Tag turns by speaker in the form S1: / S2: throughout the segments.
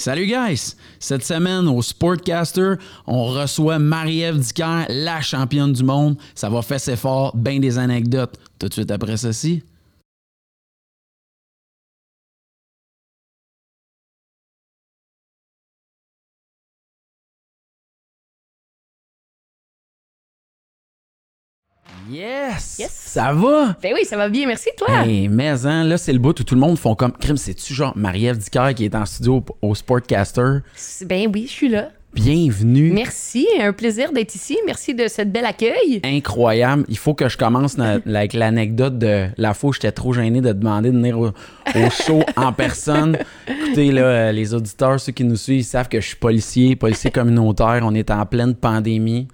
S1: Salut guys! Cette semaine au Sportcaster, on reçoit Marie-Ève Dicker, la championne du monde. Ça va faire ses forts, bien des anecdotes. Tout de suite après ceci. Yes!
S2: Yes.
S1: Ça va?
S2: Ben oui, ça va bien, merci toi.
S1: Hey, mais hein, là, c'est le bout où tout le monde font comme crime. C'est-tu genre Marie-Ève Dicker qui est en studio au Sportcaster?
S2: Ben oui, je suis là.
S1: Bienvenue!
S2: Merci, un plaisir d'être ici. Merci de ce bel accueil.
S1: incroyable. Il faut que je commence na- avec l'anecdote de la fois où j'étais trop gêné de demander de venir au, au show en personne. Écoutez, là, euh, les auditeurs, ceux qui nous suivent, ils savent que je suis policier, policier communautaire. On est en pleine pandémie.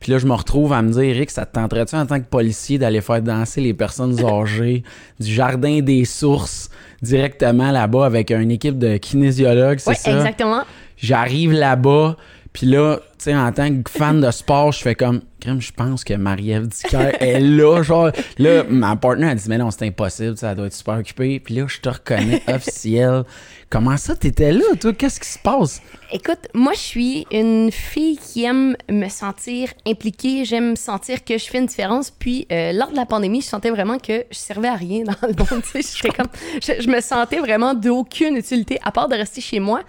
S1: Puis là, je me retrouve à me dire, Eric, ça te tenterait-tu en tant que policier d'aller faire danser les personnes âgées du jardin des sources directement là-bas avec une équipe de kinésiologues, c'est
S2: Oui,
S1: ça?
S2: exactement.
S1: J'arrive là-bas, puis là, tu sais, en tant que fan de sport, je fais comme, crème, je pense que Marie-Ève Dicker est là, genre, là, ma partenaire a dit, mais non, c'est impossible, ça doit être super occupé. Puis là, je te reconnais officiel. Comment ça, t'étais là, toi? Qu'est-ce qui se passe?
S2: Écoute, moi, je suis une fille qui aime me sentir impliquée. J'aime sentir que je fais une différence. Puis, euh, lors de la pandémie, je sentais vraiment que je servais à rien dans le monde. comme, je, je me sentais vraiment d'aucune utilité à part de rester chez moi.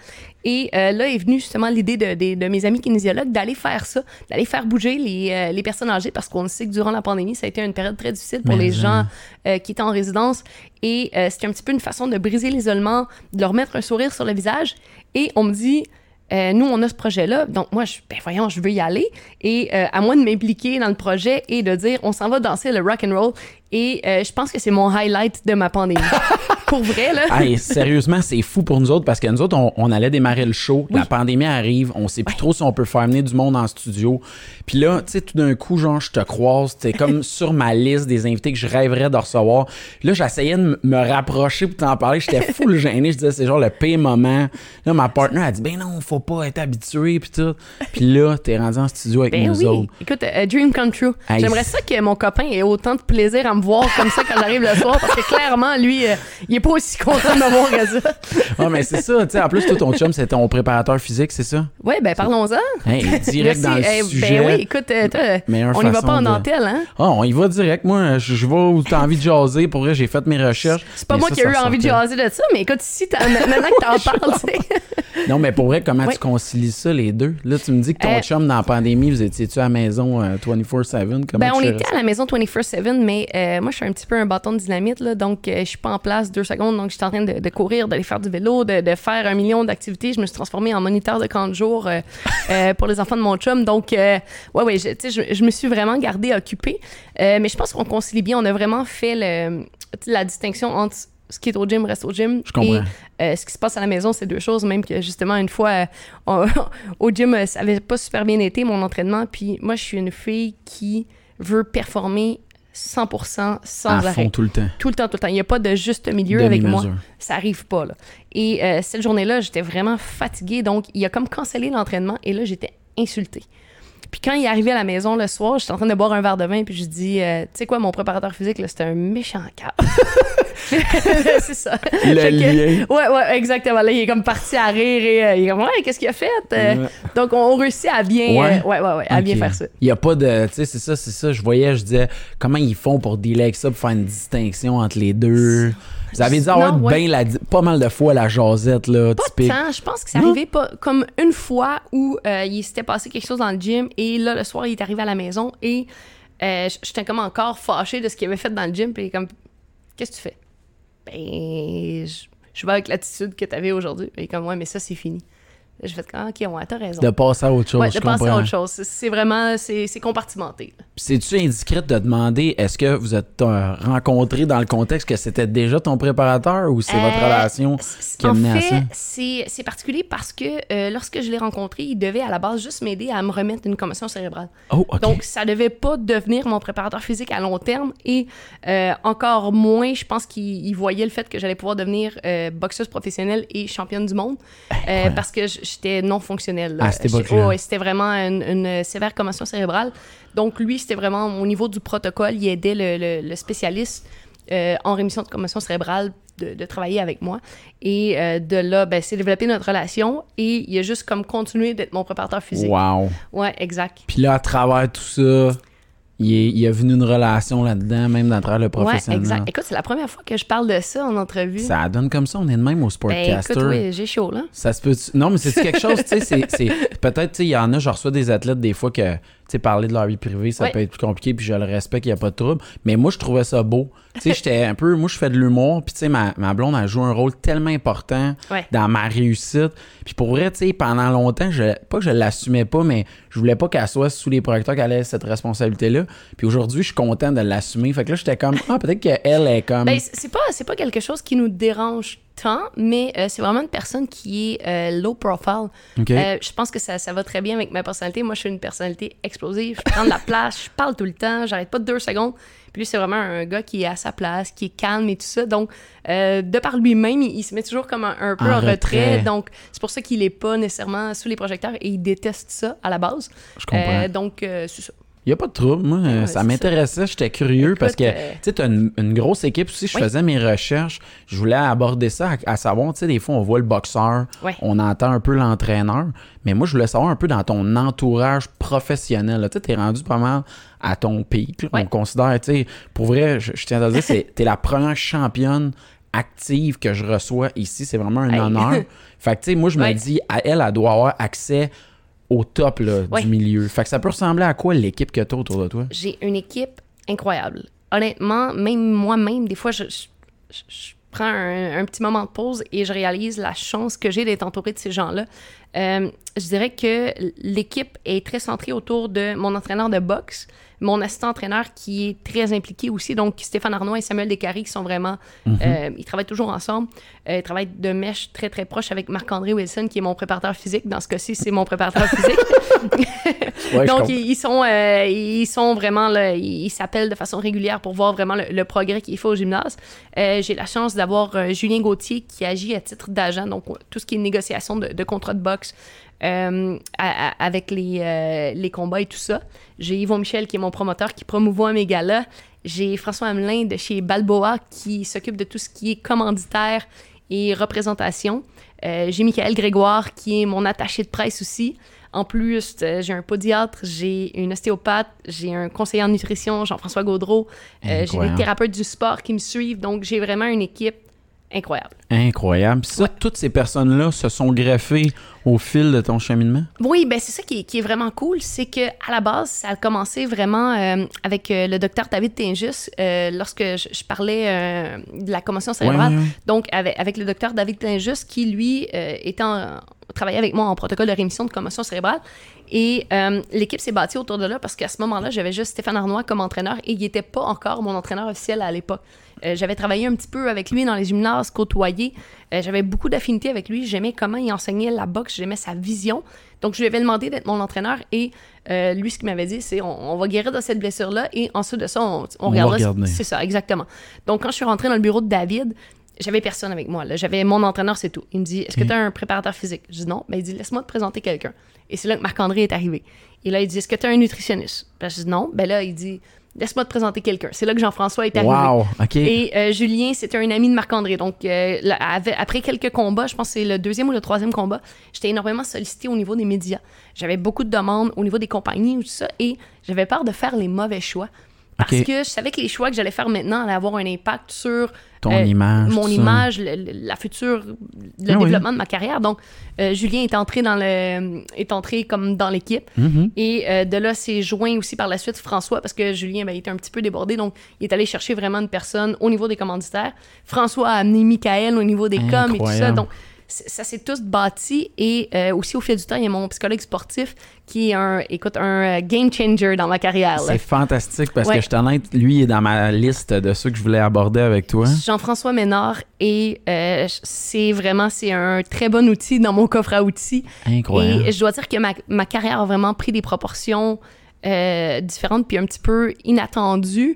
S2: Et euh, là est venue justement l'idée de, de- de mes amis kinésiologues d'aller faire ça, d'aller faire bouger les, euh, les personnes âgées parce qu'on sait que durant la pandémie, ça a été une période très difficile pour
S1: Mais
S2: les gens euh, qui étaient en résidence. Et euh, c'était un petit peu une façon de briser l'isolement, de leur mettre un sourire sur le visage. Et on me dit, euh, nous, on a ce projet-là. Donc, moi, je, ben voyons, je veux y aller. Et euh, à moi de m'impliquer dans le projet et de dire, on s'en va danser le rock and roll. Et euh, je pense que c'est mon highlight de ma pandémie. Pour vrai, là.
S1: Hey, sérieusement, c'est fou pour nous autres parce que nous autres, on, on allait démarrer le show. La pandémie arrive. On sait plus trop si on peut faire venir du monde en studio. Puis là, tu sais, tout d'un coup, genre, je te croise. T'es comme sur ma liste des invités que je rêverais de recevoir. Là, j'essayais de me rapprocher pour t'en parler. J'étais full gêné. Je disais, c'est genre le pire moment. Là, ma partenaire a dit, ben non, faut pas être habitué. Puis tout. Puis là, t'es rendu en studio avec
S2: Ben
S1: nous
S2: oui.
S1: autres.
S2: Écoute, euh, dream come true.
S1: Hey,
S2: J'aimerais ça que mon copain ait autant de plaisir à me voir comme ça quand j'arrive le soir parce que clairement, lui, euh, il est pas aussi content de me voir que ça.
S1: Ah, mais c'est ça. Tu sais, en plus, toi, ton chum, c'est ton préparateur physique, c'est ça?
S2: Ouais, ben parlons-en.
S1: Hey, direct
S2: Merci.
S1: dans le
S2: Eh,
S1: sujet.
S2: Ben oui, écoute, euh, on y va pas en
S1: de-
S2: dentelle, hein?
S1: Ah, on y va direct. Moi, je, je vais où t'as envie de jaser. Pour vrai, j'ai fait mes recherches.
S2: C'est pas moi
S1: ça,
S2: qui ai eu envie de jaser de ça, mais écoute, si t'en- maintenant que t'en parles, tu.
S1: Non, mais pour vrai, comment
S2: Oui.
S1: tu concilies ça, les deux? Là, tu me dis que ton
S2: Euh,
S1: chum, dans la pandémie, vous étiez-tu à la maison euh, 24-7? Comment
S2: Ben, on était à la maison 24-7, mais euh, moi, je suis un petit peu un bâton de dynamite, là, donc euh, je suis pas en place deux secondes, donc j'étais en train de, de courir, d'aller faire du vélo, de, de faire un million d'activités. Je me suis transformée en moniteur de camp de jour euh, euh, pour les enfants de mon chum. Donc, euh, ouais, ouais, je, me suis vraiment gardée occupée. Euh, mais je pense qu'on concilie bien. On a vraiment fait le, la distinction entre ce qui est au gym reste au gym.
S1: Je comprends.
S2: Et euh, ce qui se passe à la maison, c'est deux choses. Même que justement, une fois, euh, on- au gym, ça avait pas super bien été mon entraînement. Puis moi, je suis une fille qui veut performer 100% sans
S1: À
S2: arrêt.
S1: fond tout le temps.
S2: Tout le temps, tout le temps. Il n'y a pas de juste milieu avec moi. Ça arrive pas, là. Et euh, cette journée-là, j'étais vraiment fatiguée. Donc, il a comme cancellé l'entraînement. Et là, j'étais insultée. Puis quand il est arrivé à la maison le soir, j'étais en train de boire un verre de vin. Puis je dis, euh, tu sais quoi, mon préparateur physique, là, c'était un méchant cap. c'est ça.
S1: Le
S2: que-
S1: lien.
S2: Ouais, ouais, exactement. Là, il est comme parti à rire et euh, il est comme, ouais, qu'est-ce qu'il a fait? Euh,
S1: Ouais.
S2: Donc, on, on réussit à bien,
S1: Ouais.
S2: euh, ouais, ouais, ouais, à bien faire ça.
S1: Il n'y a pas de. Tu sais, c'est ça, c'est ça. Je voyais, je disais, comment ils font pour dealer avec ça, pour faire une distinction entre les deux? Vous avez dû avoir
S2: Non, ouais.
S1: bien la, pas mal de fois la jasette, là,
S2: Pas
S1: typique.
S2: tant. Je pense que c'est arrivé pas comme une fois où euh, il s'était passé quelque chose dans le gym et là, le soir, il est arrivé à la maison et euh, j'étais comme encore fâchée de ce qu'il avait fait dans le gym. Puis comme, qu'est-ce que tu fais? Ben, je, je vais avec l'attitude que tu avais aujourd'hui. Est comme, ouais, mais ça, c'est fini. Là, J'ai fait, ah, ok, ouais, t'as raison.
S1: De passer à autre chose,
S2: ouais,
S1: je
S2: de passer à
S1: comprends.
S2: autre chose. C'est- vraiment, c'est c'est compartimenté.
S1: C'est-tu indiscret de demander, est-ce que vous êtes euh, rencontrés dans le contexte que c'était déjà ton préparateur ou c'est votre
S2: Euh,
S1: relation qui a
S2: en
S1: mené à ça?
S2: fait, c'est particulier parce que euh, lorsque je l'ai rencontré, il devait à la base juste m'aider à me remettre d'une commotion cérébrale.
S1: Oh.
S2: Donc, ça devait pas devenir mon préparateur physique à long terme et euh, encore moins, je pense qu'il il voyait le fait que j'allais pouvoir devenir boxeuse professionnelle et championne du monde parce que j- j'étais non fonctionnelle. là.
S1: À cette
S2: J'ai-
S1: époque-là.
S2: oh, ouais, c'était vraiment une, une sévère commotion cérébrale. Donc, lui, c'était vraiment au niveau du protocole, il aidait le, le- le spécialiste euh, en rémission de commotion cérébrale de, de travailler avec moi. Et euh, de là, ben, c'est développé notre relation et il a juste comme continué d'être mon préparateur physique.
S1: Wow.
S2: Ouais, exact.
S1: Puis là, à travers tout ça, il est, il est venu une relation là-dedans, même dans travers le
S2: Ouais,
S1: professionnel.
S2: exact. Écoute, c'est la première fois que je parle de ça en entrevue.
S1: Ça donne comme ça, on est de même au
S2: ben,
S1: Sportcaster.
S2: écoute, oui, j'ai chaud, là.
S1: Ça se peut. Non, mais c'est quelque chose, tu sais, c'est-. Peut-être, tu sais, il y en a, je reçois des athlètes des fois que, sais, parler de leur vie privée, ça
S2: Ouais.
S1: peut être plus compliqué, puis je le respecte, il n'y a pas de trouble. Mais moi, je trouvais ça beau. Tu sais, j'étais un peu. Moi, je fais de l'humour, puis tu sais, ma, ma blonde, elle joue un rôle tellement important
S2: Ouais.
S1: dans ma réussite. Puis pour vrai, tu sais, pendant longtemps, je, pas que je l'assumais pas, mais je voulais pas qu'elle soit sous les projecteurs qu'elle ait cette responsabilité-là. Puis aujourd'hui, je suis content de l'assumer. Fait que là, j'étais comme, ah, peut-être qu'elle est comme.
S2: Ben, c'est pas, c'est pas quelque chose qui nous dérange tant, mais euh, c'est vraiment une personne qui est euh, low profile. Euh, je pense que ça, ça va très bien avec ma personnalité. Moi, je suis une personnalité explosive. Je prends de la place, je parle tout le temps, j'arrête pas de deux secondes. Puis lui, c'est vraiment un gars qui est à sa place, qui est calme et tout ça. Donc, de par lui-même, il, il se met toujours comme un, un peu
S1: En
S2: en, retrait.
S1: retrait.
S2: Donc, c'est pour ça qu'il est pas nécessairement sous les projecteurs et il déteste ça à la base.
S1: je comprends.
S2: Donc, c'est ça.
S1: Il n'y a pas de trouble. Moi, euh,
S2: Ouais,
S1: ça m'intéressait. J'étais curieux
S2: Écoute,
S1: parce que,
S2: euh,
S1: tu sais, tu as une, une grosse équipe aussi. Je
S2: Oui.
S1: faisais mes recherches. Je voulais aborder ça, à, à savoir, tu sais, des fois, on voit le boxeur,
S2: Ouais.
S1: on entend un peu l'entraîneur. Mais moi, je voulais savoir un peu dans ton entourage professionnel. Tu sais, t'es rendu pas mal à ton pic.
S2: Ouais.
S1: On considère, tu sais, pour vrai, je, je tiens à te dire, c'est- t'es la première championne active que je reçois ici. C'est vraiment un
S2: Hey.
S1: honneur. Fait que, tu sais, moi, je me dis, à elle, elle doit avoir accès au top là,
S2: Ouais.
S1: du milieu. Fait que ça peut ressembler à quoi l'équipe que tu autour de toi?
S2: j'ai une équipe incroyable. Honnêtement, même moi-même, des fois, je, je- je- je prends un, un petit moment de pause et je réalise la chance que j'ai d'être entourée de ces gens-là. Euh, je dirais que l'équipe est très centrée autour de mon entraîneur de boxe, mon assistant entraîneur qui est très impliqué aussi, donc Stéphane Arnois et Samuel Descaries qui sont vraiment, euh, ils travaillent toujours ensemble. Euh, ils travaillent de mèche très très proche avec Marc-André Wilson qui est mon préparateur physique. Dans ce cas-ci, c'est mon préparateur physique.
S1: Ouais,
S2: Donc, ils, ils sont, euh, ils sont vraiment là, ils s'appellent de façon régulière pour voir vraiment le, le progrès qu'il fait au gymnase. Euh, J'ai la chance d'avoir euh, Julien Gauthier qui agit à titre d'agent, donc tout ce qui est négociation de, de contrat de boxe euh, à- à- avec les, euh, les combats et tout ça. J'ai Yvon Michel qui est mon promoteur qui promouvoit mes galas. J'ai François Hamelin de chez Balboa qui s'occupe de tout ce qui est commanditaire et représentation. Euh, j'ai Michael Grégoire qui est mon attaché de presse aussi. En plus, euh, j'ai un podiatre, j'ai une ostéopathe, j'ai un conseiller en nutrition, Jean-François Gaudreau. Euh, j'ai des thérapeutes du sport qui me suivent. Donc, j'ai vraiment une équipe incroyable.
S1: Incroyable. Puis ça, toutes ces personnes-là se sont greffées au fil de ton cheminement?
S2: Oui, ben c'est ça qui est, qui est vraiment cool, c'est que à la base, ça a commencé vraiment euh, avec euh, le docteur David Tingus euh, lorsque je, je parlais euh, de la commotion cérébrale.
S1: Ouais, ouais, ouais.
S2: Donc avec, avec le docteur David Tingus qui lui euh, était en- travaillait avec moi en protocole de rémission de commotion cérébrale et euh, l'équipe s'est bâtie autour de là parce qu'à ce moment-là, j'avais juste Stéphane Arnois comme entraîneur et il n'était pas encore mon entraîneur officiel à l'époque. Euh, j'avais travaillé un petit peu avec lui dans les gymnases, côtoyé. Euh, j'avais beaucoup d'affinités avec lui. J'aimais comment il enseignait la boxe, j'aimais sa vision. Donc, je lui avais demandé d'être mon entraîneur et euh, lui, ce qu'il m'avait dit, c'est on, on va guérir de cette blessure-là et ensuite de ça, on, on
S1: On
S2: regardera.
S1: regarder.
S2: C'est ça, exactement. Donc, quand je suis rentrée dans le bureau de David, j'avais personne avec moi. J'avais mon entraîneur, c'est tout. Il me dit Est-ce que tu as un préparateur physique? Je dis non. Ben, il dit Laisse-moi te présenter quelqu'un. Et c'est là que Marc-André est arrivé. Et là, il dit Est-ce que tu as un nutritionniste? Ben, Je dis non. Ben là, il dit Laisse-moi te présenter quelqu'un. C'est là que Jean-François est arrivé.
S1: Wow, OK.
S2: Et euh, Julien, c'était un ami de Marc-André. Donc, euh, là, après quelques combats, je pense que c'est le deuxième ou le troisième combat, j'étais énormément sollicitée au niveau des médias. J'avais beaucoup de demandes au niveau des compagnies ou tout ça, et j'avais peur de faire les mauvais choix. Parce que je savais que les choix que j'allais faire maintenant allaient avoir un impact sur
S1: Ton
S2: euh,
S1: image.
S2: mon image, le- la future, le
S1: Ah oui.
S2: développement de ma carrière. Donc, euh, Julien est entré dans le, est entré comme dans l'équipe.
S1: Mhm.
S2: Et euh, de là, c'est joint aussi par la suite François, parce que Julien ben, il était un petit peu débordé, donc il est allé chercher vraiment une personne au niveau des commanditaires. François a amené Michael au niveau des coms et tout ça. Donc, ça s'est tous bâti. Et euh, aussi, au fil du temps, il y a mon psychologue sportif qui est un, écoute, un euh, game changer dans ma carrière.
S1: C'est fantastique parce
S2: Ouais.
S1: que je t'honnête, lui il est dans ma liste de ceux que je voulais aborder avec toi.
S2: Jean-François Ménard et euh, c'est vraiment c'est un très bon outil dans mon coffre à outils
S1: Incroyable.
S2: et je dois dire que ma, ma carrière a vraiment pris des proportions euh, différentes puis un petit peu inattendues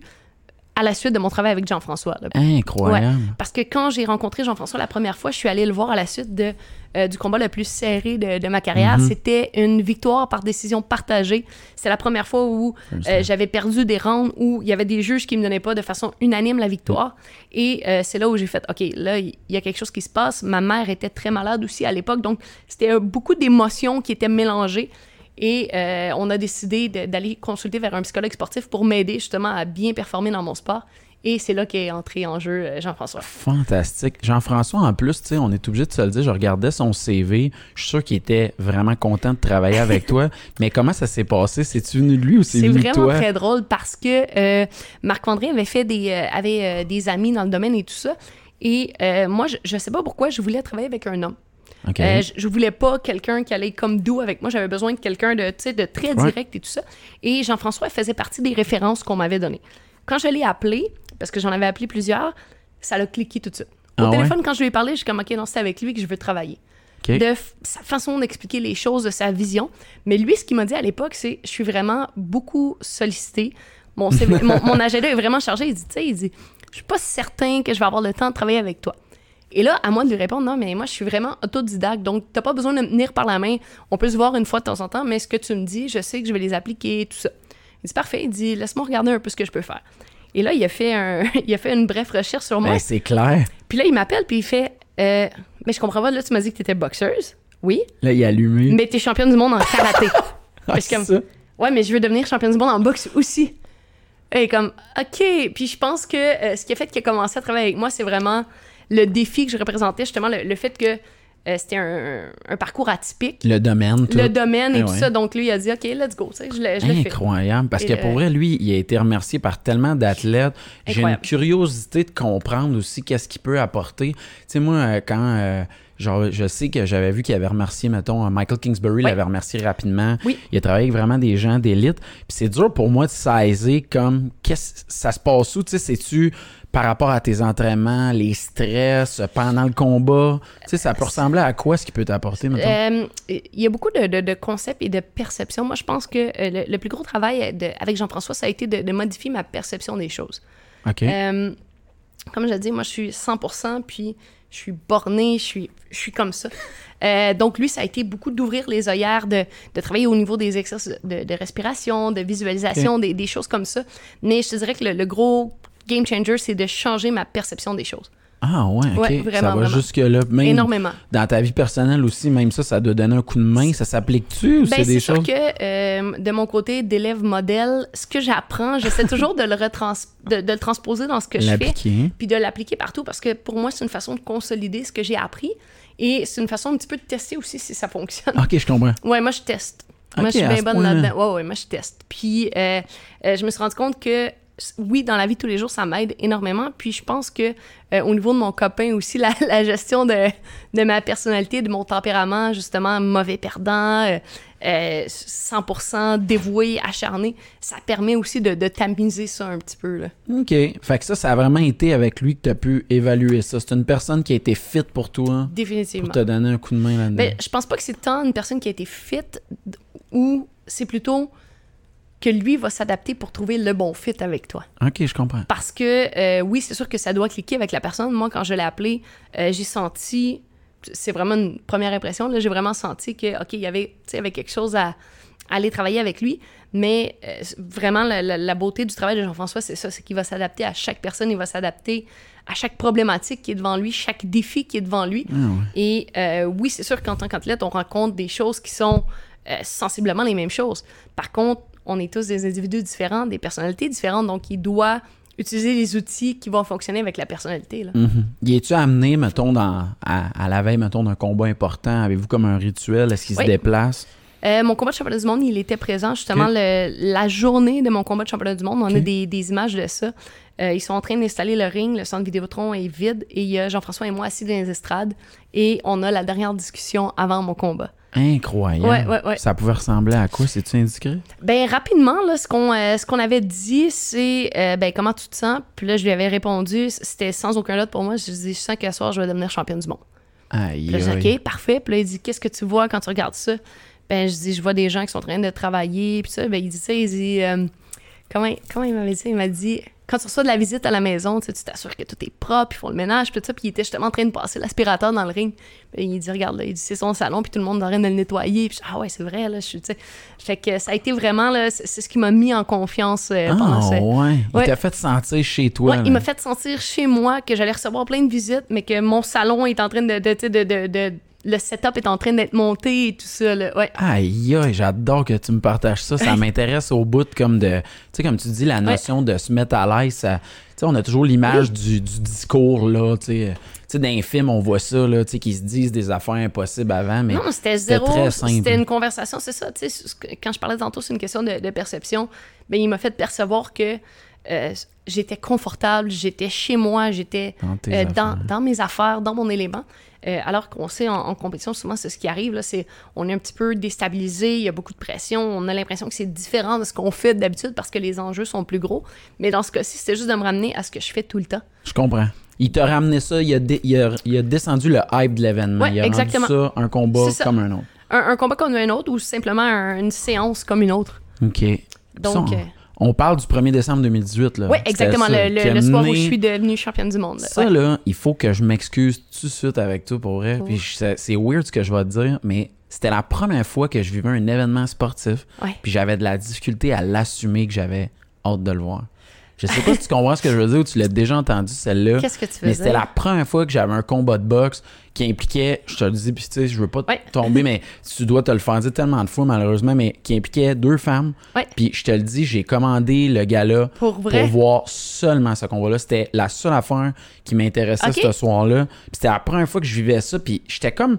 S2: à la suite de mon travail avec Jean-François.
S1: Incroyable.
S2: Parce que quand j'ai rencontré Jean-François la première fois, je suis allée le voir à la suite de, euh, du combat le plus serré de, de ma carrière.
S1: Mhm.
S2: C'était une victoire par décision partagée. C'est la première fois où euh, j'avais perdu des rounds, où il y avait des juges qui me donnaient pas de façon unanime la victoire. Et euh, c'est là où j'ai fait, OK, là, il y a quelque chose qui se passe. Ma mère était très malade aussi à l'époque, donc c'était beaucoup d'émotions qui étaient mélangées. Et euh, on a décidé de- d'aller consulter vers un psychologue sportif pour m'aider justement à bien performer dans mon sport. Et c'est là qu'est entré en jeu euh, Jean-François.
S1: Fantastique. Jean-François, en plus, tu sais, on est obligé de se le dire, je regardais son CV, je suis sûr qu'il était vraiment content de travailler avec toi. Mais comment ça s'est passé? C'est-tu venu de lui ou c'est
S2: C'est
S1: venu de
S2: vraiment
S1: toi?
S2: très drôle parce que euh, Marc-André avait fait des, euh, avait, euh, des amis dans le domaine et tout ça. Et moi, je, je sais pas pourquoi, je voulais travailler avec un homme. Euh, je, je voulais pas quelqu'un qui allait comme doux avec moi. J'avais besoin de quelqu'un de, de très
S1: Ouais.
S2: direct et tout ça. Et Jean-François faisait partie des références qu'on m'avait données. Quand je l'ai appelé, parce que j'en avais appelé plusieurs, ça l'a cliqué tout de suite. Au
S1: Ah ouais?
S2: téléphone, quand je lui ai parlé, suis comme, OK, non, c'est avec lui que je veux travailler. De sa façon d'expliquer les choses, de sa vision. Mais lui, ce qu'il m'a dit à l'époque, c'est je suis vraiment beaucoup sollicité. Mon, CV mon, mon agenda est vraiment chargé. Il dit, tu sais, il dit, je suis pas certain que je vais avoir le temps de travailler avec toi. Et là, à moi de lui répondre, non, mais moi, je suis vraiment autodidacte, donc t'as pas besoin de me tenir par la main. On peut se voir une fois de temps en temps, mais ce que tu me dis, je sais que je vais les appliquer, tout ça. Il dit, parfait. Il dit, laisse-moi regarder un peu ce que je peux faire. Et là, il a fait, un, il a fait une brève recherche sur moi.
S1: Ben, c'est clair.
S2: Puis là, il m'appelle, puis il fait, euh, mais je comprends pas, là, tu m'as dit que t'étais boxeuse. Oui.
S1: Là, il a allumé.
S2: Mais t'es championne du monde en karaté.
S1: Ah, c'est ça?
S2: Ouais, mais je veux devenir championne du monde en boxe aussi. Et comme, OK. Puis je pense que euh, ce qui a fait qu'il a commencé à travailler avec moi, c'est vraiment le défi que je représentais, justement, le, le fait que euh, c'était un, un parcours atypique.
S1: Le domaine, tout.
S2: Le domaine et
S1: Eh
S2: tout
S1: ouais.
S2: ça. Donc lui, il a dit, OK, let's go. Je.
S1: Incroyable. Parce
S2: Et,
S1: que pour
S2: euh,
S1: vrai, lui, il a été remercié par tellement d'athlètes. J'ai une curiosité de comprendre aussi qu'est-ce qu'il peut apporter. Tu sais, moi, euh, quand. euh, genre, je sais que j'avais vu qu'il avait remercié, mettons, Michael Kingsbury
S2: Oui.
S1: l'avait remercié rapidement.
S2: Oui.
S1: Il a travaillé avec vraiment des gens d'élite. Puis c'est dur pour moi de saisir comme. Qu'est-ce ça se passe où? Tu sais, c'est-tu par rapport à tes entraînements, les stress, pendant le combat? Tu sais, ça peut ressembler à quoi ce qu'il peut t'apporter, mettons?
S2: Euh, Il y a beaucoup de, de- de concepts et de perceptions. Moi, je pense que euh, le, le plus gros travail de- avec Jean-François, ça a été de, modifier ma perception des choses.
S1: OK.
S2: Euh, comme je dit, moi, je suis 100%, puis je suis bornée, je suis, je suis comme ça. Euh, donc, lui, ça a été beaucoup d'ouvrir les œillères, de, de travailler au niveau des exercices de, de respiration, de visualisation, des, des choses comme ça. Mais je te dirais que le, le gros game changer, c'est de changer ma perception des choses.
S1: Ah ouais, ok.
S2: Ouais,
S1: ça
S2: vraiment,
S1: va
S2: vraiment.
S1: jusque-là. Même
S2: Énormément.
S1: dans ta vie personnelle aussi, même ça, ça doit donner un coup de main. Ça s'applique-tu ou
S2: Ben,
S1: c'est des
S2: c'est sûr
S1: choses?
S2: que euh, de mon côté d'élève modèle, ce que j'apprends, j'essaie toujours de le, retrans de, de le transposer dans ce que je fais, puis de l'appliquer partout parce que pour moi, c'est une façon de consolider ce que j'ai appris et c'est une façon un petit peu de tester aussi si ça fonctionne.
S1: Ok, je comprends.
S2: Ouais, moi, je teste. moi, je suis bien bonne là-dedans. Ouais, ouais, moi, je teste. Puis, euh, euh, je me suis rendu compte que, oui, dans la vie de tous les jours, ça m'aide énormément. Puis, je pense que euh, au niveau de mon copain aussi, la, la gestion de, de ma personnalité, de mon tempérament, justement, mauvais perdant, euh, euh, 100% dévoué, acharné, ça permet aussi de, de tamiser ça un petit peu. Là.
S1: Ok. Fait que ça, ça a vraiment été avec lui que tu as pu évaluer ça. C'est une personne qui a été fit pour toi
S2: Définitivement.
S1: pour te donner un coup de main là-dedans.
S2: Mais je pense pas que c'est tant une personne qui a été fit ou c'est plutôt que lui va s'adapter pour trouver le bon fit avec toi.
S1: Ok, je comprends.
S2: Parce que euh, oui, c'est sûr que ça doit cliquer avec la personne. Moi, quand je l'ai appelé, euh, j'ai senti, c'est vraiment une première impression, là, j'ai vraiment senti que, OK, il y avait, il y avait quelque chose à, à aller travailler avec lui. Mais euh, vraiment, la, la- la beauté du travail de Jean-François, c'est ça, c'est qu'il va s'adapter à chaque personne, il va s'adapter à chaque problématique qui est devant lui, chaque défi qui est devant lui.
S1: Ah.
S2: Et oui, c'est sûr qu'en tant qu'athlète, on rencontre des choses qui sont sensiblement les mêmes choses. Par contre, on est tous des individus différents, des personnalités différentes, donc il doit utiliser les outils qui vont fonctionner avec la personnalité. Là.
S1: Mhm. Y es-tu amené, mettons, dans, à, à la veille, mettons, d'un combat important? Avez-vous comme un rituel? Est-ce qu'il
S2: Oui.
S1: se déplace?
S2: Euh, mon combat de championnat du monde, il était présent justement le- la journée de mon combat de championnat du monde. On a des, des images de ça. Euh, ils sont en train d'installer le ring, le centre Vidéotron est vide et il y a Jean-François et moi assis dans les estrades et on a la dernière discussion avant mon combat.
S1: Incroyable.
S2: Ouais, ouais, ouais.
S1: Ça pouvait ressembler à quoi? C'est-tu indiscret?
S2: Ben rapidement, là, ce qu'on euh, ce qu'on avait dit, c'est euh, ben comment tu te sens? Puis là, je lui avais répondu, c'était sans aucun doute pour moi. Je lui ai dit, je sens qu'à soir, je vais devenir championne du monde.
S1: Aïe,
S2: Puis là, je
S1: aïe.
S2: dis, OK, parfait. Puis là, il dit, qu'est-ce que tu vois quand tu regardes ça? Ben, je dis, je vois des gens qui sont en train de travailler. Puis ça, ben, il dit ça, il dit, euh, comment, comment il m'avait dit? Il m'a dit, quand tu reçois de la visite à la maison, tu t'assures que tout est propre, ils font le ménage, puis tout ça, puis il était justement en train de passer l'aspirateur dans le ring. Puis il dit, regarde, là, il dit, c'est son salon, puis tout le monde est en train de le nettoyer. Puis ah ouais, c'est vrai, là, je suis, tu sais. Fait que ça a été vraiment, là, c'est ce qui m'a mis en confiance euh, pendant
S1: Ah,
S2: ce...
S1: ouais. Il
S2: Ouais.
S1: t'a fait sentir chez toi.
S2: Ouais, il m'a fait sentir chez moi que j'allais recevoir plein de visites, mais que mon salon est en train de, de- le setup est en train d'être monté et tout ça, là. Ouais.
S1: Aïe, aïe, j'adore que tu me partages ça. Ça m'intéresse au bout de comme de. Tu sais, comme tu dis, la notion de se mettre à l'aise. ça- on a toujours l'image du, du discours, là. Tu sais, Tu sais, dans les films, on voit ça, là, qu'ils se disent des affaires impossibles avant, mais.
S2: Non, c'était zéro. C'était une conversation, c'est ça. Quand je parlais tantôt, c'est une question de, de perception. Ben, il m'a fait percevoir que euh, j'étais confortable, j'étais chez moi, j'étais
S1: Dans
S2: euh, dans mes affaires, dans mon élément. Euh, alors qu'on sait en, en compétition, souvent, c'est ce qui arrive. Là, c'est, on est un petit peu déstabilisé, il y a beaucoup de pression, on a l'impression que c'est différent de ce qu'on fait d'habitude parce que les enjeux sont plus gros. Mais dans ce cas-ci, c'était juste de me ramener à ce que je fais tout le temps.
S1: Je comprends. Il t'a ramené ça, il a, dé- il a- il a descendu le hype de l'événement.
S2: Ouais,
S1: il a
S2: exactement.
S1: rendu ça un combat
S2: ça.
S1: comme un autre.
S2: Un, un combat comme un autre ou simplement un- une séance comme une autre.
S1: OK.
S2: Donc, euh,
S1: on, parle du 1er décembre 2018. Là.
S2: Oui, exactement. Le, le- soir où je suis devenue championne du monde. là.
S1: Ça,
S2: Ouais.
S1: là, il faut que je m'excuse tout de suite avec toi pour vrai. Puis c'est- c'est weird ce que je vais te dire, mais c'était la première fois que je vivais un événement sportif.
S2: Ouais.
S1: Puis j'avais de la difficulté à l'assumer que j'avais hâte de le voir. Je sais pas si tu comprends ce que je veux dire ou tu l'as déjà entendu celle-là.
S2: Qu'est-ce que tu veux
S1: Mais c'était la première fois que j'avais un combat de boxe qui impliquait, je te le dis, puis tu sais, je veux pas
S2: Ouais.
S1: tomber, mais tu dois te le faire dire tellement de fois malheureusement, mais qui impliquait deux femmes.
S2: Ouais.
S1: Puis je te le dis, j'ai commandé le gala
S2: Pour vrai?
S1: voir seulement ce combat-là. C'était la seule affaire qui m'intéressait ce soir-là. Puis c'était la première fois que je vivais ça, puis j'étais comme...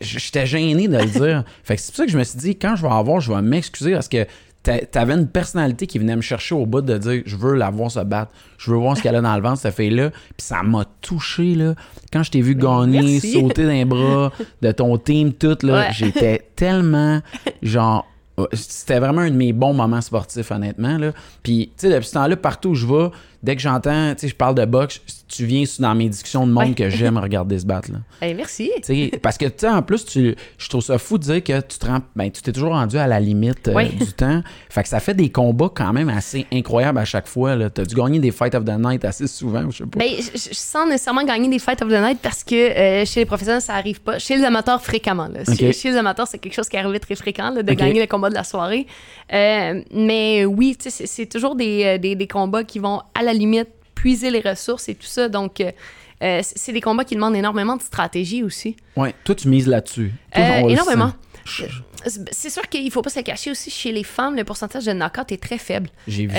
S1: J'étais gêné de le dire. fait que c'est pour ça que je me suis dit, quand je vais en voir, je vais m'excuser parce que t'avais une personnalité qui venait me chercher au bout de dire, je veux la voir se battre. Je veux voir ce qu'elle a dans le ventre, cette fille-là. Puis ça m'a touché, là. Quand je t'ai vu gagner,
S2: merci.
S1: sauter d'un bras de ton team, tout, là,
S2: Ouais.
S1: j'étais tellement, genre... euh, C'était vraiment un de mes bons moments sportifs, honnêtement. Là. Puis, tu sais, depuis ce temps-là, partout où je vais, dès que j'entends, tu sais, je parle de boxe, tu viens dans mes discussions de monde
S2: Ouais.
S1: que j'aime regarder se battre. Là.
S2: Eh, merci.
S1: Tu sais, parce que, tu sais, en plus, tu, je trouve ça fou de dire que tu te rends, ben, tu t'es toujours rendu à la limite euh,
S2: Ouais.
S1: du temps. Fait que ça fait des combats quand même assez incroyables à chaque fois. Tu as dû gagner des Fight of the Night assez souvent, je sais pas.
S2: Ben, je, je- sans nécessairement gagner des Fight of the Night parce que euh, chez les professionnels, ça arrive pas. Chez les amateurs, fréquemment. Là. Chez,
S1: Ok.
S2: chez les amateurs, c'est quelque chose qui arrivait très fréquent, là, de gagner le combat de la soirée. Euh, mais oui, tu sais, c'est, toujours des, des, des combats qui vont à la limite puiser les ressources et tout ça. Donc, euh, euh, c'est des combats qui demandent énormément de stratégie aussi.
S1: Ouais, toi, tu mises là-dessus.
S2: Euh, énormément.
S1: Je-
S2: C'est sûr qu'il faut pas se cacher aussi. Chez les femmes, le pourcentage de knock-out est très faible.
S1: J'ai vu ça.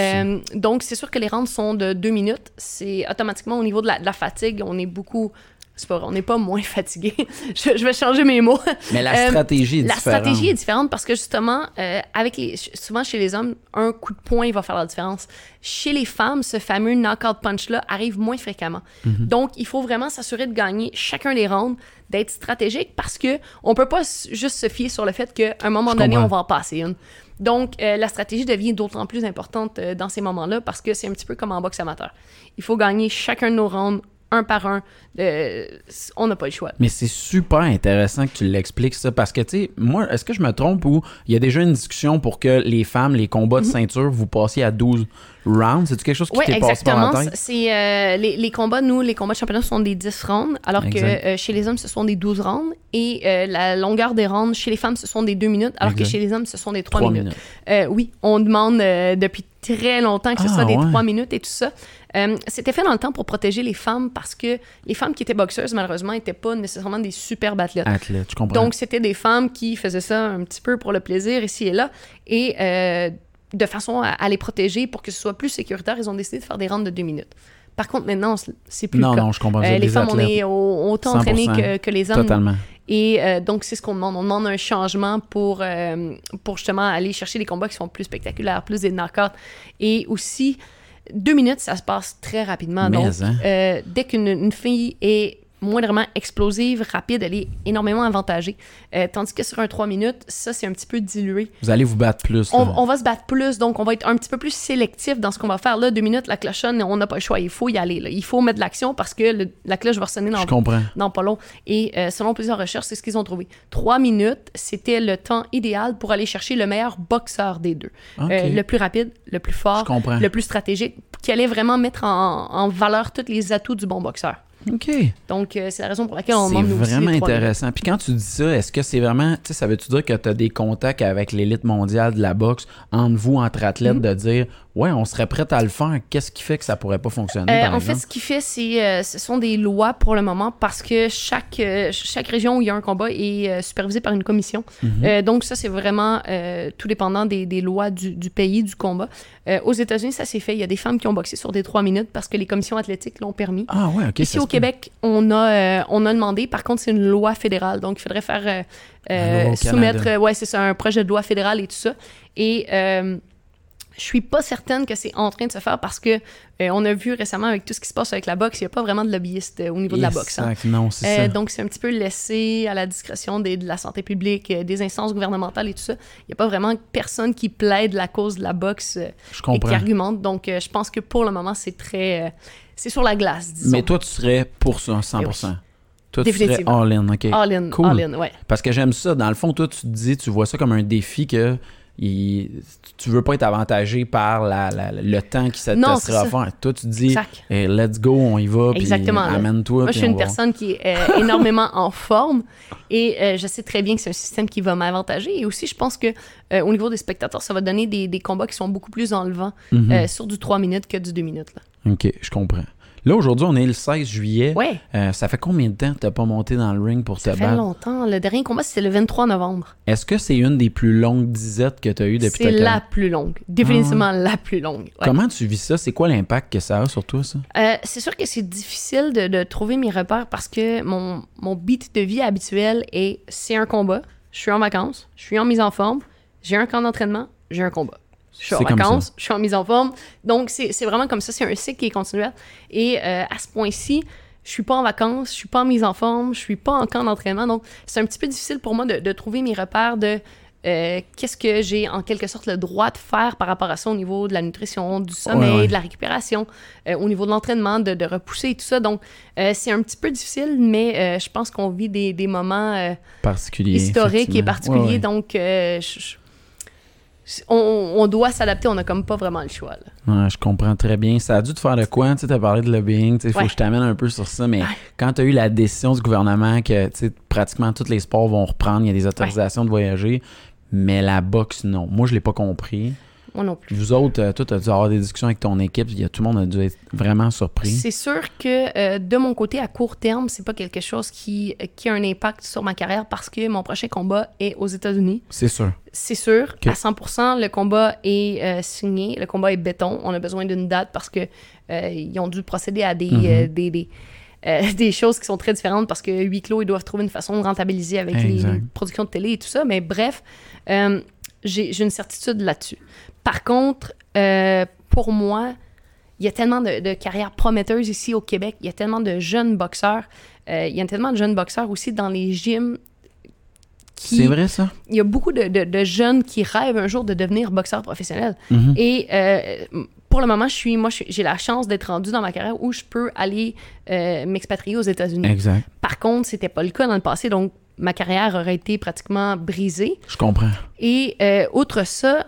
S2: Donc, c'est sûr que les rounds sont de deux minutes. C'est automatiquement au niveau de la, de la fatigue, on est beaucoup. C'est pas vrai, on n'est pas moins fatigué. je, je vais changer mes mots.
S1: Mais la
S2: Euh,
S1: stratégie est
S2: La
S1: différente.
S2: stratégie est différente parce que justement, euh, avec les, souvent chez les hommes, un coup de poing va faire la différence. Chez les femmes, ce fameux knockout punch-là arrive moins fréquemment.
S1: Mhm.
S2: Donc, il faut vraiment s'assurer de gagner chacun des rounds, d'être stratégique parce que on peut pas juste se fier sur le fait qu'à un moment
S1: Je
S2: donné,
S1: comprends.
S2: on va en passer une. Donc, euh, la stratégie devient d'autant plus importante euh, dans ces moments-là parce que c'est un petit peu comme en boxe amateur. Il faut gagner chacun de nos rounds, un par un. Euh, on n'a pas le choix.
S1: Mais c'est super intéressant que tu l'expliques ça parce que, tu sais, moi, est-ce que je me trompe ou il y a déjà une discussion pour que les femmes, les combats de ceinture, vous passiez à 12 rounds? C'est-tu quelque chose qui
S2: Oui,
S1: t'est passé par
S2: exactement.
S1: la tête?
S2: C'est euh, les, les combats, nous, les combats de championnat sont des 10 rounds, alors
S1: Exact.
S2: que euh, chez les hommes, ce sont des 12 rounds. Et euh, la longueur des rounds chez les femmes, ce sont des 2 minutes, alors
S1: Exact.
S2: que chez les hommes, ce sont des 3,
S1: Trois
S2: minutes.
S1: minutes.
S2: Oui, on demande depuis très longtemps que ce
S1: Ah,
S2: soit des
S1: ouais.
S2: 3 minutes et tout ça. C'était fait dans le temps pour protéger les femmes parce que les femmes qui étaient boxeuses, malheureusement, n'étaient pas nécessairement des super athlètes.
S1: Athlète, tu comprends?
S2: Donc, c'était des femmes qui faisaient ça un petit peu pour le plaisir ici et là. Et de façon à, à les protéger pour que ce soit plus sécuritaire, ils ont décidé de faire des rounds de deux minutes. Par contre, maintenant, c'est plus
S1: non,
S2: le cas.
S1: non, je comprends.
S2: Euh, les femmes, on est au- autant entraînés
S1: 100%.
S2: que, que les hommes.
S1: Totalement.
S2: Et euh, donc, c'est ce qu'on demande. On demande un changement pour, euh, pour justement aller chercher des combats qui sont plus spectaculaires, plus des knockouts. Et aussi, deux minutes, ça se passe très rapidement.
S1: Mais,
S2: donc,
S1: hein.
S2: euh, dès qu'une une fille est moindrement explosive, rapide, elle est énormément avantagée. Euh, tandis que sur un 3 minutes, ça, c'est un petit peu dilué.
S1: Vous allez vous battre plus.
S2: On, va se battre plus, donc on va être un petit peu plus sélectif dans ce qu'on va faire. Là, deux minutes, la cloche sonne, on n'a pas le choix, il faut y aller. là. Il faut mettre de l'action parce que le- la cloche va sonner dans
S1: Je comprends.
S2: non, pas long. Et euh, selon plusieurs recherches, c'est ce qu'ils ont trouvé. Trois minutes, c'était le temps idéal pour aller chercher le meilleur boxeur des deux. Euh, le plus rapide, le plus fort, le plus stratégique, qui allait vraiment mettre en, en valeur tous les atouts du bon boxeur.
S1: OK.
S2: Donc, euh, c'est la raison pour laquelle on
S1: C'est
S2: demande aussi
S1: vraiment intéressant. Puis quand tu dis ça, est-ce que c'est vraiment, tu sais, ça veut-tu dire que tu as des contacts avec l'élite mondiale de la boxe entre vous, entre athlètes,
S2: Mhm.
S1: de dire, ouais, on serait prêt à le faire. Qu'est-ce qui fait que ça pourrait pas fonctionner,
S2: Euh,
S1: par
S2: en fait, ce qu'il fait, c'est, euh, ce sont des lois pour le moment parce que chaque, euh, chaque région où il y a un combat est supervisée par une commission.
S1: Mhm.
S2: Donc, ça, c'est vraiment tout dépendant des, des lois du, du pays, du combat. Aux États-Unis, ça s'est fait. Il y a des femmes qui ont boxé sur des trois minutes parce que les commissions athlétiques l'ont permis.
S1: Ah ouais, OK.
S2: Ici au. Québec, on a, on a demandé. Par contre, c'est une loi fédérale. Donc, il faudrait faire soumettre, ouais, c'est ça, un projet de loi fédérale et tout ça. Et je suis pas certaine que c'est en train de se faire parce que euh, on a vu récemment avec tout ce qui se passe avec la boxe, il n'y a pas vraiment de lobbyiste euh, au niveau de la boxe. hein.
S1: Non, c'est
S2: Euh,
S1: ça.
S2: donc, c'est un petit peu laissé à la discrétion des- de la santé publique, des instances gouvernementales et tout ça. Il n'y a pas vraiment personne qui plaide la cause de la boxe et qui argumente. Donc, je pense que pour le moment, c'est très. c'est sur la glace, disons.
S1: Mais toi, tu serais pour ça, 100%. Toi, tu serais all-in, OK.
S2: all in,
S1: Cool.
S2: all ouais.
S1: Parce que j'aime ça. Dans le fond, toi, tu te dis, tu vois ça comme un défi que il- tu veux pas être avantagé par la, la- le temps qui
S2: c'est ça.
S1: offert. Toi, tu dis, hey, let's go, on y va, puis
S2: Exactement, là.
S1: amène-toi.
S2: Moi, je
S1: puis
S2: suis une
S1: va-
S2: personne qui est euh, énormément en forme et euh, je sais très bien que c'est un système qui va m'avantager. Et aussi, je pense que euh, au niveau des spectateurs, ça va donner des, des combats qui sont beaucoup plus enlevants
S1: Mhm.
S2: sur du 3 minutes que du 2 minutes. Là.
S1: OK, je comprends. Là, aujourd'hui, on est le 16 juillet.
S2: Ouais,
S1: Euh, ça fait combien de temps que t'as pas monté dans le ring pour
S2: ça
S1: te
S2: fait
S1: battre?
S2: longtemps. Le dernier combat, c'était le 23 novembre.
S1: Est-ce que c'est une des plus longues disettes que tu as eues depuis
S2: C'est
S1: ta
S2: la plus longue. Définitivement la plus longue. ouais.
S1: Comment tu vis ça? C'est quoi l'impact que ça a sur toi, ça?
S2: Euh, c'est sûr que c'est difficile de, de trouver mes repères parce que mon, mon beat de vie habituel est c'est un combat, je suis en vacances, je suis en mise en forme, j'ai un camp d'entraînement, j'ai un combat. Je suis en vacances, je suis en mise en forme. Donc, c'est vraiment comme ça. C'est un cycle qui est continuel. Et euh, à ce point-ci, je suis pas en vacances, je suis pas en mise en forme, je suis pas en camp d'entraînement. Donc, c'est un petit peu difficile pour moi de, de trouver mes repères de euh, qu'est-ce que j'ai en quelque sorte le droit de faire par rapport à ça au niveau de la nutrition, du sommeil,
S1: Ouais, ouais.
S2: de la récupération, euh, au niveau de l'entraînement, de, de repousser et tout ça. Donc, euh, c'est un petit peu difficile, mais je pense qu'on vit des, des moments historiques et particuliers.
S1: Ouais.
S2: Donc, je- on, on doit s'adapter. On a comme pas vraiment le choix. là.
S1: Ouais, je comprends très bien. Ça a dû te faire de quoi? Tu as parlé de lobbying. Il faut
S2: Ouais.
S1: que je t'amène un peu sur ça. Mais quand tu as eu la décision du gouvernement que pratiquement tous les sports vont reprendre, il y a des autorisations de voyager, mais la boxe, non. Moi, je l'ai pas compris.
S2: Moi non plus.
S1: Vous autres, euh, toi, tu as dû avoir des discussions avec ton équipe. Y a, tout le monde a dû être vraiment surpris.
S2: C'est sûr que euh, de mon côté, à court terme, c'est pas quelque chose qui, qui a un impact sur ma carrière parce que mon prochain combat est aux États-Unis.
S1: C'est sûr.
S2: C'est sûr, à 100%, le combat est euh, signé, le combat est béton. On a besoin d'une date parce que euh, ils ont dû procéder à des,
S1: Mhm.
S2: euh, des, des, euh, des choses qui sont très différentes parce que huis clos, ils doivent trouver une façon de rentabiliser avec les, productions de télé et tout ça. Mais bref, euh, j'ai une certitude là-dessus. Par contre, euh, pour moi, il y a tellement de, de carrières prometteuses ici au Québec. Il y a tellement de jeunes boxeurs. Euh, il y a tellement de jeunes boxeurs aussi dans les gyms
S1: C'est vrai, ça?
S2: il y a beaucoup de, de- de jeunes qui rêvent un jour de devenir boxeur professionnel.
S1: Mhm.
S2: Et euh, pour le moment, je suis, moi, j'ai la chance d'être rendu dans ma carrière où je peux aller euh, m'expatrier aux États-Unis.
S1: Exact.
S2: Par contre, c'était pas le cas dans le passé, donc ma carrière aurait été pratiquement brisée.
S1: Je comprends.
S2: Et outre ça,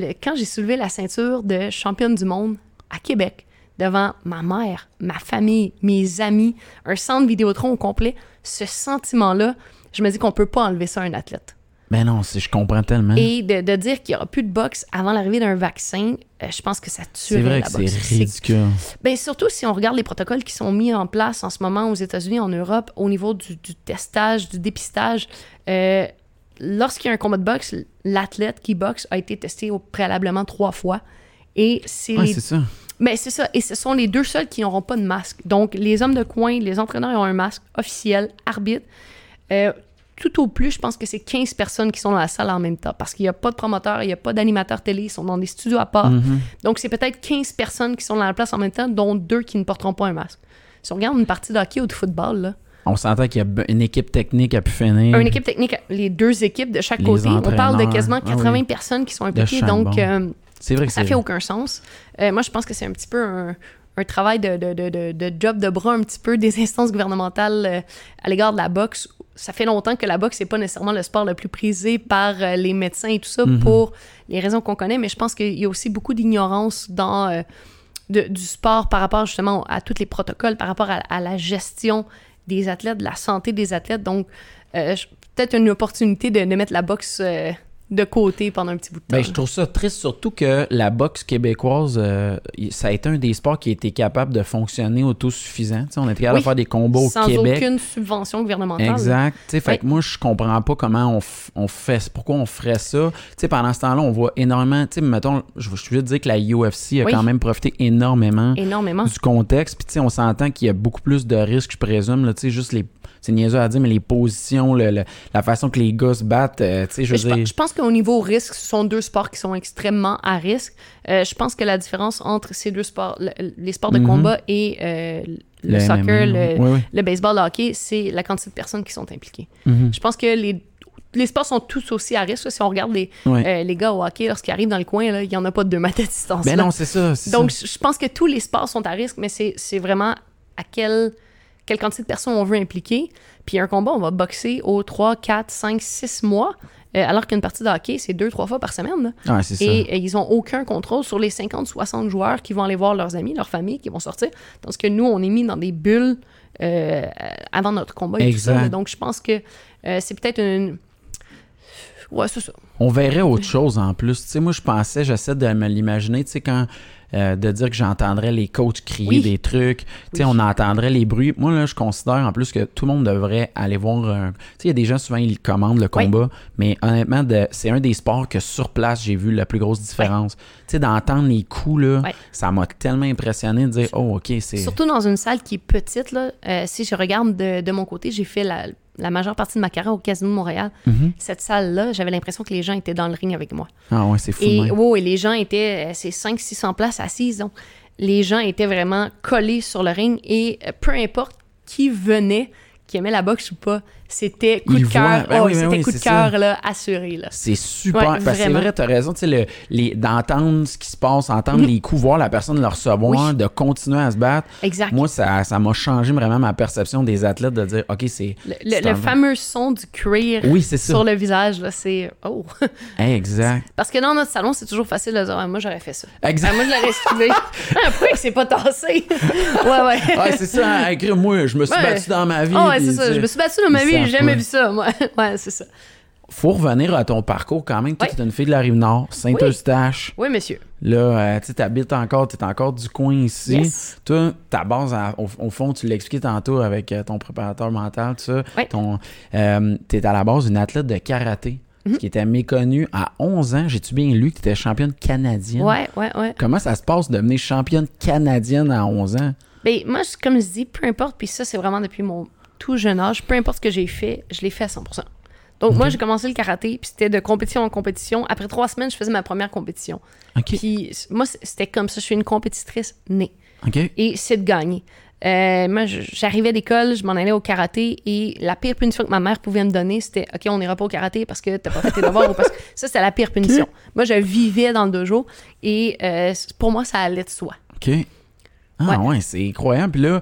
S2: le- quand j'ai soulevé la ceinture de championne du monde à Québec, devant ma mère, ma famille, mes amis, un centre Vidéotron au complet, ce sentiment-là, je me dis qu'on peut pas enlever ça à un athlète.
S1: Ben non, c'est- je comprends tellement.
S2: Et de, de dire qu'il n'y aura plus de boxe avant l'arrivée d'un vaccin, euh, je pense que ça
S1: C'est
S2: tuerait
S1: vrai
S2: la
S1: que
S2: boxe.
S1: c'est ridicule.
S2: Ben, surtout si on regarde les protocoles qui sont mis en place en ce moment aux États-Unis, en Europe, au niveau du, du testage, du dépistage. euh, Lorsqu'il y a un combat de boxe, l'athlète qui boxe a été testé au préalablement trois fois. Et c'est
S1: Ouais,
S2: les-
S1: c'est ça.
S2: mais c'est ça. Et ce sont les deux seuls qui n'auront pas de masque. Donc, les hommes de coin, les entraîneurs ils ont un masque officiel, arbitre. Euh, tout au plus, je pense que c'est 15 personnes qui sont dans la salle en même temps parce qu'il n'y a pas de promoteur, il n'y a pas d'animateur télé, ils sont dans des studios à part.
S1: Mhm.
S2: Donc, c'est peut-être 15 personnes qui sont dans la place en même temps, dont deux qui ne porteront pas un masque. Si on regarde une partie de hockey ou de football, là,
S1: On s'entend qu'il y a une équipe technique à pu finir.
S2: Une équipe technique, les deux équipes de chaque
S1: Les
S2: côté. On parle de quasiment
S1: Ah
S2: 80
S1: oui.
S2: personnes qui sont impliquées, donc euh,
S1: C'est vrai que
S2: ça fait aucun sens. Euh, moi, je pense que c'est un petit peu un, un travail de, de, de, de, job de bras un petit peu des instances gouvernementales euh, à l'égard de la boxe. Ça fait longtemps que la boxe n'est pas nécessairement le sport le plus prisé par euh, les médecins et tout ça
S1: Mhm.
S2: pour les raisons qu'on connaît, mais je pense qu'il y a aussi beaucoup d'ignorance dans euh, de- du sport par rapport justement à tous les protocoles, par rapport à, à la gestion des athlètes, de la santé des athlètes. Donc, euh, peut-être une opportunité de, de mettre la boxe euh, de côté pendant un petit bout de temps.
S1: Ben, je trouve ça triste, surtout que la boxe québécoise, euh, ça a été un des sports qui a été capable de fonctionner autosuffisant. On était capable
S2: Oui.
S1: de faire des combats au
S2: Sans
S1: Québec.
S2: aucune subvention gouvernementale.
S1: Exact. Fait que moi, je comprends pas comment on, on fait, pourquoi on ferait ça. Pendant ce temps-là, on voit énormément, mettons, je je juste dire que la UFC a
S2: Oui.
S1: quand même profité énormément
S2: Énormément.
S1: du contexte. Puis, on s'entend qu'il y a beaucoup plus de risques, je présume, là, tu sais, juste les, c'est niaiseux à dire, mais les positions, le- le- la façon que les gars se battent, euh, tu sais, je veux dire.
S2: je pense qu'au niveau risque, ce sont deux sports qui sont extrêmement à risque. Euh, je pense que la différence entre ces deux sports, le- les sports de
S1: Mhm.
S2: combat et euh, le, soccer,
S1: MMA,
S2: le,
S1: oui, oui.
S2: le baseball, le hockey, c'est la quantité de personnes qui sont impliquées.
S1: Mhm.
S2: Je pense que les, les sports sont tous aussi à risque. Si on regarde les,
S1: Ouais.
S2: euh, les gars au hockey, lorsqu'ils arrivent dans le coin, là, il n'y en a pas de deux mètres de distance.
S1: Ben non, c'est ça.
S2: Donc,
S1: ça.
S2: je pense que tous les sports sont à risque, mais c'est vraiment à quelle, quelle quantité de personnes on veut impliquer. Puis un combat, on va boxer aux 3, 4, 5, 6 mois, euh, alors qu'une partie de hockey, c'est deux, trois fois par semaine. là.
S1: Ouais, c'est ça.
S2: Et euh, ils n'ont aucun contrôle sur les 50, 60 joueurs qui vont aller voir leurs amis, leurs familles, qui vont sortir. Tandis que nous, on est mis dans des bulles euh, avant notre combat et tout ça.
S1: Exact.
S2: Donc, je pense que euh, c'est peut-être une... Ouais, c'est ça.
S1: On verrait autre chose en plus. Tu sais, moi, je pensais, j'essaie de me l'imaginer, tu sais, quand. Euh, de dire que j'entendrais les coachs crier
S2: Oui.
S1: des trucs, on entendrait les bruits. Moi, là, je considère en plus que tout le monde devrait aller voir. un- il y a des gens, souvent, ils commandent le
S2: Oui.
S1: combat, mais honnêtement, de- c'est un des sports que sur place, j'ai vu la plus grosse différence. D'entendre les coups, là, ça m'a tellement impressionné de dire, oh, OK, c'est.
S2: Surtout dans une salle qui est petite, là, euh, si je regarde de, de mon côté, j'ai fait la, la majeure partie de ma carrière au Casino de Montréal.
S1: Mhm.
S2: Cette salle-là, j'avais l'impression que les gens étaient dans le ring avec moi.
S1: Ah, ouais, c'est fou.
S2: Et,
S1: même.
S2: et les gens étaient, euh, c'est 500-600 places assises, donc les gens étaient vraiment collés sur le ring et euh, peu importe qui venait, qui aimait la boxe ou pas, c'était coup de cœur.
S1: Ben
S2: oh,
S1: oui, ben
S2: c'était
S1: oui,
S2: coup de cœur, là, assuré, là.
S1: C'est super.
S2: Ouais,
S1: parce que c'est vrai, t'as raison, tu sais, le- les- d'entendre ce qui se passe, entendre les coups, voir la personne le recevoir,
S2: Oui.
S1: de continuer à se battre.
S2: Exact.
S1: Moi, ça ça m'a changé vraiment ma perception des athlètes de dire, OK, c'est.
S2: le, le-
S1: c'est
S2: le
S1: un-
S2: fameux son du cuir
S1: Oui, c'est
S2: sur le visage, là, c'est... Oh!
S1: Exact.
S2: Parce que dans notre salon, c'est toujours facile de dire, Ah, moi, j'aurais fait ça.
S1: Exact.
S2: Ah, moi, je l'aurais esquivé. ah, pourquoi que c'est pas tassé? ouais, ouais.
S1: Ouais, c'est ça, hein, écrire, moi, je me suis
S2: Ouais.
S1: battu dans ma vie.
S2: Ah ouais, c'est ça. Je me suis battue dans ma vie, j'ai jamais vu ça, moi. ouais, c'est ça.
S1: Faut revenir à ton parcours quand même. Toi,
S2: Oui.
S1: tu es une fille de la Rive-Nord, Saint-Eustache.
S2: Oui, monsieur.
S1: Là, euh, tu sais, t'habites encore, t'es encore du coin ici.
S2: Yes.
S1: Toi, ta base, à- au, au fond, tu l'expliquais tantôt avec euh, ton préparateur mental, tout ça.
S2: Oui.
S1: Ton, euh, t'es à la base une athlète de karaté
S2: Mhm.
S1: qui était méconnue à 11 ans. J'ai-tu bien lu que tu étais championne canadienne?
S2: Ouais, ouais, ouais.
S1: Comment ça se passe de devenir championne canadienne à 11 ans?
S2: Ben, moi, comme je dis, peu importe, puis ça, c'est vraiment depuis mon tout jeune âge, peu importe ce que j'ai fait, je l'ai fait à 100%. Donc, moi, j'ai commencé le karaté, puis c'était de compétition en compétition. Après trois semaines, je faisais ma première compétition. Puis, moi, c'était comme ça. Je suis une compétitrice née. Et c'est de gagner. Euh, moi, j'arrivais d'école, je m'en allais au karaté et la pire punition que ma mère pouvait me donner, c'était OK, on n'ira pas au karaté parce que t'as pas fait tes devoirs ou parce que ça, c'était la pire punition. Moi, je vivais dans le dojo et euh, pour moi, ça allait de soi.
S1: OK. Ah ouais, c'est incroyable. Puis là,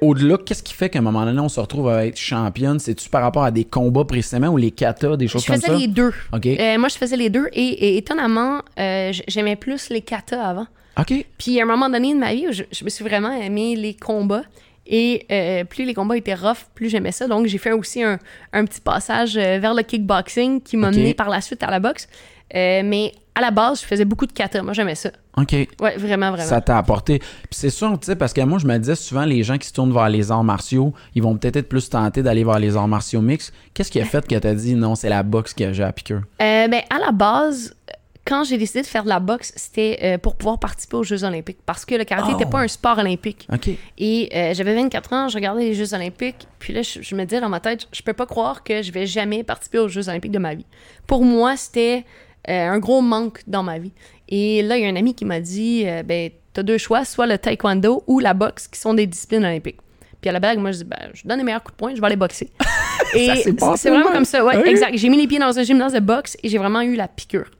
S1: au-delà, qu'est-ce qui fait qu'à un moment donné, on se retrouve à être championne? C'est-tu par rapport à des combats précisément ou les katas, des choses
S2: Je
S1: comme
S2: faisais
S1: ça?
S2: les deux. Euh, moi, je faisais les deux et, et étonnamment, euh, j'aimais plus les katas avant.
S1: OK.
S2: Puis à un moment donné de ma vie, je, je me suis vraiment aimé les combats. Et euh, plus les combats étaient rough, plus j'aimais ça. Donc j'ai fait aussi un, un petit passage euh, vers le kickboxing qui m'a
S1: Ok.
S2: mené par la suite à la boxe. Euh, mais à la base, je faisais beaucoup de kata. Moi, j'aimais ça.
S1: OK.
S2: Ouais, vraiment, vraiment.
S1: Ça t'a apporté. Puis c'est sûr, tu sais, parce que moi, je me disais souvent, les gens qui se tournent vers les arts martiaux, ils vont peut-être être plus tentés d'aller vers les arts martiaux mixtes. Qu'est-ce qui a fait que t'as dit non, c'est la boxe que j'ai à piqûre?
S2: Euh, ben, à la base, quand j'ai décidé de faire de la boxe, c'était euh, pour pouvoir participer aux Jeux olympiques. Parce que le karaté
S1: Oh.
S2: n'était pas un sport olympique.
S1: OK.
S2: Et euh, j'avais 24 ans, je regardais les Jeux olympiques, puis là, je, je me disais dans ma tête, je peux pas croire que je vais jamais participer aux Jeux olympiques de ma vie. Pour moi, c'était euh, un gros manque dans ma vie. Et là, il y a un ami qui m'a dit, euh, ben, t'as deux choix, soit le taekwondo ou la boxe, qui sont des disciplines olympiques. Puis à la blague, moi, je dis, ben, je donne les meilleurs coups de poing, je vais aller boxer. Et c'est vraiment comme ça, ouais,
S1: même. Oui.
S2: exact. J'ai mis les pieds dans un gymnase de boxe et j'ai vraiment eu la piqûre.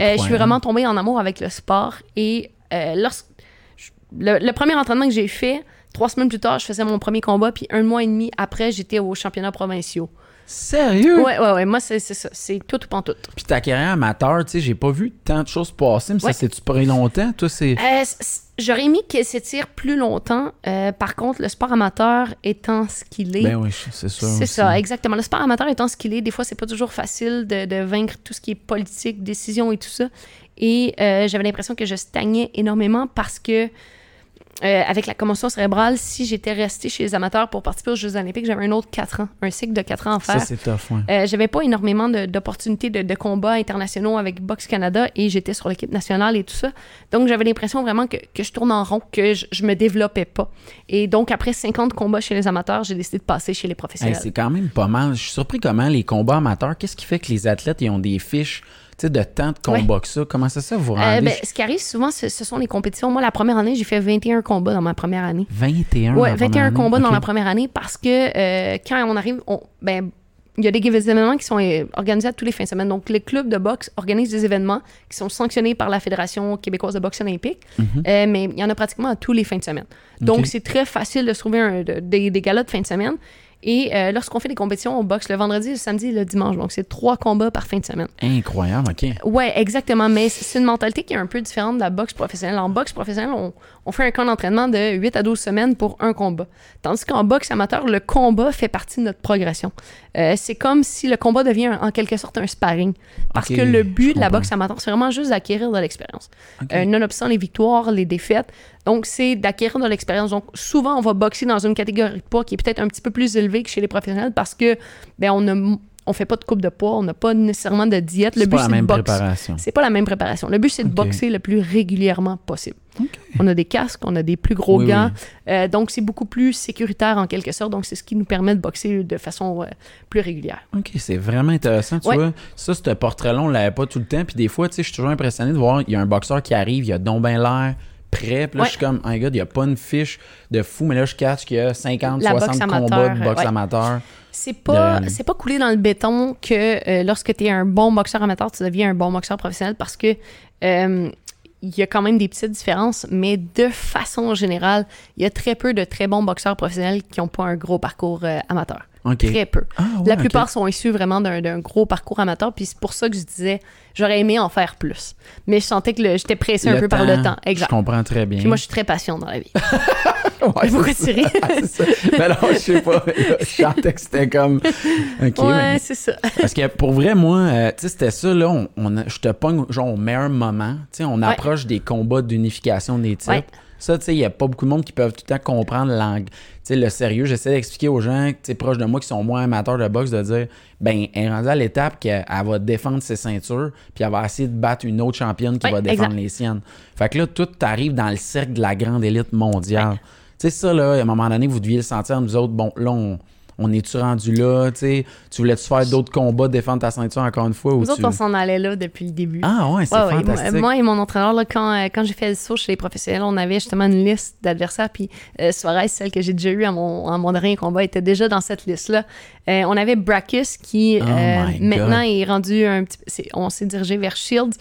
S2: Euh, je suis vraiment tombée en amour avec le sport. Et euh, lorsque, je- le, le premier entraînement que j'ai fait, trois semaines plus tard, je faisais mon premier combat. Puis un mois et demi après, j'étais aux championnats provinciaux.
S1: Sérieux?
S2: Ouais, ouais, ouais. Moi, c'est ça. C'est tout ou pas tout.
S1: Puis ta carrière amateur, tu sais, j'ai pas vu tant de choses passer, mais
S2: Ouais.
S1: ça s'est-tu pris longtemps? Toi, c'est.
S2: Euh, J'aurais aimé qu'elle s'étire plus longtemps. Euh, par contre, le sport amateur étant ce qu'il est,
S1: Ben oui, c'est sûr.
S2: c'est ça, exactement. Le sport amateur étant ce qu'il est, des fois, c'est pas toujours facile de, de vaincre tout ce qui est politique, décision et tout ça. Et euh, j'avais l'impression que je stagnais énormément parce que, euh, avec la commotion cérébrale, si j'étais restée chez les amateurs pour participer aux Jeux Olympiques, j'avais un autre 4 ans, un cycle de 4 ans à
S1: Ça,
S2: faire.
S1: c'est tough, ouais.
S2: Euh, j'avais pas énormément d'opportunités de, de combats internationaux avec Boxe Canada et j'étais sur l'équipe nationale et tout ça. Donc, j'avais l'impression vraiment que, que je tourne en rond, que je, je me développais pas. Et donc, après 50 combats chez les amateurs, j'ai décidé de passer chez les
S1: Hey,
S2: professionnels.
S1: c'est quand même pas mal. Je suis surpris comment les combats amateurs, qu'est-ce qui fait que les athlètes ils ont des fiches sais, de tant de combats que ça? Comment ça, ça vous
S2: Euh,
S1: rendez?
S2: ben, ce qui arrive souvent, ce, ce sont les compétitions. Moi, la première année, j'ai fait 21 combats dans ma première année.
S1: 21
S2: Ouais,
S1: dans la
S2: 21
S1: première
S2: combats dans la première année parce que euh, quand on arrive, on, ben, il y a des événements qui sont euh, organisés à tous les fins de semaine. Donc, les clubs de boxe organisent des événements qui sont sanctionnés par la Fédération québécoise de boxe olympique, Euh, mais il y en a pratiquement à tous les fins de semaine. Donc,
S1: Mhm.
S2: C'est très facile de se trouver un- de- des, des galas de fin de semaine. Et euh, lorsqu'on fait des compétitions, on boxe le vendredi, le samedi et le dimanche. Donc, c'est trois combats par fin de semaine.
S1: Incroyable, OK.
S2: Ouais, exactement. Mais c'est une mentalité qui est un peu différente de la boxe professionnelle. En boxe professionnelle, on, on fait un camp d'entraînement de 8 à 12 semaines pour un combat. Tandis qu'en boxe amateur, le combat fait partie de notre progression. Euh, c'est comme si le combat devient un- en quelque sorte un sparring. Parce que le but de la boxe amateur, c'est vraiment juste d'acquérir de l'expérience. Euh, nonobstant les victoires, les défaites. Donc, c'est d'acquérir de l'expérience. Donc, souvent, on va boxer dans une catégorie de poids qui est peut-être un petit peu plus élevée que chez les professionnels parce que, ben, on ne on fait pas de coupe de poids, on n'a pas nécessairement de diète. Le but,
S1: pas la
S2: c'est de
S1: même
S2: boxer. C'est pas la même préparation. Le but, c'est de boxer le plus régulièrement possible. On a des casques, on a des plus gros
S1: Oui,
S2: gants. Euh, donc, c'est beaucoup plus sécuritaire en quelque sorte. Donc, c'est ce qui nous permet de boxer de façon euh, plus régulière.
S1: OK, c'est vraiment intéressant. Tu
S2: Ouais.
S1: vois, ça, ce portrait-là, on l'avait pas tout le temps. Puis des fois, tu sais, je suis toujours impressionné de voir, il y a un boxeur qui arrive, il a donc ben l'air prêt. Puis là,
S2: Ouais.
S1: je suis comme, un gars, il n'y a pas une fiche de fou, mais là, je catch qu'il y a 50,
S2: La
S1: 60
S2: boxe
S1: combats de boxe
S2: ouais.
S1: amateur.
S2: C'est pas,
S1: De-
S2: pas coulé dans le béton que euh, lorsque tu es un bon boxeur amateur, tu deviens un bon boxeur professionnel parce que euh, il y a quand même des petites différences, mais de façon générale, il y a très peu de très bons boxeurs professionnels qui n'ont pas un gros parcours euh, amateur. Très peu.
S1: Ah, ouais,
S2: La plupart sont issus vraiment d'un gros parcours amateur, puis c'est pour ça que je disais, j'aurais aimé en faire plus. Mais je sentais que j'étais pressée un peu par le temps.
S1: Je
S2: Exact.
S1: comprends très bien.
S2: Puis moi, je suis très patiente dans la vie.
S1: Ouais, ça. C'est ça. Mais non, je sais pas. Je sentais que c'était comme. OK.
S2: ouais,
S1: mais-
S2: c'est ça.
S1: Parce que pour vrai, moi, euh, tu sais, c'était ça, là. On, on a- je te pogne, genre, au meilleur moment. Tu sais, on approche des combats d'unification des titres. Ça, tu sais, il n'y a pas beaucoup de monde qui peuvent tout le temps comprendre l'ang- tu sais, le sérieux. J'essaie d'expliquer aux gens, tu sais, proches de moi qui sont moins amateurs de boxe, de dire, ben, elle est rendue à l'étape qu'elle elle va défendre ses ceintures, puis elle va essayer de battre une autre championne qui va défendre
S2: exact.
S1: les siennes. Fait que là, tout arrive dans le cercle de la grande élite mondiale. Tu sais, ça, là, à un moment donné, vous deviez le sentir, nous autres, bon, là, on. On est-tu rendu là, tu voulais-tu faire d'autres combats, défendre ta ceinture encore une fois? Ou
S2: Nous autres,
S1: tu...
S2: on s'en allait là depuis le début.
S1: Ah ouais, c'est
S2: Ouais,
S1: fantastique.
S2: Moi, moi et mon entraîneur, là, quand, euh, quand j'ai fait le saut chez les professionnels, on avait justement une liste d'adversaires. Puis euh, Suarez, celle que j'ai déjà eue à mon, à mon dernier combat, était déjà dans cette liste-là. Euh, on avait Brackus qui
S1: Oh
S2: euh, maintenant est rendu un petit On s'est dirigé vers Shields.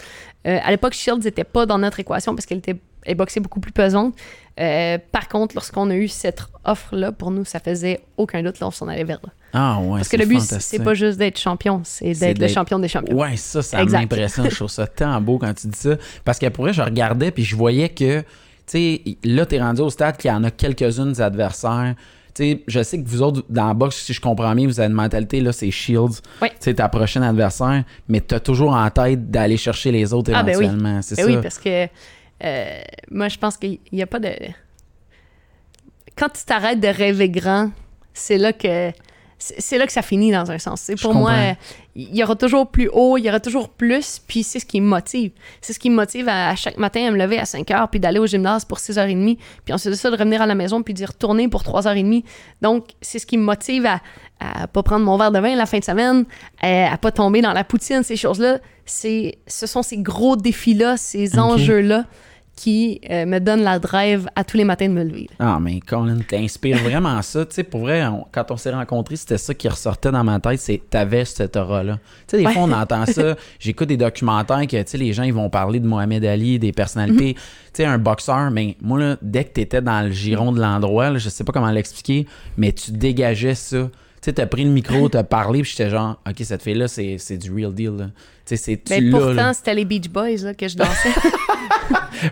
S2: Euh, à l'époque, Shields n'était pas dans notre équation parce qu'elle était elle boxait beaucoup plus pesante. Euh, par contre, lorsqu'on a eu cette offre-là, pour nous, ça faisait aucun doute, là, on s'en allait vers là.
S1: Ah ouais,
S2: Parce que
S1: c'est
S2: le but, c'est pas juste d'être champion, c'est
S1: C'est
S2: d'être le champion des champions.
S1: Ouais, ça, ça m'impressionne. Je trouve ça tant beau quand tu dis ça. Parce que pour vrai, je regardais puis je voyais que, tu sais, là, t'es rendu au stade qu'il y en a quelques-unes des adversaires. Tu sais, je sais que vous autres, dans la boxe, si je comprends bien, vous avez une mentalité, là, c'est Shields. Tu sais, ta prochaine adversaire, mais t'as toujours en tête d'aller chercher les autres
S2: Ah, ben oui.
S1: éventuellement. C'est
S2: Ben
S1: ça?
S2: oui, parce que euh, moi, je pense qu'il n'y a pas de. Quand tu t'arrêtes de rêver grand, c'est là que. C'est là que ça finit dans un sens. Pour moi, il y aura toujours plus haut, il y aura toujours plus, puis c'est ce qui me motive. C'est ce qui me motive à, à chaque matin à me lever à 5 heures, puis d'aller au gymnase pour 6h30, puis ensuite de ça, de revenir à la maison, puis d'y retourner pour 3h30. Donc, c'est ce qui me motive à, à pas prendre mon verre de vin la fin de semaine, à, à pas tomber dans la poutine, ces choses-là. Ce sont ces gros défis-là, ces enjeux-là qui euh, me donne la drive à tous les matins de me lever.
S1: Ah, mais Colin, t'inspires vraiment ça. Tu sais, pour vrai, on- quand on s'est rencontrés, c'était ça qui ressortait dans ma tête, c'est t'avais cette aura-là. Tu sais, des
S2: Ouais.
S1: fois, on entend ça. J'écoute des documentaires que, tu sais, les gens, ils vont parler de Mohamed Ali, des personnalités. Tu sais, un boxeur, mais moi, là, dès que t'étais dans le giron de l'endroit, je sais pas comment l'expliquer, mais tu dégageais ça. Tu sais, t'as pris le micro, t'as parlé, puis j'étais genre, OK, cette fille-là, c'est c'est du real deal, là. C'est
S2: Mais
S1: l'as,
S2: pourtant,
S1: là.
S2: c'était les Beach Boys là, que je dansais.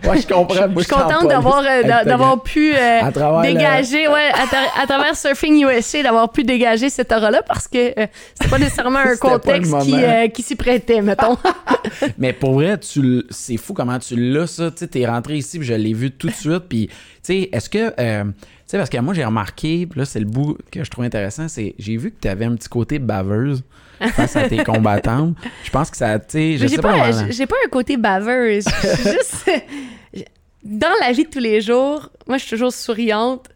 S1: Ouais, je comprends.
S2: Je suis contente d'avoir euh, d'a- d'avoir pu euh,
S1: À travers le-
S2: dégager, ouais, à, tra- à travers Surfing USA, d'avoir pu dégager cette aura-là parce que euh, c'était pas nécessairement un contexte qui, euh, qui s'y prêtait, mettons.
S1: Mais pour vrai, tu c'est fou comment tu l'as, ça. Tu sais, t'es rentré ici, puis je l'ai vu tout de suite. Puis, tu sais, est-ce que. Tu sais, parce que moi, j'ai remarqué, puis là, c'est le bout que je trouve intéressant, c'est j'ai vu que t'avais un petit côté baveuse face à tes combattantes. Je pense que ça, tu sais, je sais pas.
S2: j'ai- pas un côté baveuse. Je suis juste. Dans la vie de tous les jours, moi, je suis toujours souriante.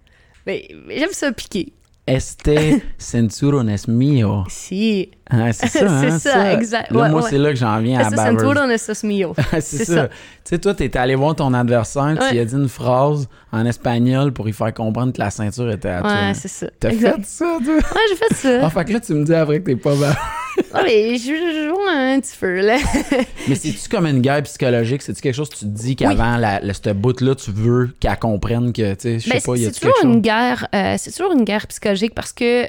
S2: Mais j'aime ça piquer.
S1: Este cinturon es mío.
S2: Si.
S1: Ah, c'est ça, hein,
S2: ça, exact.
S1: Là,
S2: Ouais,
S1: moi,
S2: ouais.
S1: c'est là que j'en viens à
S2: Eso
S1: baveuse.
S2: mío.
S1: c'est
S2: C'est
S1: ça. Tu sais, toi, t'es allé voir ton adversaire, tu lui as dit une phrase en espagnol pour lui faire comprendre que la ceinture était à toi.
S2: Ouais, c'est ça.
S1: T'as fait ça, toi?
S2: Ouais, j'ai fait ça.
S1: Ah, fait que là, tu me dis après que t'es pas baveuse.
S2: Ah, mais je je joue un petit peu, là.
S1: Mais c'est-tu comme une guerre psychologique? C'est-tu quelque chose que tu te dis qu'avant la, la- cette bout-là, tu veux qu'elle comprenne que, tu sais, je sais
S2: Ben,
S1: pas, y
S2: c'est
S1: a-tu
S2: toujours
S1: quelque chose?
S2: euh, c'est toujours une guerre psychologique parce que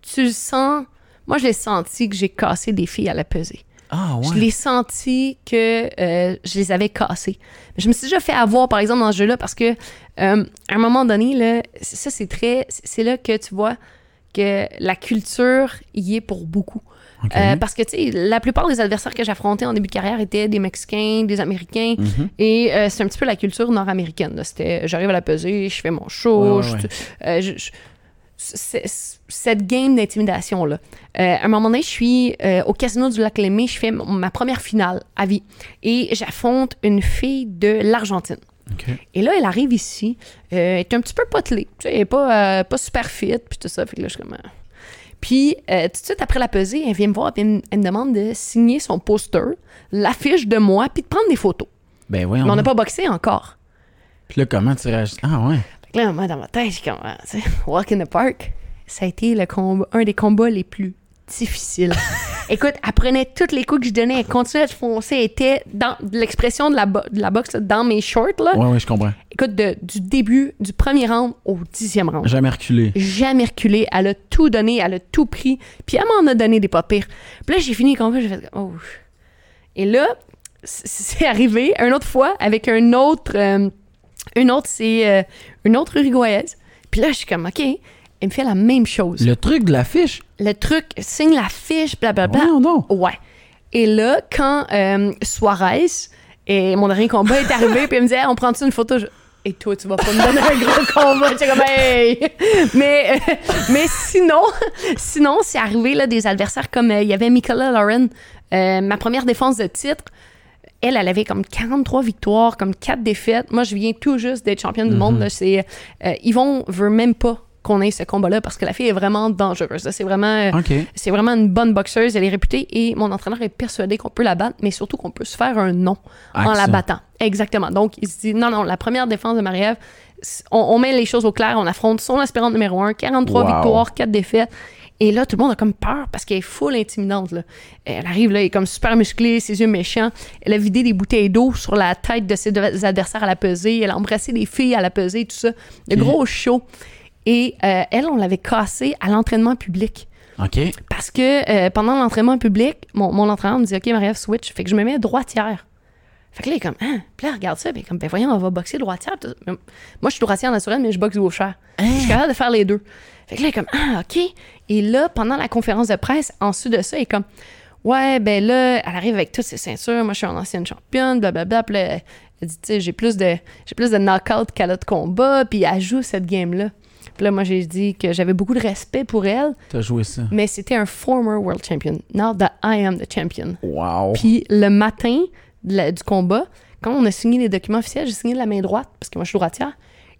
S2: tu le sens. Moi, je l'ai senti que j'ai cassé des filles à la pesée.
S1: Ah,
S2: Je l'ai senti que euh, je les avais cassées. Je me suis déjà fait avoir, par exemple, dans ce jeu-là, parce que euh, à un moment donné, là, ça, c'est très. C'est là que tu vois que la culture y est pour beaucoup. Euh, parce que, tu sais, la plupart des adversaires que j'affrontais en début de carrière étaient des Mexicains, des Américains.
S1: Mhm.
S2: Et euh, c'est un petit peu la culture nord-américaine. C'était, j'arrive à la peser, je fais mon show.
S1: Ouais, ouais,
S2: je- euh, je- je- c'est- cette game d'intimidation-là. Euh, à un moment donné, je suis euh, au casino du lac Lémé, je fais ma première finale à vie. Et j'affronte une fille de l'Argentine. Et là, elle arrive ici, euh, elle est un petit peu potelée. Tu sais, elle est pas, pas super fit, puis tout ça. Fait que là, je suis comme... Puis, euh, tout de suite après la pesée, elle vient me voir, elle me, elle me demande de signer son poster, l'affiche de moi, puis de prendre des photos.
S1: Ben voyons.
S2: Mais on n'a pas boxé encore.
S1: Puis là, comment tu réagis? Ah, ouais.
S2: Là, moi, dans ma tête, j'ai comme, ah, Walk in the Park, ça a été le combat, un des combats les plus difficiles. Écoute, elle prenait tous les coups que je donnais, elle continuait de foncer, elle était dans l'expression de la, bo- de la boxe, là, dans mes shorts, là.
S1: Ouais, ouais, je comprends.
S2: Écoute, de- du début, du premier round au dixième round.
S1: Jamais reculé.
S2: Jamais reculé, elle a tout donné, elle a tout pris, puis elle m'en a donné des pas pires. Puis là, j'ai fini le combat, j'ai fait, oh. Et là, c'est arrivé une autre fois avec un autre, euh, une autre, c'est euh, une autre uruguayaise. Puis là, je suis comme, OK, elle me fait la même chose. Le,
S1: Le truc de l'affiche?
S2: truc, signe la fiche, blablabla.
S1: Voyons donc.
S2: Ouais. Et là, quand euh, Suarez et mon dernier combat est arrivé, puis il me disait, Hey, on prend-tu une photo? Je- et toi, tu vas pas me donner un gros combat. J'étais comme, hey! Mais, euh, mais sinon, sinon, c'est arrivé là, des adversaires comme euh, il y avait Michaela Lauren, ma première défense de titre. Elle, elle avait comme 43 victoires, comme 4 défaites. Moi, je viens tout juste d'être championne du monde. là. C'est, euh, Yvon veut même pas qu'on ait ce combat-là parce que la fille est vraiment dangereuse. là. C'est vraiment, euh, c'est vraiment une bonne boxeuse. Elle est réputée et mon entraîneur est persuadé qu'on peut la battre, mais surtout qu'on peut se faire un nom en la battant. Exactement. Donc, il se dit non, non, la première défense de Marie-Ève, on, on met les choses au clair. On affronte son aspirante numéro 1, 43
S1: Wow.
S2: victoires, 4 défaites. Et là, tout le monde a comme peur parce qu'elle est full intimidante. Là. Elle arrive là, elle est comme super musclée, ses yeux méchants. Elle a vidé des bouteilles d'eau sur la tête de ses adversaires à la pesée. Elle a embrassé des filles à la pesée, tout ça. De gros show. Et euh, elle, on l'avait cassée à l'entraînement public.
S1: OK.
S2: Parce que euh, pendant l'entraînement public, mon, mon entraîneur me dit OK, Marie-Ève, switch. Fait que je me mets droitière. Fait que là, il est comme, ah, puis là, regarde ça. Puis comme, ben voyons, on va boxer droitière. Moi, je suis droitière naturelle, mais je boxe gauchère. Je suis capable de faire les deux. Fait que là, il est comme, ah, OK. Et là, pendant la conférence de presse, en dessous de ça, il est comme, ouais, ben là, elle arrive avec toutes ses ceintures. Moi, je suis une ancienne championne, blablabla. Puis là, elle dit, tu sais, j'ai plus de, j'ai plus de knock-out qu'elle a de combat. Puis elle joue cette game-là. Puis là, moi, j'ai dit que j'avais beaucoup de respect pour elle,
S1: T'as joué ça.
S2: mais c'était un former world champion. Now that I am the champion.
S1: Wow.
S2: Puis le matin la- du combat, quand on a signé les documents officiels, j'ai signé de la main droite, parce que moi, je suis droitière.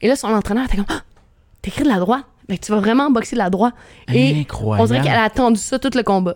S2: Et là, son entraîneur était comme Ah, T'écris de la droite? Ben, tu vas vraiment boxer de la droite. Et
S1: Incroyable.
S2: on dirait qu'elle a attendu ça tout le combat.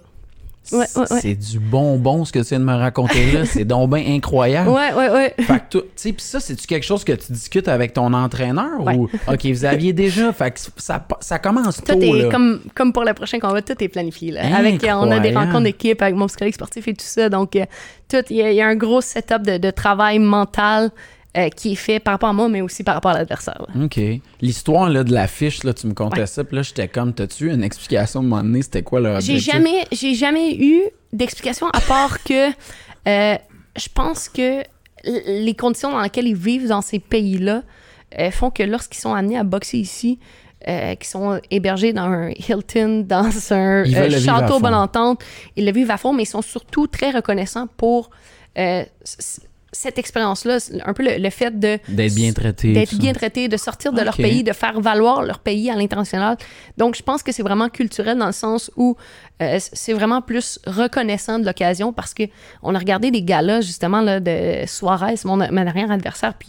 S2: Ouais, ouais, ouais.
S1: C'est du bonbon ce que tu viens de me raconter là. c'est donc bien incroyable.
S2: Ouais, ouais, ouais.
S1: Fait que, tu sais, pis ça, c'est-tu quelque chose que tu discutes avec ton entraîneur ou, OK, vous aviez déjà, fait que ça, ça commence
S2: Tout
S1: tôt,
S2: est
S1: là.
S2: comme, comme pour le prochain combat, tout est planifié. Là. Avec, on a des rencontres d'équipe avec mon psychologue sportif et tout ça. Donc, euh, tout, il y, a- il y a un gros setup de, de travail mental euh, qui est fait par rapport à moi, mais aussi par rapport à l'adversaire.
S1: OK. L'histoire là, de l'affiche, là, tu me contais
S2: Ouais.
S1: ça, puis là, j'étais comme, t'as-tu une explication de un moment donné, c'était quoi leur
S2: J'ai jamais, j'ai jamais eu d'explication à part que euh, je pense que les conditions dans lesquelles ils vivent dans ces pays-là euh, font que lorsqu'ils sont amenés à boxer ici, euh, qui sont hébergés dans un Hilton, dans un euh,
S1: le
S2: château bonne entente, ils le vivent à fond, mais ils sont surtout très reconnaissants pour euh, cette expérience-là, un peu le, le fait de
S1: D'être bien traité.
S2: d'être bien traités, de sortir de leur pays, de faire valoir leur pays à l'international. Donc, je pense que c'est vraiment culturel dans le sens où euh, c'est vraiment plus reconnaissant de l'occasion parce que on a regardé des galas, justement, là, de Suarez, mon, mon arrière adversaire, puis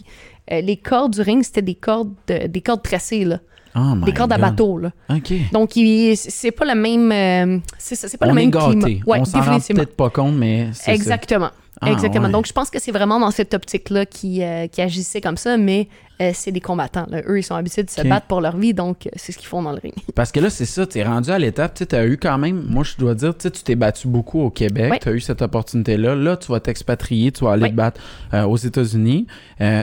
S2: euh, les cordes du ring, c'était des cordes, de- des cordes tressées, là,
S1: Oh
S2: des cordes à bateau, là.
S1: OK.
S2: Donc, c'est pas le même... euh, c'est pas
S1: on
S2: le même
S1: est gâtés.
S2: climat. Ouais,
S1: on s'en rend peut-être pas compte, mais.
S2: Exactement.
S1: Ah,
S2: Exactement.
S1: ouais.
S2: Donc, je pense que c'est vraiment dans cette optique-là qui, euh, qui agissait comme ça, mais euh, c'est des combattants. là. Eux, ils sont habitués de se battre pour leur vie, donc euh, c'est ce qu'ils font dans le ring.
S1: Parce que là, c'est ça, t'es rendu à l'étape, tu as eu quand même, moi je dois dire, tu tu t'es battu beaucoup au Québec, tu as eu cette opportunité-là. Là, tu vas t'expatrier, tu vas aller te battre euh, aux États-Unis.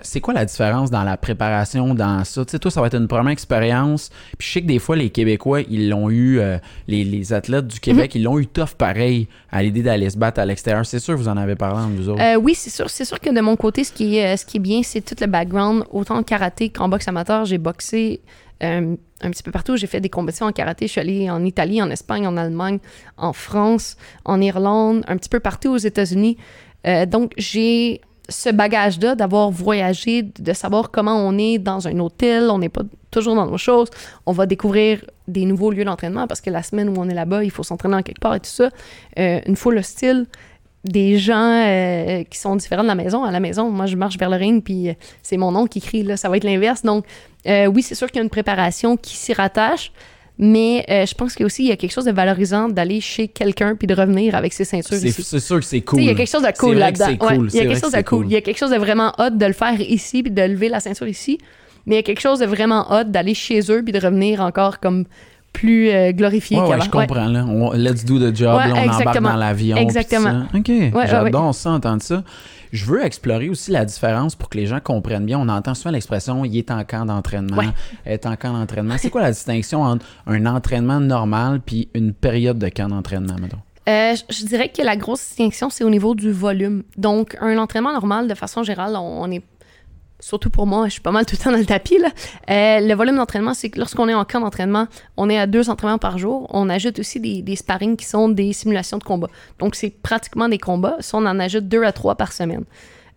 S1: C'est quoi la différence dans la préparation, dans ça? Tu sais, toi, ça va être une première expérience. Puis je sais que des fois, les Québécois, ils l'ont eu, les, les athlètes du Québec,
S2: Mhm.
S1: ils l'ont eu tough pareil à l'idée d'aller se battre à l'extérieur. C'est sûr, vous en avez parlé entre vous autres.
S2: Oui, c'est sûr. C'est sûr que de mon côté, ce qui est, ce qui est bien, c'est tout le background. Autant karaté qu'en boxe amateur, j'ai boxé euh, un petit peu partout. J'ai fait des compétitions en karaté. Je suis allée en Italie, en Espagne, en Allemagne, en France, en Irlande, un petit peu partout aux États-Unis. Euh, donc, j'ai ce bagage-là d'avoir voyagé, de savoir comment on est dans un hôtel, on n'est pas toujours dans nos choses, on va découvrir des nouveaux lieux d'entraînement parce que la semaine où on est là-bas, il faut s'entraîner en quelque part et tout ça. Euh, une foule hostile, des gens euh, qui sont différents de la maison. À la maison, moi, je marche vers le ring, puis euh, c'est mon nom qui crie, là, ça va être l'inverse. Donc, euh, oui, c'est sûr qu'il y a une préparation qui s'y rattache, mais euh, je pense qu'il y a aussi il y a quelque chose de valorisant d'aller chez quelqu'un puis de revenir avec ses ceintures
S1: C'est
S2: ici.
S1: c'est sûr que c'est cool.
S2: Il y a quelque chose de cool là-dedans. Ouais, il y a quelque
S1: que
S2: chose de cool. Il y a quelque chose de vraiment hot de le faire ici puis de lever la ceinture ici. Mais il y a quelque chose de vraiment hot d'aller chez eux puis de revenir encore comme plus euh, glorifié
S1: Ouais, ouais, je comprends. Là. On- let's do the job. Là, on embarque dans l'avion.
S2: Exactement.
S1: ça. OK. J'adore ça, entendre ça. Je veux explorer aussi la différence pour que les gens comprennent bien. On entend souvent l'expression « il est en camp d'entraînement est en camp d'entraînement. C'est quoi la distinction entre un entraînement normal puis une période de camp d'entraînement, mettons?
S2: Euh, je- je dirais que la grosse distinction, c'est au niveau du volume. Donc, un entraînement normal, de façon générale, on, on est. Surtout pour moi, je suis pas mal tout le temps dans le tapis. Là. Euh, le volume d'entraînement, c'est que lorsqu'on est en camp d'entraînement, on est à deux entraînements par jour. On ajoute aussi des, des sparring qui sont des simulations de combat. Donc, c'est pratiquement des combats. Ça, on en ajoute deux à trois par semaine.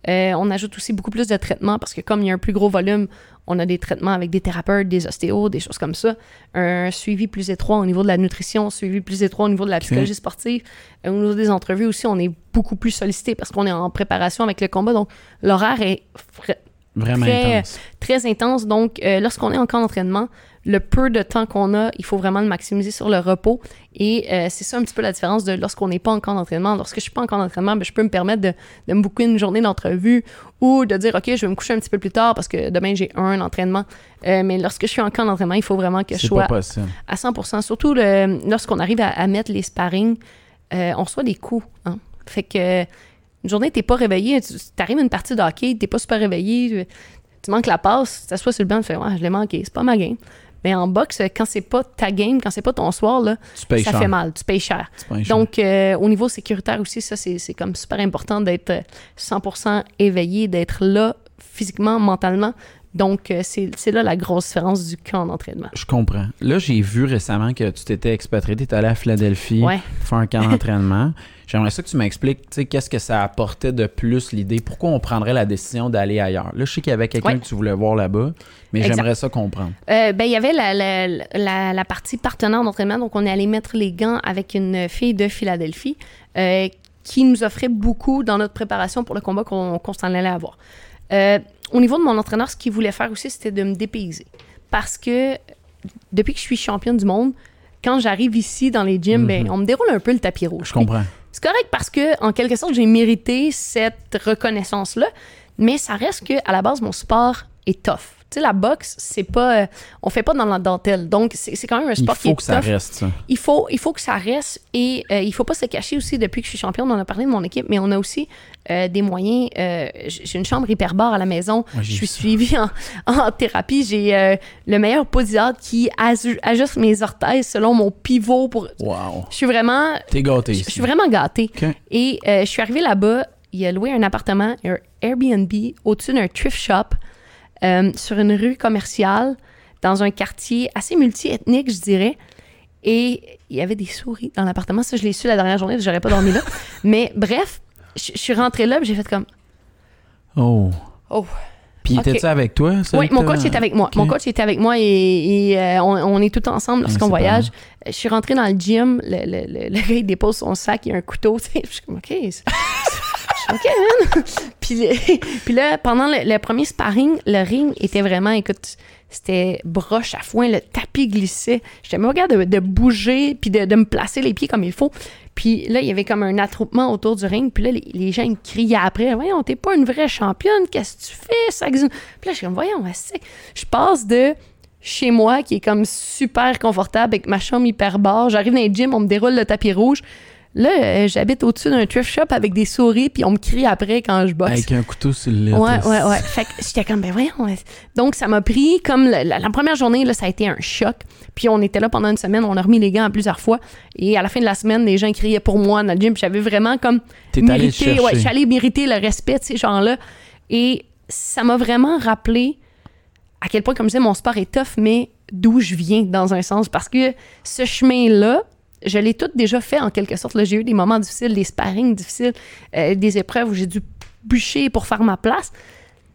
S2: Euh, on ajoute aussi beaucoup plus de traitements parce que comme il y a un plus gros volume, on a des traitements avec des thérapeutes, des ostéos, des choses comme ça. Un suivi plus étroit au niveau de la nutrition, un suivi plus étroit au niveau de la psychologie sportive. Au niveau des entrevues aussi, on est beaucoup plus sollicité parce qu'on est en préparation avec le combat. Donc, l'horaire est
S1: Vraiment
S2: Très-
S1: intense.
S2: très intense. Donc, euh, lorsqu'on est en camp d'entraînement, le peu de temps qu'on a, il faut vraiment le maximiser sur le repos. Et euh, c'est ça un petit peu la différence de lorsqu'on n'est pas en camp d'entraînement. Lorsque je suis pas en camp d'entraînement, ben, je peux me permettre de, de me booker une journée d'entrevue ou de dire, OK, je vais me coucher un petit peu plus tard parce que demain, j'ai un entraînement. Euh, mais lorsque je suis en camp d'entraînement, il faut vraiment que je sois
S1: possible.
S2: à 100% Surtout lorsqu'on arrive à, à mettre les sparring, on reçoit des coups. hein. Fait que une journée, t'es pas réveillé, tu arrives à une partie de hockey, t'es pas super réveillé, tu, manques la passe, tu t'assois sur le banc, tu fais ouais, je l'ai manqué, c'est pas ma game. Mais en boxe, quand c'est pas ta game, quand c'est pas ton soir, là, ça
S1: cher.
S2: fait mal, tu payes cher.
S1: Tu payes cher.
S2: Donc, euh, au niveau sécuritaire aussi, ça, c'est c'est comme super important d'être euh, 100% éveillé, d'être là physiquement, mentalement. Donc, euh, c'est là la grosse différence du camp d'entraînement.
S1: Je comprends. Là, j'ai vu récemment que tu t'étais expatrié, tu allé à Philadelphie
S2: Ouais.
S1: faire un camp d'entraînement. J'aimerais ça que tu m'expliques, tu sais, qu'est-ce que ça apportait de plus l'idée, pourquoi on prendrait la décision d'aller ailleurs? Là, je sais qu'il y avait quelqu'un
S2: Ouais.
S1: que tu voulais voir là-bas, mais j'aimerais ça comprendre.
S2: Euh, ben, il y avait la, la, la, la partie partenaire d'entraînement. Donc, on est allé mettre les gants avec une fille de Philadelphie euh, qui nous offrait beaucoup dans notre préparation pour le combat qu'on s'en allait avoir. Euh, au niveau de mon entraîneur, ce qu'il voulait faire aussi, c'était de me dépayser. Parce que depuis que je suis championne du monde, quand j'arrive ici dans les gyms, ben, on me déroule un peu le tapis rouge.
S1: Mhm. Je comprends.
S2: C'est correct parce que, en quelque sorte, j'ai mérité cette reconnaissance-là, mais ça reste que, à la base, mon sport est tough. Tu sais, la boxe, c'est pas. euh, on fait pas dans la dentelle. Donc, c'est quand même un
S1: Il
S2: sport qui
S1: faut
S2: est
S1: que ça reste, ça.
S2: Il faut, il faut que ça reste et euh, il faut pas se cacher aussi depuis que je suis championne. On a parlé de mon équipe, mais on a aussi euh, des moyens. euh, j'ai une chambre hyperbare à la maison.
S1: Ouais,
S2: je suis suivie en, en thérapie. J'ai euh, le meilleur podiatre qui ajuste mes orteils selon mon pivot. Pour...
S1: Wow.
S2: Je suis vraiment,
S1: T'es gâté
S2: je
S1: ici.
S2: suis vraiment gâtée. Et je suis arrivée là-bas. Il a loué un appartement, un Airbnb, au-dessus d'un thrift shop, euh, sur une rue commerciale, dans un quartier assez multiethnique, je dirais. Et il y avait des souris dans l'appartement. Ça, je l'ai su la dernière journée, j'aurais pas dormi là. Mais bref, je je suis rentrée là, puis j'ai fait comme.
S1: Oh.
S2: Oh.
S1: Puis
S2: Ok.
S1: était-tu avec toi? ça,
S2: Oui, mon coach était avec moi. Mon coach était avec moi et, et, euh, on, on est tout ensemble lorsqu'on voyage. Je suis rentrée dans le gym, le, le, le, le gars il dépose son sac, il y a un couteau. tu sais. Je suis comme, OK. OK, man. puis, là, pendant le, le premier sparring, le ring était vraiment, écoute, c'était broche à foin, le tapis glissait. J'étais même capable de, bouger puis de, me placer les pieds comme il faut. Puis là, il y avait comme un attroupement autour du ring. Puis là, les, gens ils criaient après Voyons, t'es pas une vraie championne, qu'est-ce que tu fais ça? Puis là, je suis comme Voyons, c'est- je passe de chez moi, qui est comme super confortable avec ma chambre hyper barre. J'arrive dans les gym, on me déroule le tapis rouge. Là, euh, j'habite au-dessus d'un thrift shop avec des souris, puis on me crie après quand je boxe.
S1: Avec un couteau sur le.
S2: Ouais, ouais, ouais. Fait que j'étais comme, ben voyons. ouais. Donc, ça m'a pris comme la, la- la première journée, là, ça a été un choc. Puis, on était là pendant une semaine, on a remis les gants plusieurs fois. Et à la fin de la semaine, les gens criaient pour moi dans le gym. Puis, j'avais vraiment comme mérité, ouais, allée mériter le respect de ces gens-là. Et ça m'a vraiment rappelé à quel point, comme je disais, mon sport est tough, mais d'où je viens dans un sens. Parce que ce chemin-là, je l'ai tout déjà fait en quelque sorte. J'ai eu des moments difficiles, des sparring difficiles, euh, des épreuves où j'ai dû bûcher pour faire ma place.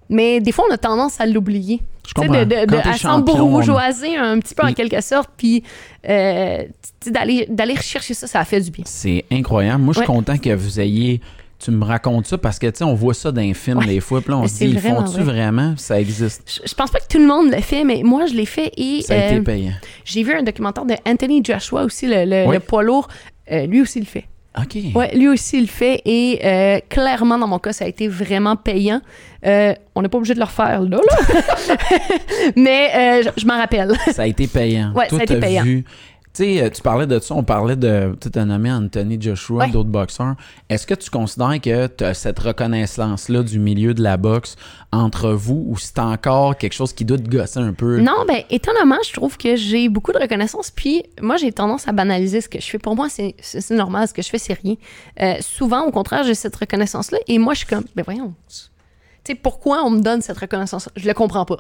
S2: Mais des fois, on a tendance à l'oublier.
S1: Je comprends.
S2: de, de, de, à s'embourgeoiser un petit peu en quelque sorte, puis euh, d'aller d'aller rechercher ça, ça a fait du bien.
S1: C'est incroyable. Moi, je suis
S2: Ouais.
S1: content que vous ayez. Tu me racontes ça parce que, tu sais, on voit ça dans les films
S2: Ouais.
S1: des fois. Puis là, on se dit, ils font-tu
S2: vrai.
S1: vraiment? Ça existe.
S2: Je, je pense pas que tout le monde le fait, mais moi, je l'ai fait et
S1: Ça a été
S2: euh,
S1: payant.
S2: j'ai vu un documentaire de Anthony Joshua aussi, le, le,
S1: Oui.
S2: le poids lourd. Euh, lui aussi le fait.
S1: OK.
S2: Ouais, lui aussi le fait et euh, clairement dans mon cas ça a été vraiment payant. On n'est pas obligé de le refaire là, là. mais je, je m'en rappelle.
S1: Ça a été payant.
S2: Ouais,
S1: Toi,
S2: ça a été payant.
S1: vu- sais, euh, tu parlais de ça, on parlait de. Tu as nommé Anthony Joshua,
S2: Ouais.
S1: d'autres boxeurs. Est-ce que tu considères que tu as cette reconnaissance-là du milieu de la boxe entre vous ou c'est encore quelque chose qui doit te gosser un peu?
S2: Non, ben étonnamment, je trouve que j'ai beaucoup de reconnaissance. Puis moi, j'ai tendance à banaliser ce que je fais. Pour moi, c'est normal. Ce que je fais, c'est rien. Euh, souvent, au contraire, j'ai cette reconnaissance-là. Et moi, je suis comme, ben voyons. Tu sais, pourquoi on me donne cette reconnaissance Je le comprends pas.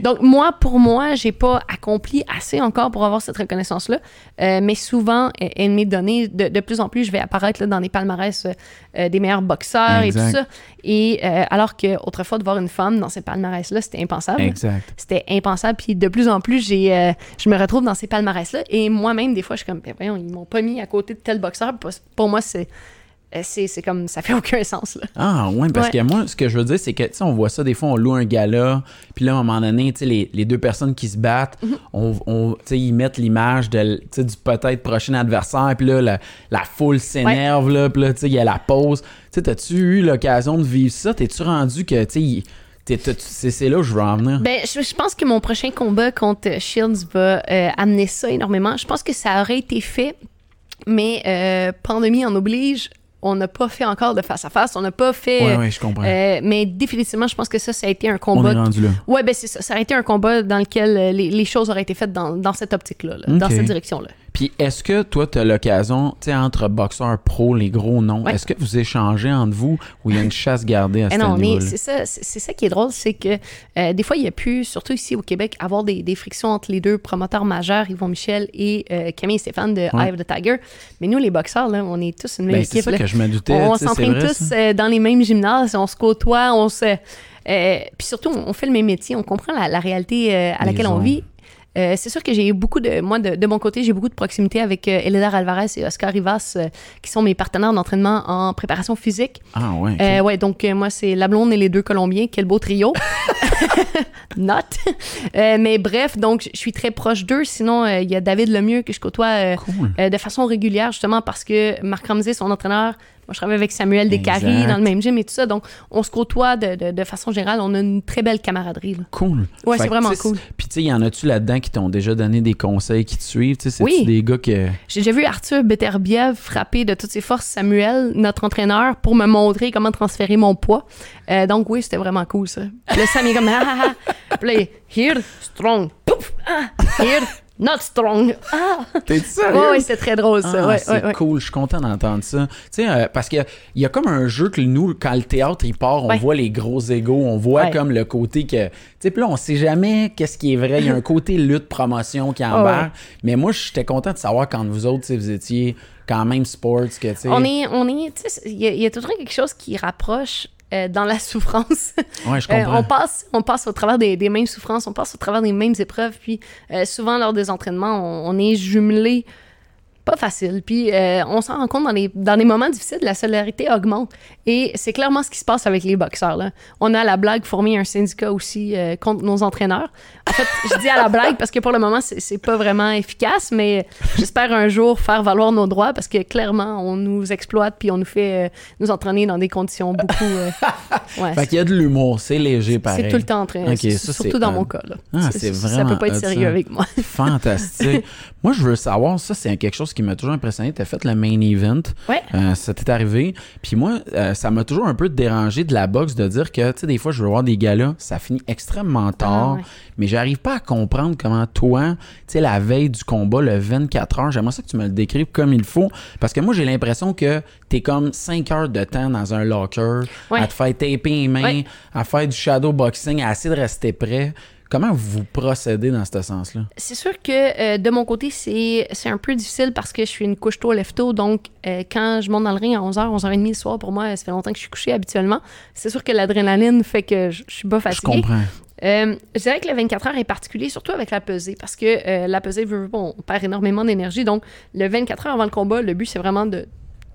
S2: Donc, moi, pour moi, j'ai pas accompli assez encore pour avoir cette reconnaissance-là. Euh, mais souvent, elle m'est donnée de, de plus en plus. Je vais apparaître là, dans des palmarès euh, euh, des meilleurs boxeurs et tout ça. Et euh, alors qu'autrefois, de voir une femme dans ces palmarès-là, c'était impensable.
S1: Exact.
S2: C'était impensable. Puis de plus en plus, j'ai, je me retrouve dans ces palmarès-là. Et moi-même, des fois, je suis comme, ben voyons, ils m'ont pas mis à côté de tel boxeur. Pour, moi, c'est, c'est, c'est comme, ça fait aucun sens. Là.
S1: Ah, ouais, parce
S2: Ouais.
S1: que moi, ce que je veux dire, c'est que, tu sais, on voit ça, des fois, on loue un gala, puis là, à un moment donné, tu sais, les, les deux personnes qui se battent,
S2: Mhm.
S1: on, on- tu sais, ils mettent l'image de, du peut-être prochain adversaire, puis là, la, la foule s'énerve, là, puis là, tu sais, il y a la pause. Tu sais, t'as-tu eu l'occasion de vivre ça? T'es-tu rendu que, tu sais, c'est c'est là où je veux en venir?
S2: Ben, je, je pense que mon prochain combat contre Shields va euh, amener ça énormément. Je pense que ça aurait été fait, mais euh, pandémie en oblige. On n'a pas fait encore de face à face. On n'a pas fait.
S1: ouais, ouais, je comprends.
S2: euh, mais définitivement, je pense que ça, ça a été un
S1: on
S2: combat
S1: est rendu là.
S2: Ouais, ben c'est ça. Ça aurait été un combat dans lequel euh, les, les choses auraient été faites dans, dans cette optique-là, là, dans cette direction-là.
S1: Puis est-ce que toi, tu as l'occasion, tu sais, entre boxeurs pro, les gros noms,
S2: Ouais.
S1: est-ce que vous échangez entre vous ou il y a une chasse gardée à
S2: Eh
S1: ce niveau-là?
S2: c'est ça, c'est c'est ça qui est drôle, c'est que euh, des fois, il y a pu, surtout ici au Québec, avoir des, des frictions entre les deux promoteurs majeurs, Yvon Michel et euh, Camille et Stéphane de
S1: Ouais.
S2: Eye of the Tiger. Mais nous, les boxeurs, là, on est tous une même
S1: Ben, c'est
S2: équipe.
S1: ça
S2: là.
S1: que je me doutais.
S2: On
S1: c'est
S2: s'entraîne tous euh, dans les mêmes gymnases, on se côtoie, on se. euh, puis surtout, on, fait le même métier, on comprend la, la réalité euh, à laquelle on vit. Euh, c'est sûr que j'ai eu beaucoup de. Moi, de, de mon côté, j'ai beaucoup de proximité avec euh, Elédar Alvarez et Oscar Rivas, euh, qui sont mes partenaires d'entraînement en préparation physique.
S1: Ah ouais.
S2: Euh, ouais, donc moi, c'est la blonde et les deux Colombiens. Quel beau trio. Not. Mais bref, donc je suis très proche d'eux. Sinon, il y a David Lemieux que je côtoie
S1: Cool.
S2: de façon régulière, justement, parce que Marc Ramsey, son entraîneur, moi, je travaille avec Samuel Descaries dans le même gym et tout ça. Donc, on se côtoie de, de- de façon générale. On a une très belle camaraderie. là.
S1: Cool.
S2: Ouais, c'est vraiment cool.
S1: Puis, tu sais, y en a-tu là-dedans qui t'ont déjà donné des conseils, qui te suivent? Tu sais, c'est-tu
S2: Oui.
S1: des gars que.
S2: J'ai déjà vu Arthur Beterbiev frapper de toutes ses forces Samuel, notre entraîneur, pour me montrer comment transférer mon poids. Euh, donc oui, c'était vraiment cool ça. Là, Sam est comme ah, ah, ah. Puis là, here, strong. Pouf, ah, here, not strong. Ah.
S1: T'es sérieux?
S2: Ouais, ouais, c'est très drôle ça.
S1: Ah,
S2: ouais,
S1: c'est
S2: ouais, ouais.
S1: cool, je suis content d'entendre ça. Tu sais, euh, parce qu'il y a comme un jeu que nous, quand le théâtre il part, on
S2: Ouais.
S1: voit les gros égaux, on voit
S2: Ouais.
S1: comme le côté que. Tu sais, puis là, on sait jamais qu'est-ce qui est vrai. Il y a un côté lutte, promotion qui
S2: ouais.
S1: embarque. Mais moi, j'étais content de savoir quand vous autres, vous étiez quand même sports, que tu sais.
S2: On est, on est, tu sais, il y, a- il y a toujours quelque chose qui rapproche euh, dans la souffrance.
S1: Ouais, je
S2: Euh,
S1: comprends.
S2: on, passe, on passe au travers des, des mêmes souffrances, on passe au travers des mêmes épreuves, puis euh, souvent lors des entraînements, on, on est jumelés. Pas facile. Puis euh, on s'en rend compte dans les, dans les moments difficiles, la solidarité augmente. Et c'est clairement ce qui se passe avec les boxeurs. Là. On a à la blague formé un syndicat aussi euh, contre nos entraîneurs. En fait, je dis à la blague parce que pour le moment, c'est pas vraiment efficace, mais j'espère un jour faire valoir nos droits parce que clairement, on nous exploite puis on nous fait euh, nous entraîner dans des conditions beaucoup. ouais,
S1: Fait qu'il y a de l'humour, c'est léger pareil.
S2: c'est tout le temps en train.
S1: Ok,
S2: c'est-
S1: ça,
S2: surtout dans mon cas. Là.
S1: Ah,
S2: Ça
S1: vraiment
S2: peut pas être sérieux
S1: ça.
S2: avec moi.
S1: Fantastique. Moi, je veux savoir, ça, c'est quelque chose qui m'a toujours impressionné. Tu as fait le main event.
S2: Ouais.
S1: Euh, ça t'est arrivé. Puis moi, euh, ça m'a toujours un peu dérangé de la boxe de dire que, tu sais, des fois, je veux voir des galas, ça finit extrêmement tard,
S2: Ah, ouais.
S1: mais j'arrive pas à comprendre comment toi, tu sais, la veille du combat, le 24 heures, j'aimerais ça que tu me le décrives comme il faut. Parce que moi, j'ai l'impression que t'es comme 5 heures de temps dans un locker,
S2: Ouais.
S1: à te faire taper les mains, à faire du shadow boxing, à essayer de rester prêt. Comment vous procédez dans ce sens-là?
S2: C'est sûr que euh, de mon côté, c'est un peu difficile parce que je suis une couche-tôt, lève-tôt. Donc, euh, quand je monte dans le ring à 11h, 11h30 le soir, pour moi, ça fait longtemps que je suis couchée habituellement. C'est sûr que l'adrénaline fait que je, je suis pas
S1: Je
S2: fatiguée.
S1: comprends.
S2: Euh, je dirais que le 24 heures est particulier, surtout avec la pesée, parce que euh, la pesée, veut, pas, on perd énormément d'énergie. Donc, le 24 heures avant le combat, le but, c'est vraiment de,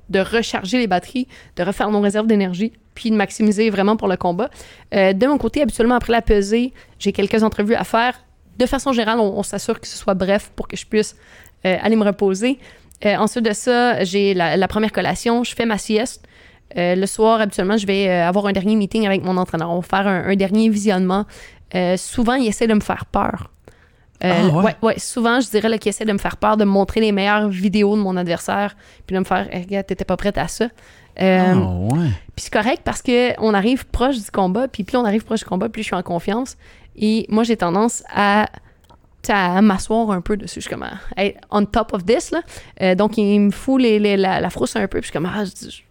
S2: de recharger les batteries, de refaire nos réserves d'énergie, puis de maximiser vraiment pour le combat. Euh, de mon côté, habituellement, après la pesée, j'ai quelques entrevues à faire. De façon générale, on, s'assure que ce soit bref pour que je puisse euh, aller me reposer. Euh, ensuite de ça, j'ai la, première collation, je fais ma sieste. Le soir, habituellement, je vais avoir un dernier meeting avec mon entraîneur. On va faire un, un dernier visionnement. Souvent, il essaie de me faire peur. Euh,
S1: Ah, ouais?
S2: ouais, ouais, souvent, je dirais qu'il essaie de me faire peur, de me montrer les meilleures vidéos de mon adversaire, puis de me faire, Hey, regarde, t'étais pas prête à ça. Euh,
S1: Ah, ouais.
S2: puis c'est correct parce que on arrive proche du combat, puis plus on arrive proche du combat, plus je suis en confiance. Et moi, j'ai tendance à, à m'asseoir un peu dessus. Je suis comme, être on top of this, là. Euh, donc, il me fout les, les- la, la frousse un peu, puis je suis comme, ah, je-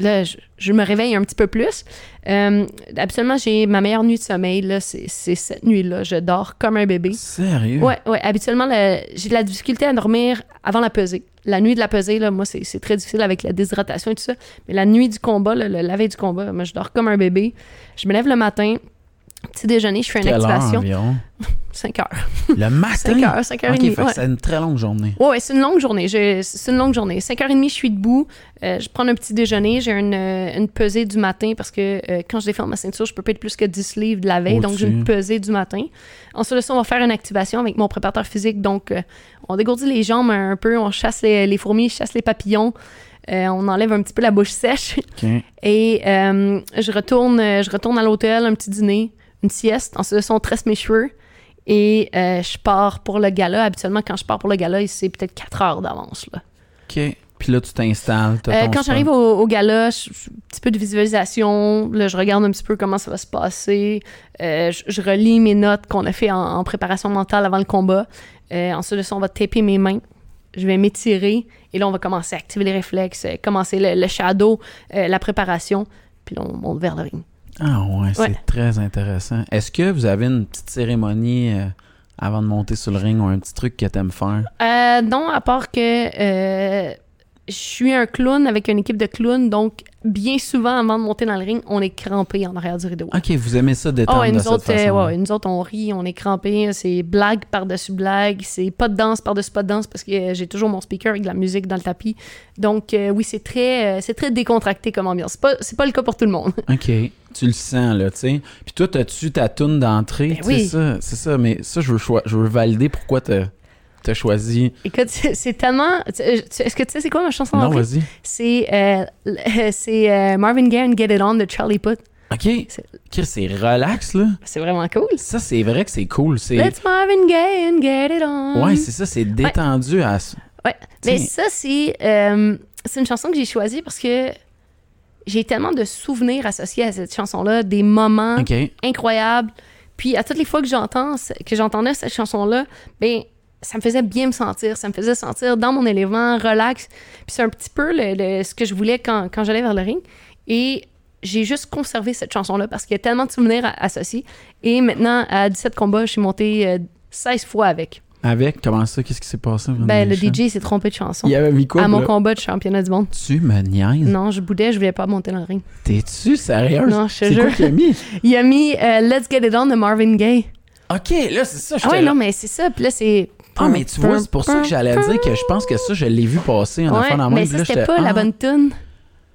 S2: là, je, je me réveille un petit peu plus. Euh, absolument, j'ai ma meilleure nuit de sommeil, là, c'est cette nuit-là. Je dors comme un bébé.
S1: Sérieux?
S2: Ouais, ouais. Habituellement, le- j'ai de la difficulté à dormir avant la pesée. La nuit de la pesée, là, moi, c'est c'est très difficile avec la déshydratation et tout ça. Mais la nuit du combat, là, le- la veille du combat, moi, je dors comme un bébé. Je me lève le matin, petit déjeuner, je fais une
S1: Quelle heure
S2: activation.
S1: environ?
S2: 5 heures.
S1: Le matin?
S2: 5 heures, 5 heures et
S1: Ok,
S2: demie.
S1: fait que
S2: ouais.
S1: c'est une très longue journée.
S2: Ouais, c'est une longue journée. C'est une longue journée. 5h30, je suis debout. Euh, je prends un petit déjeuner. J'ai une, euh, une pesée du matin parce que euh, quand je défends ma ceinture, je peux pas être plus que 10 livres de la veille. Donc, j'ai une pesée du matin. Ensuite de ça, on va faire une activation avec mon préparateur physique. Donc, euh, on dégourdit les jambes un peu. On chasse les, les fourmis, chasse les papillons. Euh, on enlève un petit peu la bouche sèche. Et euh, je, retourne, je retourne à l'hôtel, un petit dîner, une sieste. Ensuite on tresse mes cheveux. Et euh, je pars pour le gala. Habituellement, quand je pars pour le gala, c'est peut-être 4 heures d'avance. là.
S1: OK. Puis là, tu t'installes.
S2: Euh, quand j'arrive au, au gala, je- je- un petit peu de visualisation. Là, je regarde un petit peu comment ça va se passer. Euh, je, je relis mes notes qu'on a fait en, en préparation mentale avant le combat. Ensuite de ça, on va taper mes mains. Je vais m'étirer. Et là, on va commencer à activer les réflexes, commencer le, le shadow, la préparation. Puis là, on monte vers le ring.
S1: Ah ouais, c'est très intéressant. Est-ce que vous avez une petite cérémonie euh, avant de monter sur le ring ou un petit truc que t'aimes faire?
S2: Euh, non, à part que euh, je suis un clown avec une équipe de clowns, donc bien souvent, avant de monter dans le ring, on est crampé en arrière du rideau.
S1: Ok, vous aimez ça détendre
S2: Oh, et
S1: de
S2: nous,
S1: cette
S2: autres, euh,
S1: façon.
S2: ouais, nous autres, on rit, on est crampé. C'est blague par-dessus blague. C'est pas de danse par-dessus pas de danse parce que euh, j'ai toujours mon speaker avec de la musique dans le tapis. Donc, euh, oui, c'est très, euh, c'est très décontracté comme ambiance. C'est pas, c'est pas le cas pour tout le monde.
S1: OK. Tu le sens, là, tu sais. Puis toi, t'as-tu ta toune d'entrée?
S2: Ben oui.
S1: ça, c'est ça. Mais ça, je veux, je veux valider pourquoi t'as as choisi.
S2: Écoute, c'est tellement. euh, Est-ce que tu sais c'est quoi ma chanson
S1: Non, vas-y.
S2: C'est euh, euh, Marvin Gaye and Get It On de Charlie Puth.
S1: OK.
S2: C'est-
S1: relax, là.
S2: C'est vraiment cool.
S1: Ça, c'est vrai que c'est cool. C'est...
S2: Let's Marvin Gaye and Get It On.
S1: Ouais, c'est ça. C'est détendu à...
S2: Ouais. Mais ça, c'est euh, c'est une chanson que j'ai choisie parce que j'ai tellement de souvenirs associés à cette chanson-là, des moments incroyables. Puis à toutes les fois que j'entends que j'entendais cette chanson-là, ben ça me faisait bien me sentir, ça me faisait sentir dans mon élément, relax. Puis c'est un petit peu le, le- ce que je voulais quand, quand j'allais vers le ring. Et j'ai juste conservé cette chanson-là parce qu'il y a tellement de souvenirs associés. Et maintenant, à 17 combats, je suis montée euh, 16 fois avec.
S1: Avec, comment ça? Qu'est-ce qui s'est passé?
S2: Ben, le? DJ s'est trompé de chanson.
S1: Il avait mis quoi?
S2: à mon
S1: là?
S2: combat de championnat du monde.
S1: Tu me niaises?
S2: Non, je boudais, je voulais pas monter dans le ring.
S1: T'es-tu sérieuse?
S2: Non, je te
S1: C'est quoi
S2: jure.
S1: qu'il a mis?
S2: Il a mis euh, Let's Get It On de Marvin Gaye.
S1: OK, là, c'est ça.
S2: Ah
S1: j'étais
S2: ouais,
S1: là.
S2: non, mais c'est ça. Puis là, c'est.
S1: Ah, mais tu vois, c'est pour ça que j'allais dire que je pense que ça, je l'ai vu passer en enfant dans
S2: mais ça, c'était pas la
S1: ah,
S2: bonne tune.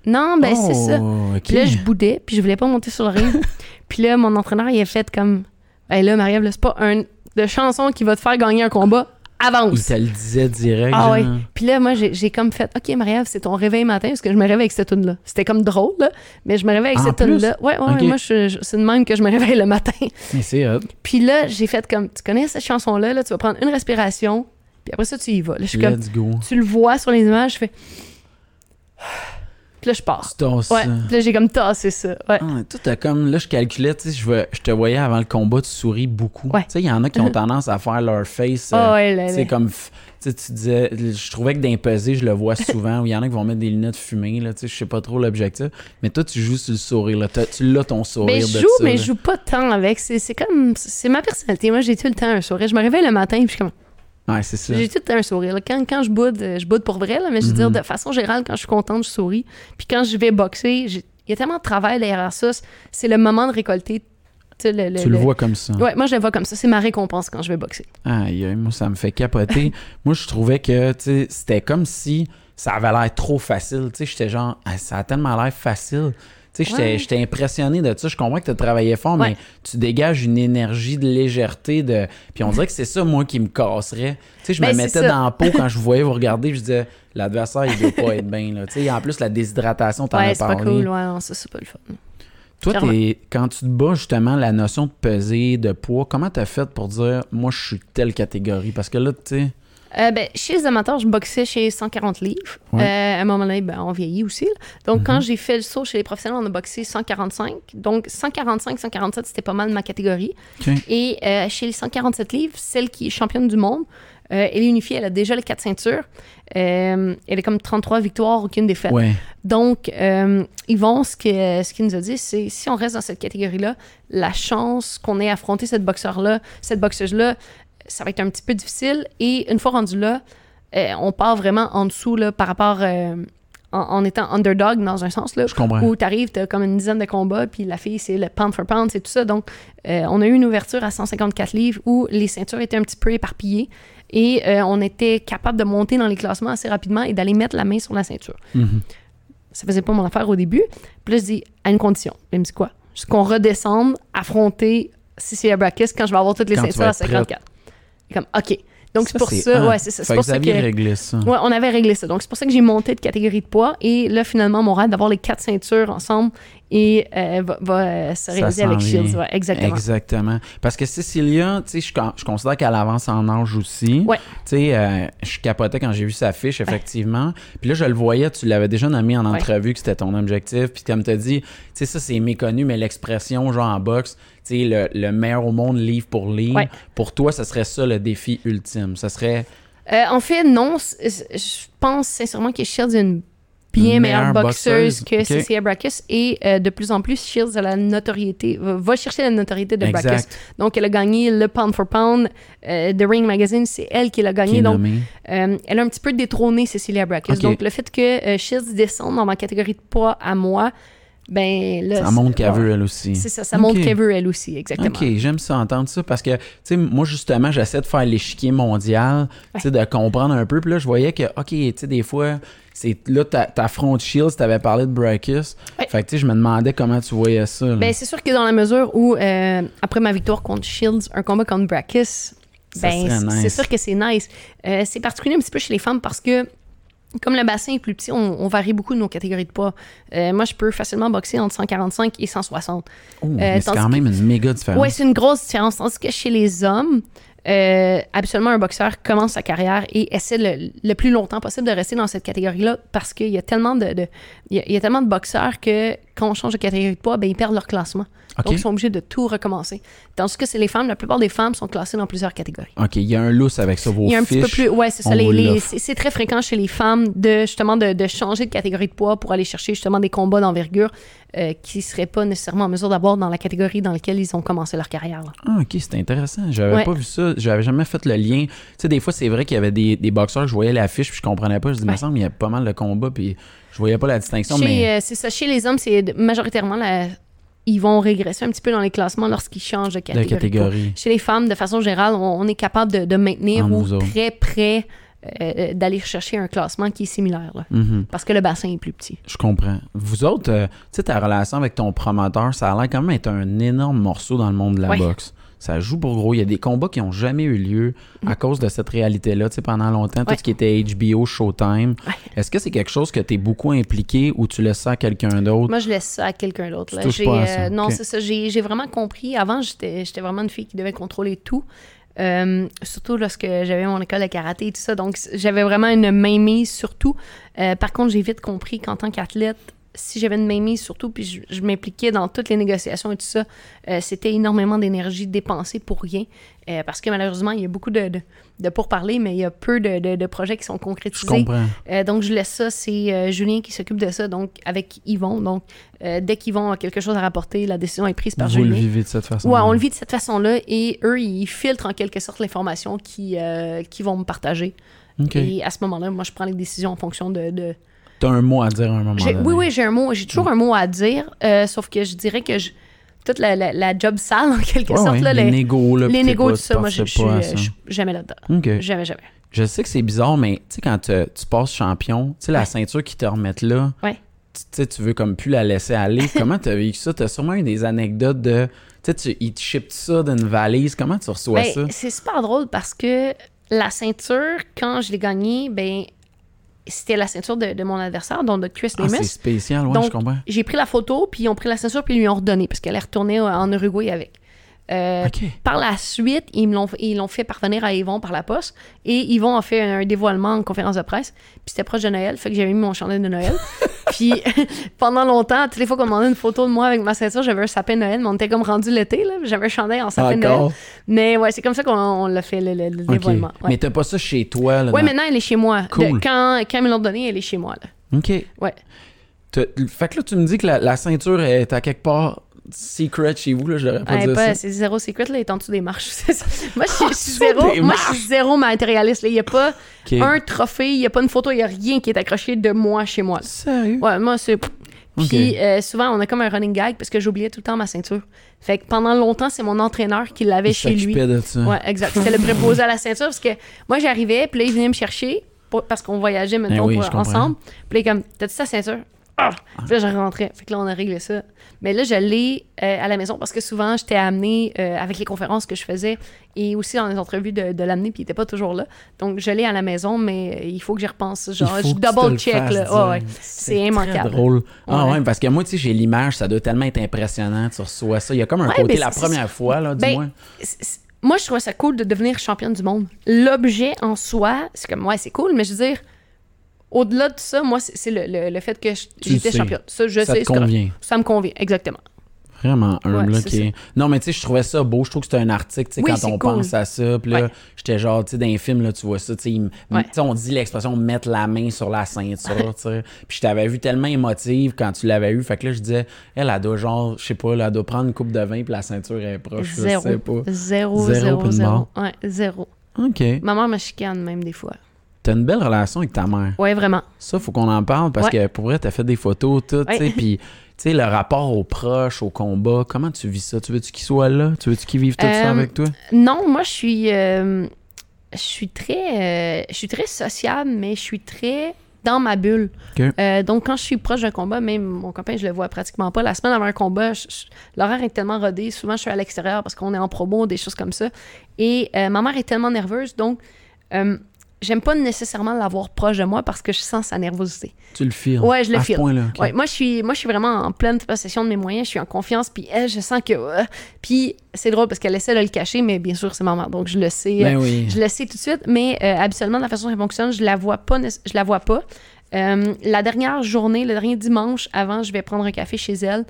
S2: Non, ben c'est ça.
S1: oh, OK.
S2: Puis là, je boudais, puis je voulais pas monter sur le ring. puis là, mon entraîneur, il a fait comme. Ben là, Marie-Ève, c'est pas un de chanson qui va te faire gagner un combat.
S1: Il
S2: Avance.
S1: te le disait direct.
S2: Ah
S1: genre.
S2: ouais. Puis là, moi, j'ai comme fait, OK, Marie-Ève, c'est ton réveil matin, parce que je me réveille avec cette tune-là. C'était comme drôle, là, mais je me réveille avec
S1: En
S2: cette tune-là. Ouais, ouais,
S1: Ok.
S2: ouais, moi, c'est de même que je me réveille le matin.
S1: Mais c'est hot.
S2: Puis là, j'ai fait comme, tu connais cette chanson-là, là, tu vas prendre une respiration, puis après ça, tu y vas. Là, je suis comme,
S1: go.
S2: tu le vois sur les images, je fais. Puis là, je pars.
S1: Tu tasses
S2: Ouais.
S1: ça.
S2: Puis là, j'ai comme tassé ça. Ouais.
S1: Ah, toi, t'as comme, là, je calculais, tu sais, je, je te voyais avant le combat, tu souris beaucoup.
S2: Ouais.
S1: Tu sais, il y en a qui ont tendance à faire leur face. euh,
S2: Ah ouais, là,
S1: tu sais,
S2: là.
S1: comme, tu sais, tu disais, je trouvais que d'impeser, je le vois souvent, il y en a qui vont mettre des lunettes fumées, là, tu sais, je sais pas trop l'objectif. Mais toi, tu joues sur le sourire, là. Tu l'as ton sourire
S2: Ben,
S1: de
S2: je joue,
S1: ça,
S2: mais
S1: là.
S2: je joue pas tant avec. C'est c'est comme. C'est ma personnalité. Moi, j'ai tout le temps un sourire. Je me réveille le matin, puis je suis comme.
S1: Ouais, c'est ça.
S2: J'ai tout un sourire. là. Quand, quand je boude, euh, je boude pour vrai, là, mais je veux dire,
S1: Mhm.
S2: de façon générale, quand je suis contente, je souris. Puis quand je vais boxer, il y a tellement de travail derrière ça. C'est le moment de récolter. Le, le-
S1: Tu le
S2: le-
S1: vois comme ça.
S2: Ouais, moi, je le vois comme ça. C'est ma récompense quand je vais boxer.
S1: Aïe, moi, ça me fait capoter. moi, je trouvais que, c'était comme si ça avait l'air trop facile. Tu sais, j'étais genre, Ah, ça a tellement l'air facile. Tu sais, j'étais
S2: Ouais.
S1: j'étais impressionné de ça. Je comprends que tu as travaillé fort,
S2: Ouais.
S1: mais tu dégages une énergie de légèreté. de Puis on dirait que c'est ça, moi, qui me casserait. Tu sais, je
S2: Ben,
S1: me
S2: c'est
S1: mettais dans la peau quand je vous voyais vous regarder. Je disais, l'adversaire, il doit pas être bien. Là. Tu sais, en plus, la déshydratation, t'en
S2: Ouais,
S1: as
S2: c'est pas
S1: parlé.
S2: cool. Ouais, ça, c'est pas le fun.
S1: Toi, t'es- quand tu te bats justement la notion de peser, de poids, comment t'as fait pour dire moi je suis telle catégorie? Parce que là, tu sais.
S2: Euh, ben, chez les amateurs, je boxais chez 140 livres.
S1: Ouais.
S2: Euh, à un moment donné, ben, on vieillit aussi. là. Donc, quand j'ai fait le saut chez les professionnels, on a boxé 145. Donc, 145, 147, c'était pas mal ma catégorie.
S1: OK.
S2: Et euh, chez les 147 livres, celle qui est championne du monde, elle est unifiée, elle a déjà les quatre ceintures. Elle est comme 33 victoires, aucune défaite.
S1: Ouais.
S2: Donc, Yvon, ce qu'il ce qu'il nous a dit, c'est si on reste dans cette catégorie-là, la chance qu'on ait affronté cette boxeur-là, cette boxeuse-là, ça va être un petit peu difficile. Et une fois rendu là, euh, on part vraiment en dessous là, par rapport euh, en, en étant underdog dans un sens. Là,
S1: Je comprends.
S2: où tu arrives, tu as comme une dizaine de combats, puis la fille, c'est le pound for pound, c'est tout ça. Donc, euh, on a eu une ouverture à 154 livres où les ceintures étaient un petit peu éparpillées et on était capable de monter dans les classements assez rapidement et d'aller mettre la main sur la ceinture.
S1: Mhm.
S2: Ça faisait pas mon affaire au début. Puis là, je dis, à une condition. Elle me dit quoi? Juste qu'on redescende, affronter Cici Abrakis quand je vais avoir toutes les
S1: Quand
S2: ceintures à
S1: être prête.
S2: 54. Et comme, OK. Donc, c'est pour ça.
S1: hot.
S2: Ouais, c'est ça. C'est
S1: que
S2: pour
S1: vous
S2: ça que.
S1: réglé ça.
S2: Ouais, on avait réglé ça. Donc, c'est pour ça que j'ai monté de catégorie de poids. Et là, finalement, mon rêve d'avoir les quatre ceintures ensemble et euh, va, va, euh, se réaliser avec. Shields. Ouais, exactement.
S1: Exactement. Parce que Cécilia, tu sais, je, je considère qu'elle avance en âge aussi.
S2: Ouais.
S1: Tu sais, euh, je capotais quand j'ai vu sa fiche, effectivement. Puis là, je le voyais, tu l'avais déjà nommé en entrevue que c'était ton objectif. Puis comme tu as dit, tu sais, ça, c'est méconnu, mais l'expression, genre en boxe, tu sais, le, le meilleur au monde, livre pour livre. Pour toi, ce serait ça le défi ultime. Ça serait.
S2: Euh, en fait, non. Je pense sincèrement que Shields a une bien meilleure
S1: Meilleure
S2: boxeuse
S1: boxeuse,
S2: que. Cecilia Brackus et euh, de plus en plus Shields a la notoriété, va chercher la notoriété de Brackus. Donc elle a gagné le Pound for Pound euh, de Ring Magazine, c'est elle qui l'a gagné. Donc euh, elle a un petit peu détrôné Cecilia Brackus. Donc le fait que euh, Shields descende dans ma catégorie de poids à moi, ben là.
S1: Ça montre qu'elle
S2: ouais.
S1: veut, elle aussi.
S2: C'est ça, ça montre
S1: Ok.
S2: qu'elle veut elle aussi, exactement.
S1: OK, j'aime ça, entendre ça, parce que, tu sais, moi, justement, j'essaie de faire l'échiquier mondial, tu sais, de comprendre un peu, puis là, je voyais que, OK, tu sais, des fois, c'est là, ta, ta front Shields, t'avais parlé de Brackus,
S2: Ouais.
S1: fait que, tu sais, je me demandais comment tu voyais ça, là.
S2: Ben, c'est sûr que dans la mesure où, euh, après ma victoire contre Shields, un combat contre Brackus, ben,
S1: serait
S2: c'est-
S1: nice.
S2: c'est sûr que c'est nice. Euh, c'est particulier un petit peu chez les femmes parce que, comme le bassin est plus petit, on, on varie beaucoup de nos catégories de poids. Euh, moi, je peux facilement boxer entre 145 et 160.
S1: Oh, mais c'est quand même une méga différence.
S2: Ouais, c'est une grosse différence. Tandis que chez les hommes, euh, habituellement, un boxeur commence sa carrière et essaie le, le plus longtemps possible de rester dans cette catégorie-là parce qu'il y a tellement de, de- il y a, il y a tellement de boxeurs que quand on change de catégorie de poids, ben, ils perdent leur classement. Donc, ils sont obligés de tout recommencer. Tandis que c'est les femmes, la plupart des femmes sont classées dans plusieurs catégories.
S1: OK, il y a un lousse avec ça, vos
S2: Il y a un petit peu plus. Ouais, c'est ça. les- les- c'est très fréquent chez les femmes de justement de, de changer de catégorie de poids pour aller chercher justement des combats d'envergure euh, qui ne seraient pas nécessairement en mesure d'avoir dans la catégorie dans laquelle ils ont commencé leur carrière. là.
S1: Ah, ok, c'est intéressant. J'avais
S2: Ouais.
S1: pas vu ça. J'avais jamais fait le lien. Tu sais, des fois, c'est vrai qu'il y avait des, des boxeurs que je voyais l'affiche puis je comprenais pas. Je dis, il me
S2: Ouais.
S1: semble qu'il y a pas mal de combats puis je voyais pas la distinction.
S2: Chez,
S1: mais
S2: euh, c'est ça. Chez les hommes, c'est majoritairement la- ils vont régresser un petit peu dans les classements lorsqu'ils changent de catégorie. de poids.
S1: catégorie.
S2: Chez les femmes, de façon générale, on, on est capable de, de maintenir ou très près euh, d'aller chercher un classement qui est similaire. là.
S1: Mhm.
S2: Parce que le bassin est plus petit.
S1: Je comprends. Vous autres, euh, tu sais, ta relation avec ton promoteur, ça a l'air quand même être un énorme morceau dans le monde de la boxe. Ça joue pour gros. Il y a des combats qui ont jamais eu lieu à cause de cette réalité-là. Tu sais, pendant longtemps, tout
S2: Mm.
S1: Ce qui était HBO, Showtime.
S2: Ouais.
S1: Est-ce que c'est quelque chose que tu es beaucoup impliqué ou tu laisses ça à quelqu'un d'autre?
S2: Moi, je laisse ça à quelqu'un d'autre. Euh, non, c'est ça. J'ai, vraiment compris. Avant, j'étais, vraiment une fille qui devait contrôler tout. Euh, surtout lorsque j'avais mon école de karaté et tout ça. Donc, j'avais vraiment une mainmise sur tout. Euh, par contre, j'ai vite compris qu'en tant qu'athlète, si j'avais une mainmise sur tout, puis je, je m'impliquais dans toutes les négociations et tout ça, euh, c'était énormément d'énergie dépensée pour rien. Euh, parce que malheureusement, il y a beaucoup de, de, de pourparlers, mais il y a peu de, de- de projets qui sont
S1: Je
S2: concrétisés.
S1: comprends.
S2: Euh, donc, je laisse ça. C'est Julien qui s'occupe de ça, donc avec Yvon. Donc, dès qu'Yvon a quelque chose à rapporter, la décision est prise par
S1: Vous le
S2: Julien.
S1: vivez de cette façon.
S2: Ouais, on le vit de cette façon-là et eux, ils filtrent en quelque sorte l'information qui, euh, qui vont me partager. Et à ce moment-là, moi, je prends les décisions en fonction de.
S1: T'as un mot à dire à un moment donné.
S2: Oui, oui, j'ai un mot. J'ai toujours un mot à dire, euh, sauf que je dirais que je- toute la, la, la job sale, en quelque
S1: Ouais,
S2: sorte,
S1: ouais,
S2: là,
S1: les
S2: les,
S1: négos, là,
S2: les négos, tout ça, moi, je
S1: tu
S2: suis euh, suis jamais là-dedans. Jamais, jamais.
S1: Je sais que c'est bizarre, mais tu sais, quand te- tu passes champion, tu sais, la
S2: Ouais.
S1: ceinture qu'ils te remettent là, tu tu sais, tu veux comme plus la laisser aller. Comment t'as vécu ça? T'as sûrement eu des anecdotes de. Tu sais, tu- ils te shippent ça d'une valise. Comment tu reçois
S2: Ben,
S1: ça?
S2: C'est super drôle parce que la ceinture, quand je l'ai gagnée, ben, c'était la ceinture de, de mon adversaire, donc de Chris
S1: Ah, c'est spécial, ouais,
S2: Donc,
S1: je comprends.
S2: J'ai pris la photo, puis ils ont pris la ceinture, puis ils lui ont redonné, parce qu'elle est retournée en Uruguay avec. Euh. Par la suite, ils l'ont ils l'ont fait parvenir à Yvon par la poste, et Yvon a fait un dévoilement en conférence de presse, puis c'était proche de Noël, fait que j'avais mis mon chandail de Noël. puis pendant longtemps, toutes les fois qu'on demandait une photo de moi avec ma ceinture, j'avais un sapin de Noël, mais on était comme rendu l'été, là, j'avais un chandail en sapin de Noël. Mais ouais, c'est comme ça qu'on on l'a fait, le, le- dévoilement. Ouais.
S1: Mais t'as pas ça chez toi, là?
S2: Ouais,
S1: dans-
S2: maintenant, elle est chez moi. De-
S1: Cool.
S2: quand, quand ils me l'ont donné, elle est chez moi. Là.
S1: OK.
S2: Ouais.
S1: Fait que là, tu me dis que la, la ceinture est à quelque part secret chez vous, là, je pas
S2: Ouais,
S1: dire
S2: pas-
S1: ça.
S2: c'est zéro secret, là, elle est en dessous des marches. Moi, je suis-
S1: Sous
S2: zéro,
S1: des
S2: moi, je
S1: marches?
S2: suis zéro matérialiste. là. Il n'y a pas un trophée, il n'y a pas une photo, il n'y a rien qui est accroché de moi chez moi. là.
S1: Sérieux?
S2: Ouais, moi, c'est. Puis euh, souvent, on a comme un running gag parce que j'oubliais tout le temps ma ceinture. Fait que pendant longtemps, c'est mon entraîneur qui l'avait
S1: Il
S2: chez lui.
S1: de ça.
S2: Ouais, exact. C'était le préposé à la ceinture parce que moi, j'arrivais, puis là, il venait me chercher pour- parce qu'on voyageait, mettons,
S1: Eh oui,
S2: ensemble. Puis là, il comme, t'as-tu ta ceinture? Ah! Puis là, je rentrais. Fait que là, on a réglé ça. Mais là, je l'ai euh, à la maison parce que souvent, j'étais amenée euh, avec les conférences que je faisais et aussi dans les entrevues de, de l'amener, puis il était pas toujours là. Donc, je l'ai à la maison, mais il faut que j'y repense. Genre, je
S1: que tu te
S2: double
S1: le
S2: check.
S1: fasses
S2: Là.
S1: dire.
S2: Ouais, ouais. C'est immanquable.
S1: Drôle. Ah
S2: Ouais.
S1: ouais, parce que moi, tu sais, j'ai l'image, ça doit tellement être impressionnant, tu reçois ça. Il y a comme un
S2: Ouais,
S1: côté la
S2: c'est-
S1: première fois, là, du
S2: Ben,
S1: moins.
S2: c'est- c'est- moi, je trouvais ça cool de devenir championne du monde. L'objet en soi, c'est comme, ouais, c'est cool, mais je veux dire, au-delà de ça, moi, c'est le, le- le fait que je- j'étais championne. Ça, je
S1: Ça
S2: sais,
S1: te convient.
S2: Ça me convient, exactement.
S1: Vraiment humble.
S2: Ouais,
S1: qui Non, mais tu sais, je trouvais ça beau. Je trouve que c'est un article, tu sais,
S2: Oui,
S1: quand on
S2: cool.
S1: pense à ça. Puis là,
S2: Ouais.
S1: j'étais genre, tu sais, dans les films, là, tu vois ça, tu sais,
S2: Ouais.
S1: on dit l'expression mettre la main sur la ceinture, tu sais. Puis je t'avais vu tellement émotive quand tu l'avais eu. Fait que là, je disais, elle, elle doit genre, je sais pas, elle doit prendre une coupe de vin, puis la ceinture est proche. Je
S2: Zéro.
S1: sais pas.
S2: Zéro,
S1: Zéro,
S2: zéro, zéro. zéro.
S1: OK.
S2: Ma mère me chicane même des fois.
S1: T'as une belle relation avec ta mère.
S2: Ouais, vraiment.
S1: Ça, faut qu'on en parle parce
S2: Ouais.
S1: que pour vrai, t'as fait des photos, tout, tu sais, puis, tu sais, le rapport aux proches, au combat, comment tu vis ça? Tu veux-tu qu'ils soient là? Tu veux-tu qu'ils vivent tout ça
S2: Euh,
S1: avec toi?
S2: Non, moi, je suis. euh, je suis très. euh, je suis très sociable, mais je suis très dans ma bulle. Donc, quand je suis proche d'un combat, même mon copain, je le vois pratiquement pas. La semaine avant un combat, l'horaire est tellement rodé. Souvent, je suis à l'extérieur parce qu'on est en promo, des choses comme ça. Et ma mère est tellement nerveuse, donc. J'aime pas nécessairement l'avoir proche de moi parce que je sens sa nervosité.
S1: Tu le filmes?
S2: Ouais, je le. Ouais, moi, je suis, moi, je suis vraiment en pleine possession de mes moyens. Je suis en confiance. Puis elle, je sens que. euh, puis c'est drôle parce qu'elle essaie de le cacher, mais bien sûr, c'est ma mère. Donc je le sais.
S1: Ben
S2: euh,
S1: oui.
S2: Je le sais tout de suite. Mais euh, habituellement, de la façon dont elle fonctionne, je la vois pas. Je la vois pas. Euh, la dernière journée, le dernier dimanche avant, je vais prendre un café chez elle.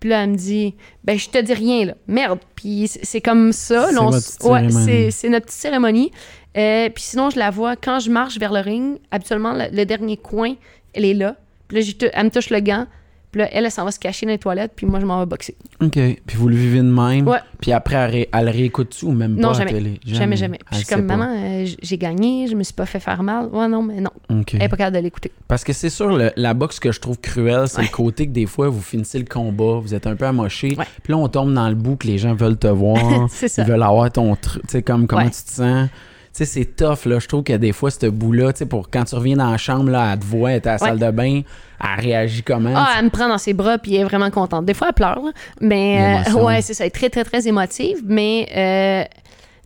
S2: Puis là, elle me dit, ben, je te dis rien, là. Merde. Puis c'est comme ça.
S1: C'est
S2: ouais, c'est notre petite cérémonie. Euh, puis sinon, je la vois quand je marche vers le ring. Habituellement, le, le dernier coin, elle est là. Puis là, elle me touche le gant. Puis là, elle, elle s'en va se cacher dans les toilettes. Puis moi, je m'en vais boxer.
S1: OK. Puis vous le vivez de même?
S2: Ouais.
S1: Puis après, elle, ré- elle réécoute-tu ou même
S2: Non,
S1: pas à
S2: jamais.
S1: la télé?
S2: Jamais, jamais. Puis
S1: Elle
S2: je suis comme, maman, euh, j'ai gagné. Je me suis pas fait faire mal. Ouais, non, mais non.
S1: OK.
S2: Elle est pas capable de l'écouter.
S1: Parce que c'est sûr, le- la boxe que je trouve cruelle, c'est le côté que des fois, vous finissez le combat, vous êtes un peu amoché.
S2: Ouais.
S1: Puis là, on tombe dans le bout que les gens veulent te voir.
S2: C'est ça.
S1: Ils veulent avoir ton truc. Tu sais, comme comment tu te sens. Tu sais, c'est tough, là. Je trouve que des fois, ce bout-là, tu sais, pour quand tu reviens dans la chambre, là, elle te voit, elle est à la
S2: Ouais.
S1: salle de bain, elle réagit comment?
S2: Ah, elle me prend dans ses bras puis elle est vraiment contente. Des fois, elle pleure, là. mais euh, ouais, c'est ça, elle est très, très, très émotive. Mais euh,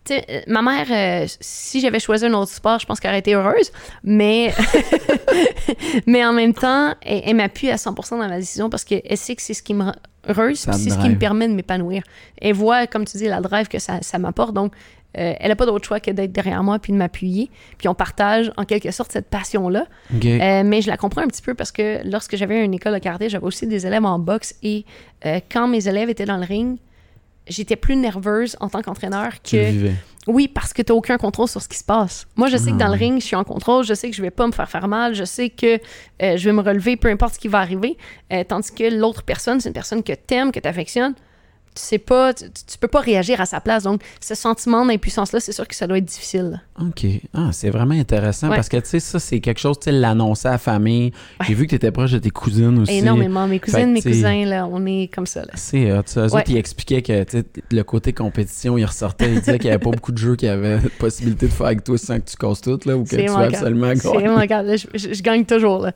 S2: tu sais, euh, ma mère, euh, si j'avais choisi un autre sport, je pense qu'elle aurait été heureuse. Mais, mais en même temps, elle, elle m'appuie à 100% dans ma décision parce qu'elle sait que c'est ce qui me rend heureuse, c'est ce qui me permet de m'épanouir. Elle voit, comme tu dis, la drive que ça, ça m'apporte. Donc, euh, elle n'a pas d'autre choix que d'être derrière moi puis de m'appuyer. Puis on partage en quelque sorte cette passion-là. Euh, mais je la comprends un petit peu parce que lorsque j'avais une école de karaté, j'avais aussi des élèves en boxe et euh, quand mes élèves étaient dans le ring, j'étais plus nerveuse en tant qu'entraîneur
S1: tu
S2: que oui parce que tu n'as aucun contrôle sur ce qui se passe. Moi, je sais que dans le
S1: Ah.
S2: ring, je suis en contrôle, je sais que je vais pas me faire faire mal, je sais que euh, je vais me relever peu importe ce qui va arriver, Euh, tandis que l'autre personne, c'est une personne que t'aimes, que t'affectionnes. Tu sais pas, tu, tu- peux pas réagir à sa place. Donc, ce sentiment d'impuissance-là, c'est sûr que ça doit être difficile.
S1: OK. Ah, c'est vraiment intéressant
S2: Ouais.
S1: parce que, tu sais, ça, c'est quelque chose, tu l'annoncer à la famille. J'ai vu que tu étais proche de tes cousines aussi.
S2: Énormément. Mes cousines, mes cousins, là, on est comme ça.
S1: C'est hot. ça. Eux
S2: Ouais.
S1: autres, ils expliquaient que le côté compétition, ils ressortaient. Ils disaient qu'il n'y avait pas beaucoup de jeux qui avaient possibilité de faire avec toi sans que tu casses tout, là, ou que
S2: C'est
S1: tu vas absolument
S2: C'est
S1: gagner.
S2: immanquable. Là, Je, je- je gagne toujours. là.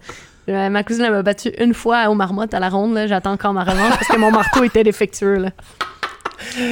S2: Euh, ma cousine m'a battu une fois au marmotte à la ronde. J'attends encore ma revanche parce que mon marteau était défectueux. Là.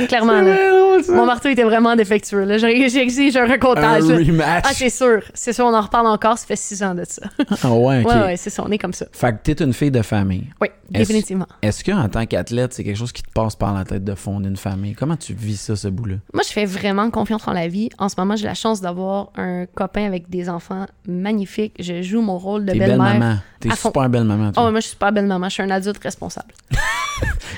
S2: Clairement. Là.
S1: C'est drôle, ça.
S2: Mon marteau était vraiment défectueux. là. J'ai- J'exige un
S1: Un
S2: recomptage. là.
S1: rematch.
S2: Ah, c'est sûr. C'est sûr, on en reparle encore. Ça fait six ans de ça.
S1: Ah ouais, ok.
S2: Ouais, ouais, c'est ça. On est comme ça.
S1: Fait que t'es une fille de famille.
S2: Oui,
S1: Est-ce-
S2: définitivement.
S1: Est-ce qu'en tant qu'athlète, c'est quelque chose qui te passe par la tête de fonder une famille? Comment tu vis ça, ce bout-là?
S2: Moi, je fais vraiment confiance en la vie. En ce moment, j'ai la chance d'avoir un copain avec des enfants magnifiques. Je joue mon rôle de
S1: T'es
S2: belle-mère.
S1: maman. T'es
S2: à fond.
S1: super belle maman.
S2: Oh, moi, je suis super belle maman. Je suis un adulte responsable.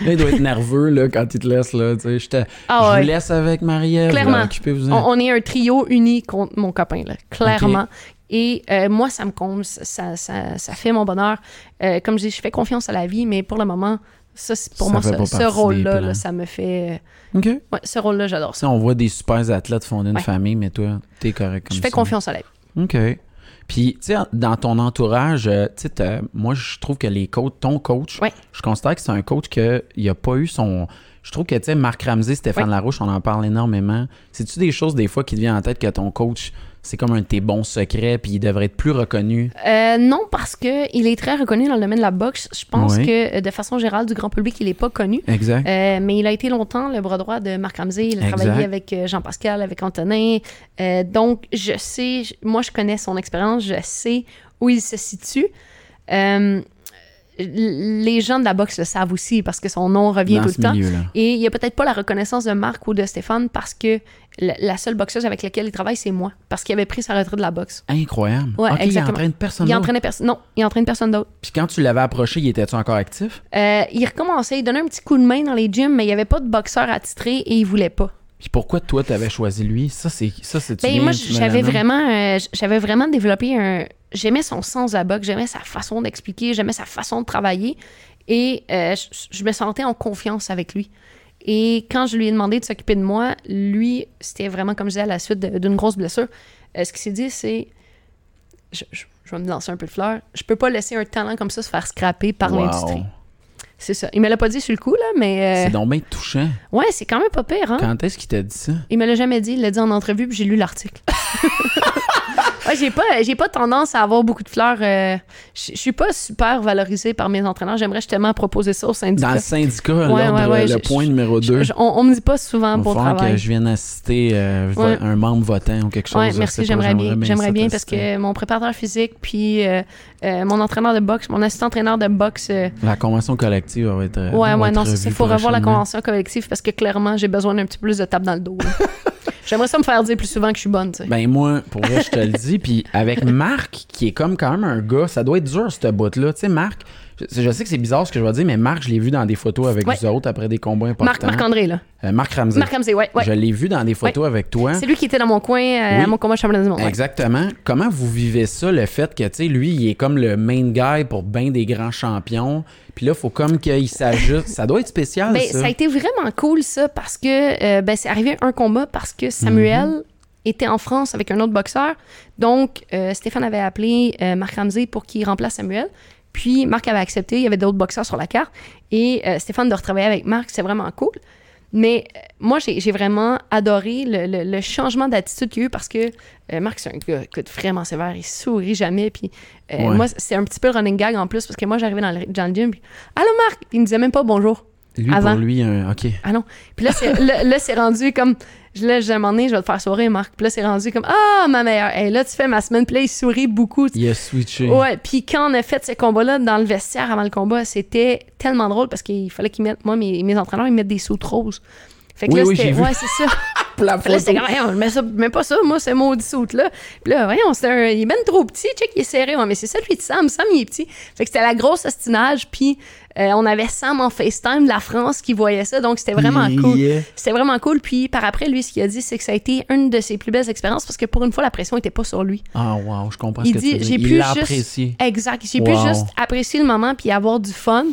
S1: Là, il doit être nerveux là, quand il te laisse. Là, tu sais, je te-
S2: Ah
S1: je vous laisse avec Marie-Ève.
S2: Clairement.
S1: là.
S2: On, on est un trio uni contre mon copain, là, clairement. Et euh, moi, ça me comble, ça, ça, ça- fait mon bonheur. Euh, comme je dis, je fais confiance à la vie, mais pour le moment, ça, pour
S1: Ça
S2: moi, ce rôle-là, ça me fait.
S1: OK.
S2: Ouais, ce rôle-là, j'adore ça.
S1: on voit des super athlètes fonder une
S2: Ouais.
S1: famille, mais toi, t'es correct comme
S2: Je fais confiance à la vie.
S1: OK. Puis, tu sais, dans ton entourage, euh, tu sais, moi, je trouve que les coachs, ton coach,
S2: Ouais.
S1: je considère que c'est un coach que il a pas eu son. Je trouve que, tu sais, Marc Ramsey, Stéphane
S2: Ouais.
S1: Larouche, on en parle énormément. C'est-tu des choses, des fois, qui te viennent en tête que ton coach, c'est comme un de tes bons secrets, puis il devrait être plus reconnu?
S2: Euh, non, parce que il est très reconnu dans le domaine de la boxe. Je pense que euh, de façon générale, du grand public, il n'est pas connu.
S1: Exact.
S2: Euh, mais il a été longtemps le bras droit de Marc Ramsey. Il a
S1: Exact.
S2: travaillé avec Jean-Pascal, avec Antonin. Euh, donc, je sais, moi, je connais son expérience, je sais où il se situe. Les gens de la boxe le savent aussi parce que son nom revient
S1: Dans
S2: tout le temps. Et il n'y a peut-être pas la reconnaissance de Marc ou de Stéphane parce que la, seule boxeuse avec laquelle il travaille, c'est moi. Parce qu'il avait pris sa retraite de la boxe.
S1: Incroyable.
S2: Ouais,
S1: il entraîne personne
S2: Il
S1: d'autre.
S2: entraînait personne. Non, il entraîne personne d'autre.
S1: Puis quand tu l'avais approché, il était-tu encore actif?
S2: Euh, il recommençait, il donnait un petit coup de main dans les gyms, mais il n'y avait pas de boxeur attitré et il voulait pas.
S1: Puis pourquoi toi, t'avais choisi lui? Ça, c'est ça, c'est
S2: Ben, moi, j'avais vraiment, euh, j'avais vraiment développé un. J'aimais son sens de la boxe, j'aimais sa façon d'expliquer, j'aimais sa façon de travailler. Et euh, je, je me sentais en confiance avec lui. Et quand je lui ai demandé de s'occuper de moi, lui, c'était vraiment, comme je disais, à la suite d'une grosse blessure. Euh, ce qu'il s'est dit, c'est. Je, je- je vais me lancer un peu de fleurs. Je peux pas laisser un talent comme ça se faire scraper par l'industrie. C'est ça. Il me l'a pas dit sur le coup, là, mais. euh,
S1: C'est donc bien touchant.
S2: ouais, c'est quand même pas pire, hein?
S1: Quand est-ce qu'il t'a dit ça?
S2: Il me l'a jamais dit, il l'a dit en entrevue, puis j'ai lu l'article. ouais, j'ai pas, j'ai pas tendance à avoir beaucoup de fleurs. euh, je suis pas super valorisée par mes entraîneurs. J'aimerais justement proposer ça au syndicat.
S1: Dans le syndicat,
S2: Ouais,
S1: l'ordre,
S2: ouais, ouais,
S1: le point numéro 2.
S2: Je- on, on me dit pas souvent bon travail.
S1: que je vienne assister euh, un membre votant ou quelque chose.
S2: Merci, j'aimerais bien. J'aimerais bien parce que mon préparateur physique, puis euh, euh, mon entraîneur de boxe, mon assistant entraîneur de boxe.
S1: La convention collective va être.
S2: ouais, ouais, non, c'est
S1: revue
S2: ça. Il faut revoir la convention collective parce que clairement, j'ai besoin d'un petit peu plus de tape dans le dos. J'aimerais ça me faire dire plus souvent que je suis bonne, tu sais.
S1: Ben moi, pour vrai, je te le dis. Puis avec Marc, qui est comme quand même un gars, ça doit être dur, cette bout-là. Tu sais, Marc, je, je sais que c'est bizarre ce que je vais dire, mais Marc, je l'ai vu dans des photos avec
S2: Ouais.
S1: vous autres après des combats importants.
S2: Marc, Marc-André, là.
S1: Euh, Marc Ramsey.
S2: Marc Ramsey, ouais, ouais.
S1: Je l'ai vu dans des photos avec toi.
S2: C'est lui qui était dans mon coin euh,
S1: Oui.
S2: à mon combat championnat du monde.
S1: Exactement. Comment vous vivez ça, le fait que, tu sais, lui, il est comme le main guy pour bien des grands champions. Puis là, faut comme qu'il s'ajuste. ça doit être spécial,
S2: Ben,
S1: ça.
S2: ça a été vraiment cool, ça, parce que euh, ben, c'est arrivé un combat parce que Samuel
S1: Mhm.
S2: était en France avec un autre boxeur. Donc, euh, Stéphane avait appelé euh, Marc Ramsey pour qu'il remplace Samuel. Puis, Marc avait accepté. Il y avait d'autres boxeurs sur la carte. Et euh, Stéphane de retravailler avec Marc, c'est vraiment cool. Mais euh, moi, j'ai vraiment adoré le, le- le changement d'attitude qu'il y a eu parce que euh, Marc, c'est un gars écoute, vraiment sévère. Il sourit jamais. Puis
S1: Ouais.
S2: moi, c'est un petit peu le running gag en plus parce que moi, j'arrivais dans le, dans le gym. Puis, Allô, Marc! Puis il me disait même pas bonjour.
S1: Lui,
S2: avant.
S1: pour lui, un... OK.
S2: Ah non. Puis là, c'est, là, là, c'est rendu comme. Je, là, j'ai demandé, je vais te faire sourire, Marc. Puis là, c'est rendu comme Ah, ma meilleure. Et là, tu fais ma semaine. Puis là, il sourit beaucoup.
S1: Il a switché.
S2: Ouais. Puis quand on a fait ces combats-là dans le vestiaire avant le combat, c'était tellement drôle parce qu'il fallait qu'ils mettent. Moi, mes, mes entraîneurs, ils mettent des sous roses. Fait que
S1: Oui,
S2: là,
S1: oui,
S2: c'était. Ouais, c'est ça.
S1: La
S2: là, c'était ça, mets pas ça, moi, c'est maudit soute là. Puis là, voyons, c'était un, il est ben trop petit, check, il est serré. Ouais, mais c'est ça, lui de Sam. Sam, il est petit. Fait que c'était la grosse ostinage. Puis euh, on avait Sam en FaceTime de la France qui voyait ça. Donc, c'était vraiment cool. C'était vraiment cool. Puis par après, lui, ce qu'il a dit, c'est que ça a été une de ses plus belles expériences parce que pour une fois, la pression était pas sur lui.
S1: Ah, wow, je comprends
S2: Il
S1: ce que
S2: dit,
S1: tu veux
S2: j'ai pu juste-
S1: apprécié.
S2: Exact. J'ai pu
S1: Wow.
S2: juste apprécier le moment puis avoir du fun.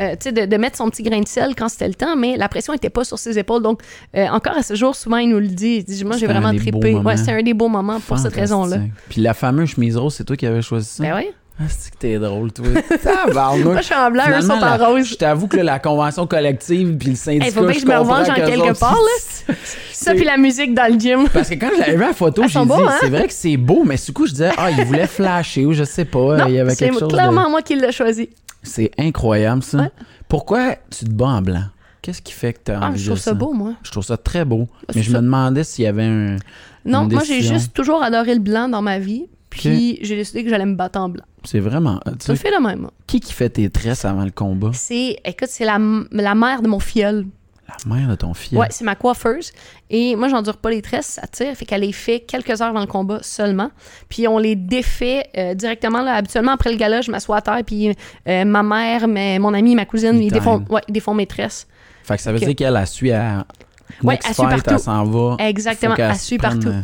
S2: Euh, de, de mettre son petit grain de sel quand c'était le temps, mais la pression était pas sur ses épaules. Donc, euh, encore à ce jour, souvent, il nous le dit. Il dit, moi, j'ai vraiment trippé. Ouais, c'était un des beaux moments pour cette raison-là.
S1: Puis la fameuse chemise rose, c'est toi qui avais choisi ça?
S2: Ben oui.
S1: Ah, c'est que t'es drôle, toi?
S2: Moi, je suis en blanc, eux sont en rose.
S1: Je t'avoue que là, la convention collective puis le syndicat,
S2: Hey, faut bien que je me revanche en quelque
S1: autres,
S2: part,
S1: c'est-
S2: Ça, puis la musique dans le gym.
S1: Parce que quand je l'avais vu la photo, j'ai dit,
S2: hein?
S1: c'est vrai que c'est beau, mais du coup, je disais, ah, il voulait flasher ou je sais pas,
S2: Non,
S1: il y avait
S2: c'est
S1: quelque chose
S2: clairement
S1: de...
S2: moi qui l'ai choisi.
S1: C'est incroyable, ça.
S2: Ouais.
S1: Pourquoi tu te bats en blanc? Qu'est-ce qui fait que t'as
S2: Ah,
S1: envie
S2: je
S1: de
S2: trouve ça beau, moi.
S1: Je trouve ça très beau.
S2: Ah,
S1: mais
S2: c'est
S1: je me demandais s'il y avait un...
S2: Non, moi, j'ai juste toujours adoré le blanc dans ma vie. Puis j'ai décidé que j'allais me battre en blanc.
S1: C'est vraiment... hot. Tu
S2: Ça le fait même. moi.
S1: qui qui fait tes tresses avant le combat?
S2: C'est, écoute, c'est la, la mère de mon filleul.
S1: La mère de ton fils.
S2: Ouais, c'est ma coiffeuse. Et moi, j'endure pas les tresses, ça tire. Fait qu'elle les fait quelques heures avant le combat seulement. Puis on les défait euh, directement. Là. Habituellement, après le gala, je m'assois à terre. Puis euh, ma mère, mes- mon ami, ma cousine,
S1: Ils
S2: ils défont, ouais, ils défont mes tresses.
S1: Fait que ça veut dire qu'elle a suit à...
S2: Ouais, elle suit partout.
S1: elle s'en va.
S2: Exactement, elle suit
S1: prenne,
S2: partout.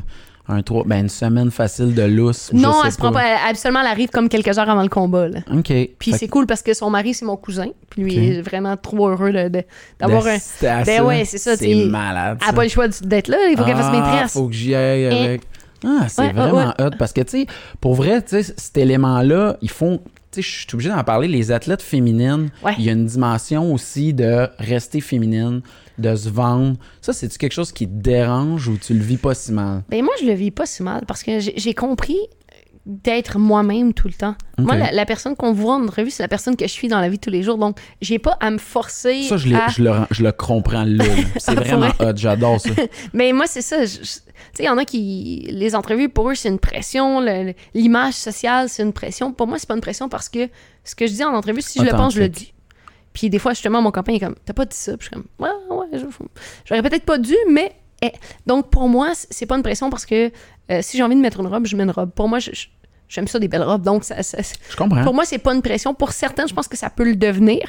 S1: Un trois, ben une semaine facile de lousse. je
S2: Non,
S1: sais
S2: elle se prend pas. Habituellement, elle arrive comme quelques heures avant le combat. Là.
S1: OK.
S2: Puis c'est cool parce que son mari, c'est mon cousin. Puis lui, il est vraiment trop heureux d'avoir un. Ben ouais, c'est ça,
S1: C'est malade.
S2: Elle n'a pas le choix d'être là. Il faut qu'elle fasse mes
S1: Ah,
S2: tresses.
S1: faut que j'y aille
S2: Et-
S1: avec. Ah, c'est
S2: Ouais, ouais,
S1: vraiment hot parce que, tu sais, pour vrai, tu sais, cet élément-là, ils font. Tu sais, je suis obligé d'en parler. Les athlètes féminines,
S2: Ouais.
S1: il y a une dimension aussi de rester féminine, de se vendre. Ça, c'est-tu quelque chose qui te dérange ou tu le vis pas si mal?
S2: Ben moi, je le vis pas si mal parce que j'ai compris d'être moi-même tout le temps. Moi, la, la personne qu'on voit en entrevue, c'est la personne que je suis dans la vie tous les jours. Donc, j'ai pas à me forcer
S1: Ça, je, l'ai-
S2: à...
S1: je le, je le comprends là. C'est vraiment hot. J'adore ça.
S2: Mais moi, c'est ça. Tu sais, il y en a qui. Les entrevues, pour eux, c'est une pression. L'image sociale, c'est une pression. Pour moi, c'est pas une pression parce que ce que je dis en entrevue, si je le pense, je le dis. Puis des fois, justement, mon copain est comme T'as pas dit ça? Puis je suis comme Ouais, ouais, je- j'aurais peut-être pas dû, mais. eh. Donc, pour moi, c'est pas une pression parce que euh, si j'ai envie de mettre une robe, je mets une robe. Pour moi, je- je- j'aime ça, des belles robes. Donc, ça, ça-
S1: Je comprends.
S2: pour moi, c'est pas une pression. Pour certains, je pense que ça peut le devenir.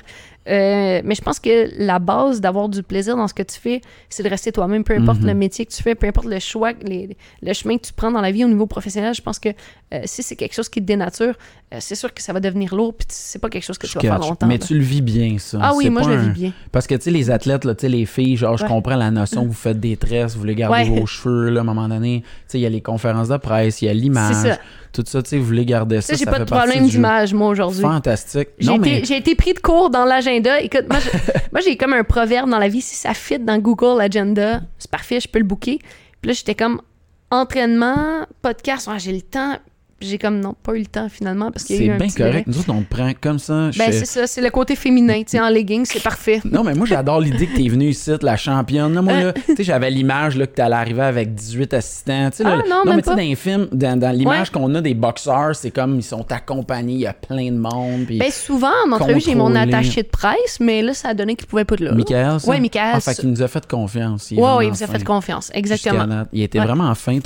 S2: Euh, mais je pense que la base d'avoir du plaisir dans ce que tu fais, c'est de rester toi-même, peu importe
S1: Mhm.
S2: le métier que tu fais, peu importe le choix, les- le chemin que tu prends dans la vie au niveau professionnel. Je pense que euh, si c'est quelque chose qui te dénature, euh, c'est sûr que ça va devenir lourd, puis c'est pas quelque chose que
S1: Je
S2: tu vas faire
S1: catch.
S2: longtemps.
S1: Mais
S2: là.
S1: tu le vis bien, ça.
S2: Ah oui, moi, je le vis bien.
S1: Parce que, tu sais, les athlètes, là, les filles, genre, je comprends la notion, vous faites des tresses, vous voulez garder
S2: Ouais.
S1: vos cheveux, là, à un moment donné. Tu sais, il y a les conférences de presse, il y a l'image,
S2: C'est ça.
S1: Tout ça, tu sais, vous voulez garder ça.
S2: sais, j'ai
S1: ça
S2: pas de problème d'image, moi, aujourd'hui.
S1: Fantastique.
S2: J'ai été, j'ai été pris de cours dans l'agenda. Écoute, moi, je- moi, j'ai comme un proverbe dans la vie. Si ça fit dans Google Agenda, c'est parfait, je peux le booker. Puis là, j'étais comme entraînement, podcast. J'ai le temps. J'ai comme non, pas eu le temps finalement parce qu'il
S1: c'est bien correct. Nous autres, on te prend comme ça.
S2: Ben, c'est ça, c'est le côté féminin. Tu sais, en leggings, c'est parfait.
S1: Non, mais moi, j'adore l'idée que t'es venue ici, la championne. Là, moi, là, tu sais, j'avais l'image là, que t'allais arriver avec 18 assistants. Tu sais, là,
S2: Ah, non,
S1: mais
S2: même
S1: tu sais, dans les films, dans, dans l'image
S2: Ouais.
S1: qu'on a des boxeurs, c'est comme ils sont accompagnés, il y a plein de monde. Puis
S2: Ben, souvent, en entrevue, j'ai mon attaché de presse, mais là, ça a donné qu'il pouvait pas être là.
S1: Michael, ça?
S2: Ouais, Michael,
S1: Ah, fait qu'il nous a fait confiance.
S2: ouais, il vous a fait confiance. Exactement.
S1: Il était
S2: Ouais.
S1: vraiment fin.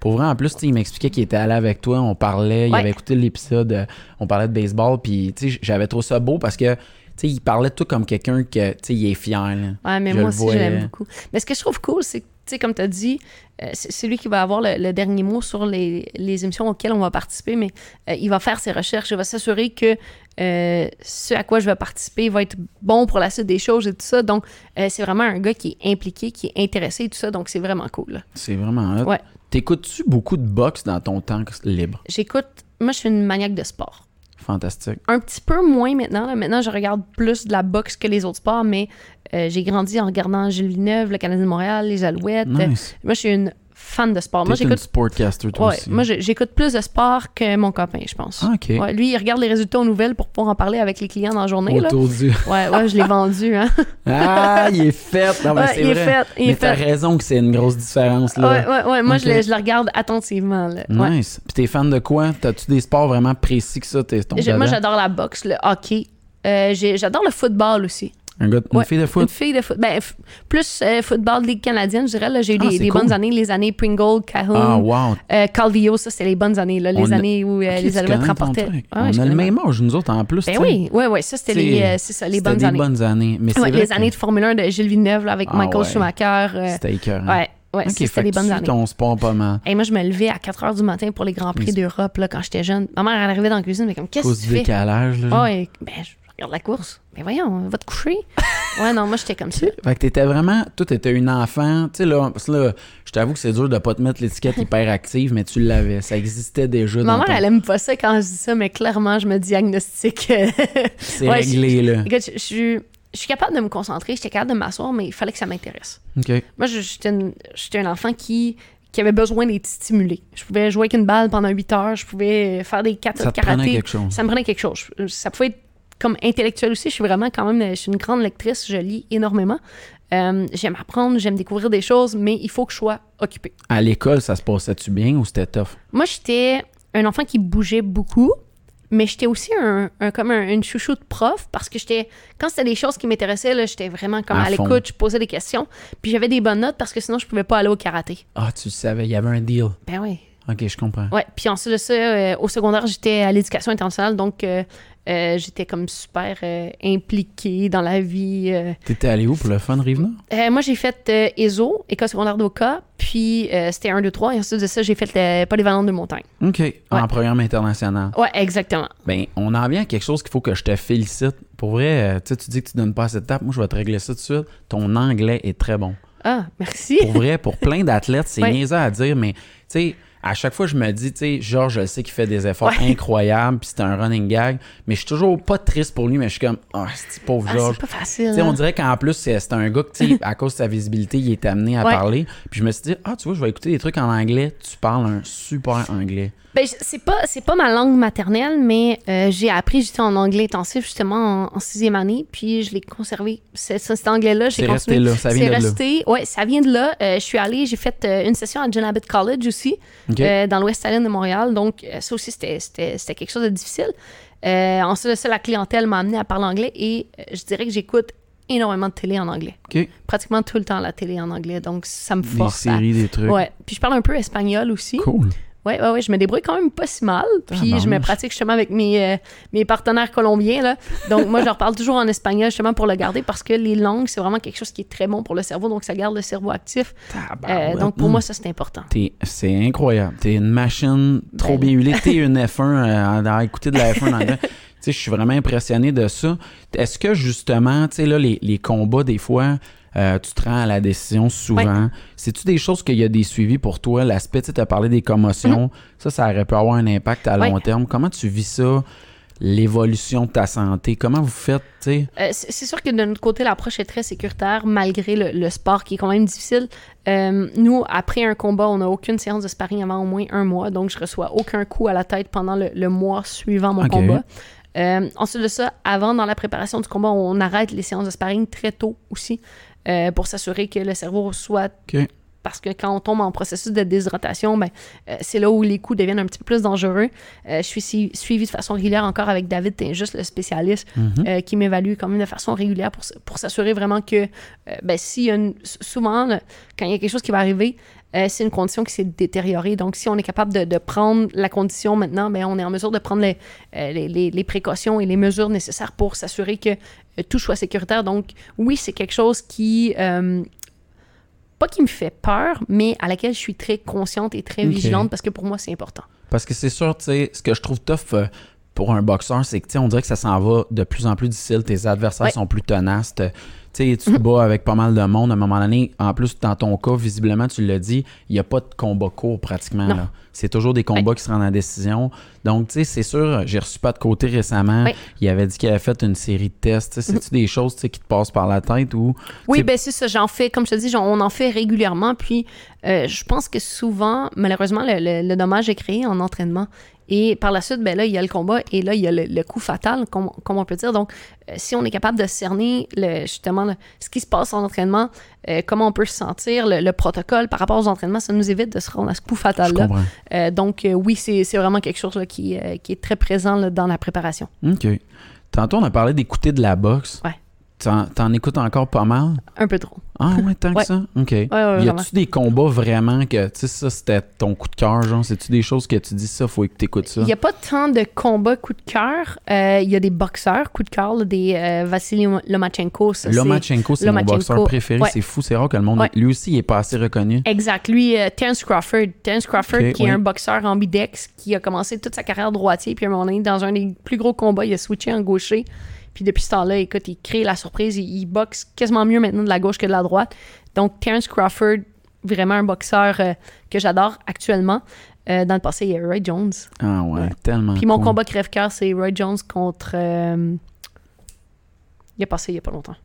S1: Pour vrai, en plus, il m'expliquait qu'il était allé avec toi. On parlait. Il
S2: Ouais.
S1: avait écouté l'épisode. euh, On parlait de baseball. Puis, tu sais, j'avais trouvé ça beau parce que, tu sais, il parlait toi comme quelqu'un que, tu sais, il est fier. là.
S2: Ouais, mais
S1: Je
S2: moi aussi, je l'aime beaucoup. Mais ce que je trouve cool, c'est que, tu sais, comme tu as dit, euh, c'est lui qui va avoir le, le dernier mot sur les, les émissions auxquelles on va participer, mais euh, il va faire ses recherches, il va s'assurer que euh, ce à quoi je vais participer va être bon pour la suite des choses et tout ça. Donc, c'est vraiment un gars qui est impliqué, qui est intéressé et tout ça, donc c'est vraiment cool.
S1: C'est vraiment hot.
S2: Ouais.
S1: T'écoutes-tu beaucoup de boxe dans ton temps libre?
S2: J'écoute, moi, je suis une maniaque de sport.
S1: Fantastique.
S2: un petit peu moins maintenant. là. Maintenant, je regarde plus de la boxe que les autres sports, mais euh, j'ai grandi en regardant Gilles Villeneuve, le Canadien de Montréal, les Alouettes.
S1: Nice.
S2: Moi, je suis une fan de sport. Moi,
S1: T'es une
S2: j'écoute
S1: sportcaster, toi
S2: ouais,
S1: aussi.
S2: moi, j'écoute plus de sport que mon copain, je pense.
S1: Ah, OK.
S2: Ouais, lui, il regarde les résultats aux nouvelles pour pouvoir en parler avec les clients dans la journée. Là.
S1: Autour du...
S2: Ouais, ouais, je l'ai vendu. Hein.
S1: Ah, il est fait! Non, mais
S2: Ouais,
S1: c'est
S2: il est fait, il est
S1: mais t'as
S2: fait.
S1: raison que c'est une grosse différence, là.
S2: Ouais, ouais, ouais. Moi, je, le, je le regarde attentivement. Là.
S1: Nice. Puis t'es fan de quoi? T'as-tu des sports vraiment précis que ça? T'es ton
S2: Moi, j'adore la boxe, le hockey. Euh, j'ai- j'adore le football aussi.
S1: Un gars, une
S2: Ouais,
S1: fille de
S2: Une
S1: foot?
S2: fille de foot. Ben, f- plus euh, football Ligue canadienne, je dirais. là. J'ai eu
S1: Ah,
S2: des,
S1: c'est
S2: des
S1: cool.
S2: bonnes années, les années Pringle, Cahoon,
S1: Ah, wow.
S2: euh, Calvillo, ça, c'était les bonnes années. Là, les
S1: On
S2: années où euh, les Alouettes remportaient. ouais,
S1: On a le même âge, nous autres, en plus.
S2: Ben oui, ouais, ouais, ça, c'était les, euh, c'est ça, les bonnes
S1: des
S2: années.
S1: bonnes années. Mais c'est
S2: Ouais,
S1: vrai
S2: les
S1: que-
S2: années de Formule 1 de Gilles Villeneuve là, avec
S1: Ah,
S2: Michael
S1: ouais.
S2: Schumacher.
S1: C'était écœurant.
S2: ouais, ouais, c'était
S1: tu
S2: bonnes années.
S1: ton sport pas mal.
S2: Et moi, je me levais à 4 h du matin pour les Grands Prix d'Europe quand j'étais jeune. Ma mère, elle arrivait dans la cuisine, mais comme, qu'est-ce que tu fais?
S1: décalage, là.
S2: Ah ouais, ben, regarde la course. Mais voyons, va te coucher. ouais, non, moi, j'étais comme ça.
S1: Fait que t'étais vraiment, toi t'étais une enfant, tu sais là, parce que là, je t'avoue que c'est dur de pas te mettre l'étiquette hyperactive, mais tu l'avais, ça existait déjà
S2: Ma
S1: dans
S2: mère,
S1: ton...
S2: elle aime pas ça quand je dis ça, mais clairement, je me diagnostique. euh,
S1: C'est
S2: Ouais,
S1: réglé là.
S2: Écoute, je, suis- je suis capable de me concentrer, j'étais capable de m'asseoir, mais il fallait que ça m'intéresse.
S1: OK.
S2: Moi, j'étais un enfant qui, qui avait besoin d'être stimulé. Je pouvais jouer avec une balle pendant 8 heures, je pouvais faire des katas
S1: Ça
S2: de
S1: te prenait
S2: karaté.
S1: quelque chose.
S2: Ça me prenait quelque chose. Ça pouvait être comme intellectuel aussi. Je suis vraiment quand même, je suis une grande lectrice, je lis énormément. Euh, j'aime apprendre, j'aime découvrir des choses, mais il faut que je sois occupée.
S1: À l'école, ça se passait-tu bien ou c'était tough?
S2: Moi, j'étais un enfant qui bougeait beaucoup, mais j'étais aussi un, un- comme un, une chouchou de prof parce que j'étais quand c'était des choses qui m'intéressaient, là, j'étais vraiment comme
S1: À
S2: l'écoute, je posais des questions, puis j'avais des bonnes notes parce que sinon je pouvais pas aller au karaté.
S1: Ah, tu savais, il y avait un deal.
S2: Ben oui.
S1: OK, je comprends.
S2: Ouais, puis ensuite de ça, euh, au secondaire, j'étais à l'éducation internationale, donc euh, euh, j'étais comme super euh, impliquée dans la vie. euh.
S1: T'étais allé où pour le fun, Rive-Nord?
S2: Euh, moi, j'ai fait euh, ESO, École secondaire d'Oka, puis euh, c'était 1, 2, 3, et ensuite de ça, j'ai fait le Polyvalent de montagne.
S1: OK, en programme international.
S2: Ouais, exactement.
S1: Ben, on en vient à quelque chose qu'il faut que je te félicite. Pour vrai, euh, tu dis que tu donnes pas assez de tape. Moi, je vais te régler ça tout de suite. Ton anglais est très bon.
S2: Ah, merci.
S1: Pour vrai, pour plein d'athlètes, c'est
S2: Ouais.
S1: niaiseux à dire, mais tu sais, à chaque fois, je me dis, tu sais, Georges, je sais qu'il fait des efforts incroyables, puis c'est un running gag, mais je suis toujours pas triste pour lui, mais je suis comme, ah, c'est pauvre
S2: Ah,
S1: Georges?
S2: c'est pas facile.
S1: On
S2: hein.
S1: dirait qu'en plus, c'est un gars sais, à cause de sa visibilité, il est amené à
S2: Ouais.
S1: parler. Puis je me suis dit, ah, tu vois, je vais écouter des trucs en anglais. Tu parles un super anglais.
S2: Ben, c'est pas c'est pas ma langue maternelle, mais euh, j'ai appris j'étais en anglais intensif justement en, en sixième année, puis je l'ai conservé. C'est- Cet anglais-là, j'ai
S1: C'est resté
S2: continué.
S1: là, ça vient
S2: C'est
S1: de là.
S2: resté, ouais, ça vient de là. Euh, je suis allée, j'ai fait euh, une session à John Abbott College aussi, dans l'Ouest Island de Montréal. Donc, ça aussi, c'était- c'était c'était quelque chose de difficile. Ensuite de ça, la clientèle m'a amené à parler anglais et je dirais que j'écoute énormément de télé en anglais. Pratiquement tout le temps la télé en anglais, donc ça me
S1: Des
S2: force à...
S1: séries, des trucs.
S2: Ouais, puis je parle un peu espagnol aussi.
S1: Cool.
S2: Ouais, ouais, ouais, je me débrouille quand même pas si mal. Puis je me pratique justement avec mes, euh, mes partenaires colombiens. Là. Donc moi, je leur parle toujours en espagnol justement pour le garder parce que les langues, c'est vraiment quelque chose qui est très bon pour le cerveau. Donc ça garde le cerveau actif. Euh, donc pour moi, ça, c'est important.
S1: C'est incroyable. T'es une machine trop
S2: Ben,
S1: bien huilée. T'es une F1 euh, à écouter de la F1 en anglais. Je suis vraiment impressionné de ça. Est-ce que justement, tu sais, là, les, les combats, des fois, euh, tu te rends à la décision souvent. C'est-tu des choses qu'il y a des suivis pour toi? L'aspect, tu as parlé des commotions. Ça, ça aurait pu avoir un impact à.
S2: Ouais.
S1: long terme. Comment tu vis ça? L'évolution de ta santé? Comment vous faites?
S2: Euh, c'est sûr que de notre côté, l'approche est très sécuritaire malgré le, le sport qui est quand même difficile. Euh, nous, après un combat, on n'a aucune séance de sparring avant au moins un mois, donc je reçois aucun coup à la tête pendant le, le mois suivant mon combat. Euh, ensuite de ça, avant, dans la préparation du combat, on arrête les séances de sparring très tôt aussi euh, pour s'assurer que le cerveau soit parce que quand on tombe en processus de déshydratation, ben, euh, c'est là où les coups deviennent un petit peu plus dangereux. Euh, je suis si- suivie de façon régulière encore avec David juste le spécialiste,
S1: Mhm.
S2: qui m'évalue quand même de façon régulière pour, pour s'assurer vraiment que, ben, s'il y a une- s- souvent, là, quand il y a quelque chose qui va arriver, euh, c'est une condition qui s'est détériorée. Donc, si on est capable de, de prendre la condition maintenant, ben, on est en mesure de prendre les, euh, les, les- les précautions et les mesures nécessaires pour s'assurer que tout soit sécuritaire. Donc, oui, c'est quelque chose qui... euh, pas qui me fait peur, mais à laquelle je suis très consciente et très vigilante parce que pour moi, c'est important.
S1: Parce que c'est sûr, tu sais, ce que je trouve tough euh, pour un boxeur, c'est que, tu sais, on dirait que ça s'en va de plus en plus difficile. Tes adversaires
S2: Ouais.
S1: sont plus tenaces. te- Tu sais, tu te bats avec pas mal de monde. À un moment donné, en plus, dans ton cas, visiblement, tu l'as dit, il n'y a pas de combat court pratiquement. Là. C'est toujours des combats qui se rendent en décision. Donc, tu sais, c'est sûr, j'ai reçu pas de côté récemment. Il avait dit qu'il avait fait une série de tests. C'est-tu des choses qui te passent par la tête ou.
S2: Oui, ben c'est ça. J'en fais, comme je te dis, on en fait régulièrement. Puis, euh, je pense que souvent, malheureusement, le, le- le dommage est créé en entraînement. Et par la suite, ben là, il y a le combat et là, il y a le, le coup fatal, comme, comme on peut dire. Donc, euh, si on est capable de cerner le, justement le- ce qui se passe en entraînement, euh, comment on peut se sentir, le, le protocole par rapport aux entraînements, ça nous évite de se rendre à ce coup fatal-là. Euh, donc, euh, oui, c'est c'est vraiment quelque chose là, qui, euh, qui est très présent là, dans la préparation.
S1: OK. Tantôt, on a parlé d'écouter de la boxe.
S2: Ouais.
S1: T'en, écoutes encore pas mal?
S2: Un peu trop.
S1: Ah ouais, tant que
S2: Ouais.
S1: ça? OK.
S2: ouais,
S1: y a-tu des combats vraiment que, tu sais, ça, c'était ton coup de cœur, genre? C'est-tu des choses que tu dis ça, faut que t'écoutes ça?
S2: Il n'y a pas tant de combats coup de cœur. Euh, Il y a des boxeurs coup de cœur, des euh, Vassili Lomachenko. ça,
S1: Lomachenko, c'est mon boxeur préféré. C'est fou, c'est rare que le monde... Lui aussi, il est pas assez reconnu.
S2: Exact. Lui, euh, Terence Crawford. Terence Crawford, qui est un boxeur ambidex, qui a commencé toute sa carrière droitier, puis à un moment donné, dans un des plus gros combats, il a switché en gaucher. Puis depuis ce temps-là, écoute, il crée la surprise. Il, il boxe quasiment mieux maintenant de la gauche que de la droite. Donc, Terence Crawford, vraiment un boxeur euh, que j'adore actuellement. Euh, dans le passé, il y a Roy Jones.
S1: Ah ouais,
S2: Ouais.
S1: tellement
S2: Puis mon
S1: cool.
S2: combat crève-cœur, c'est Roy Jones contre. euh, Il a passé il y a pas longtemps.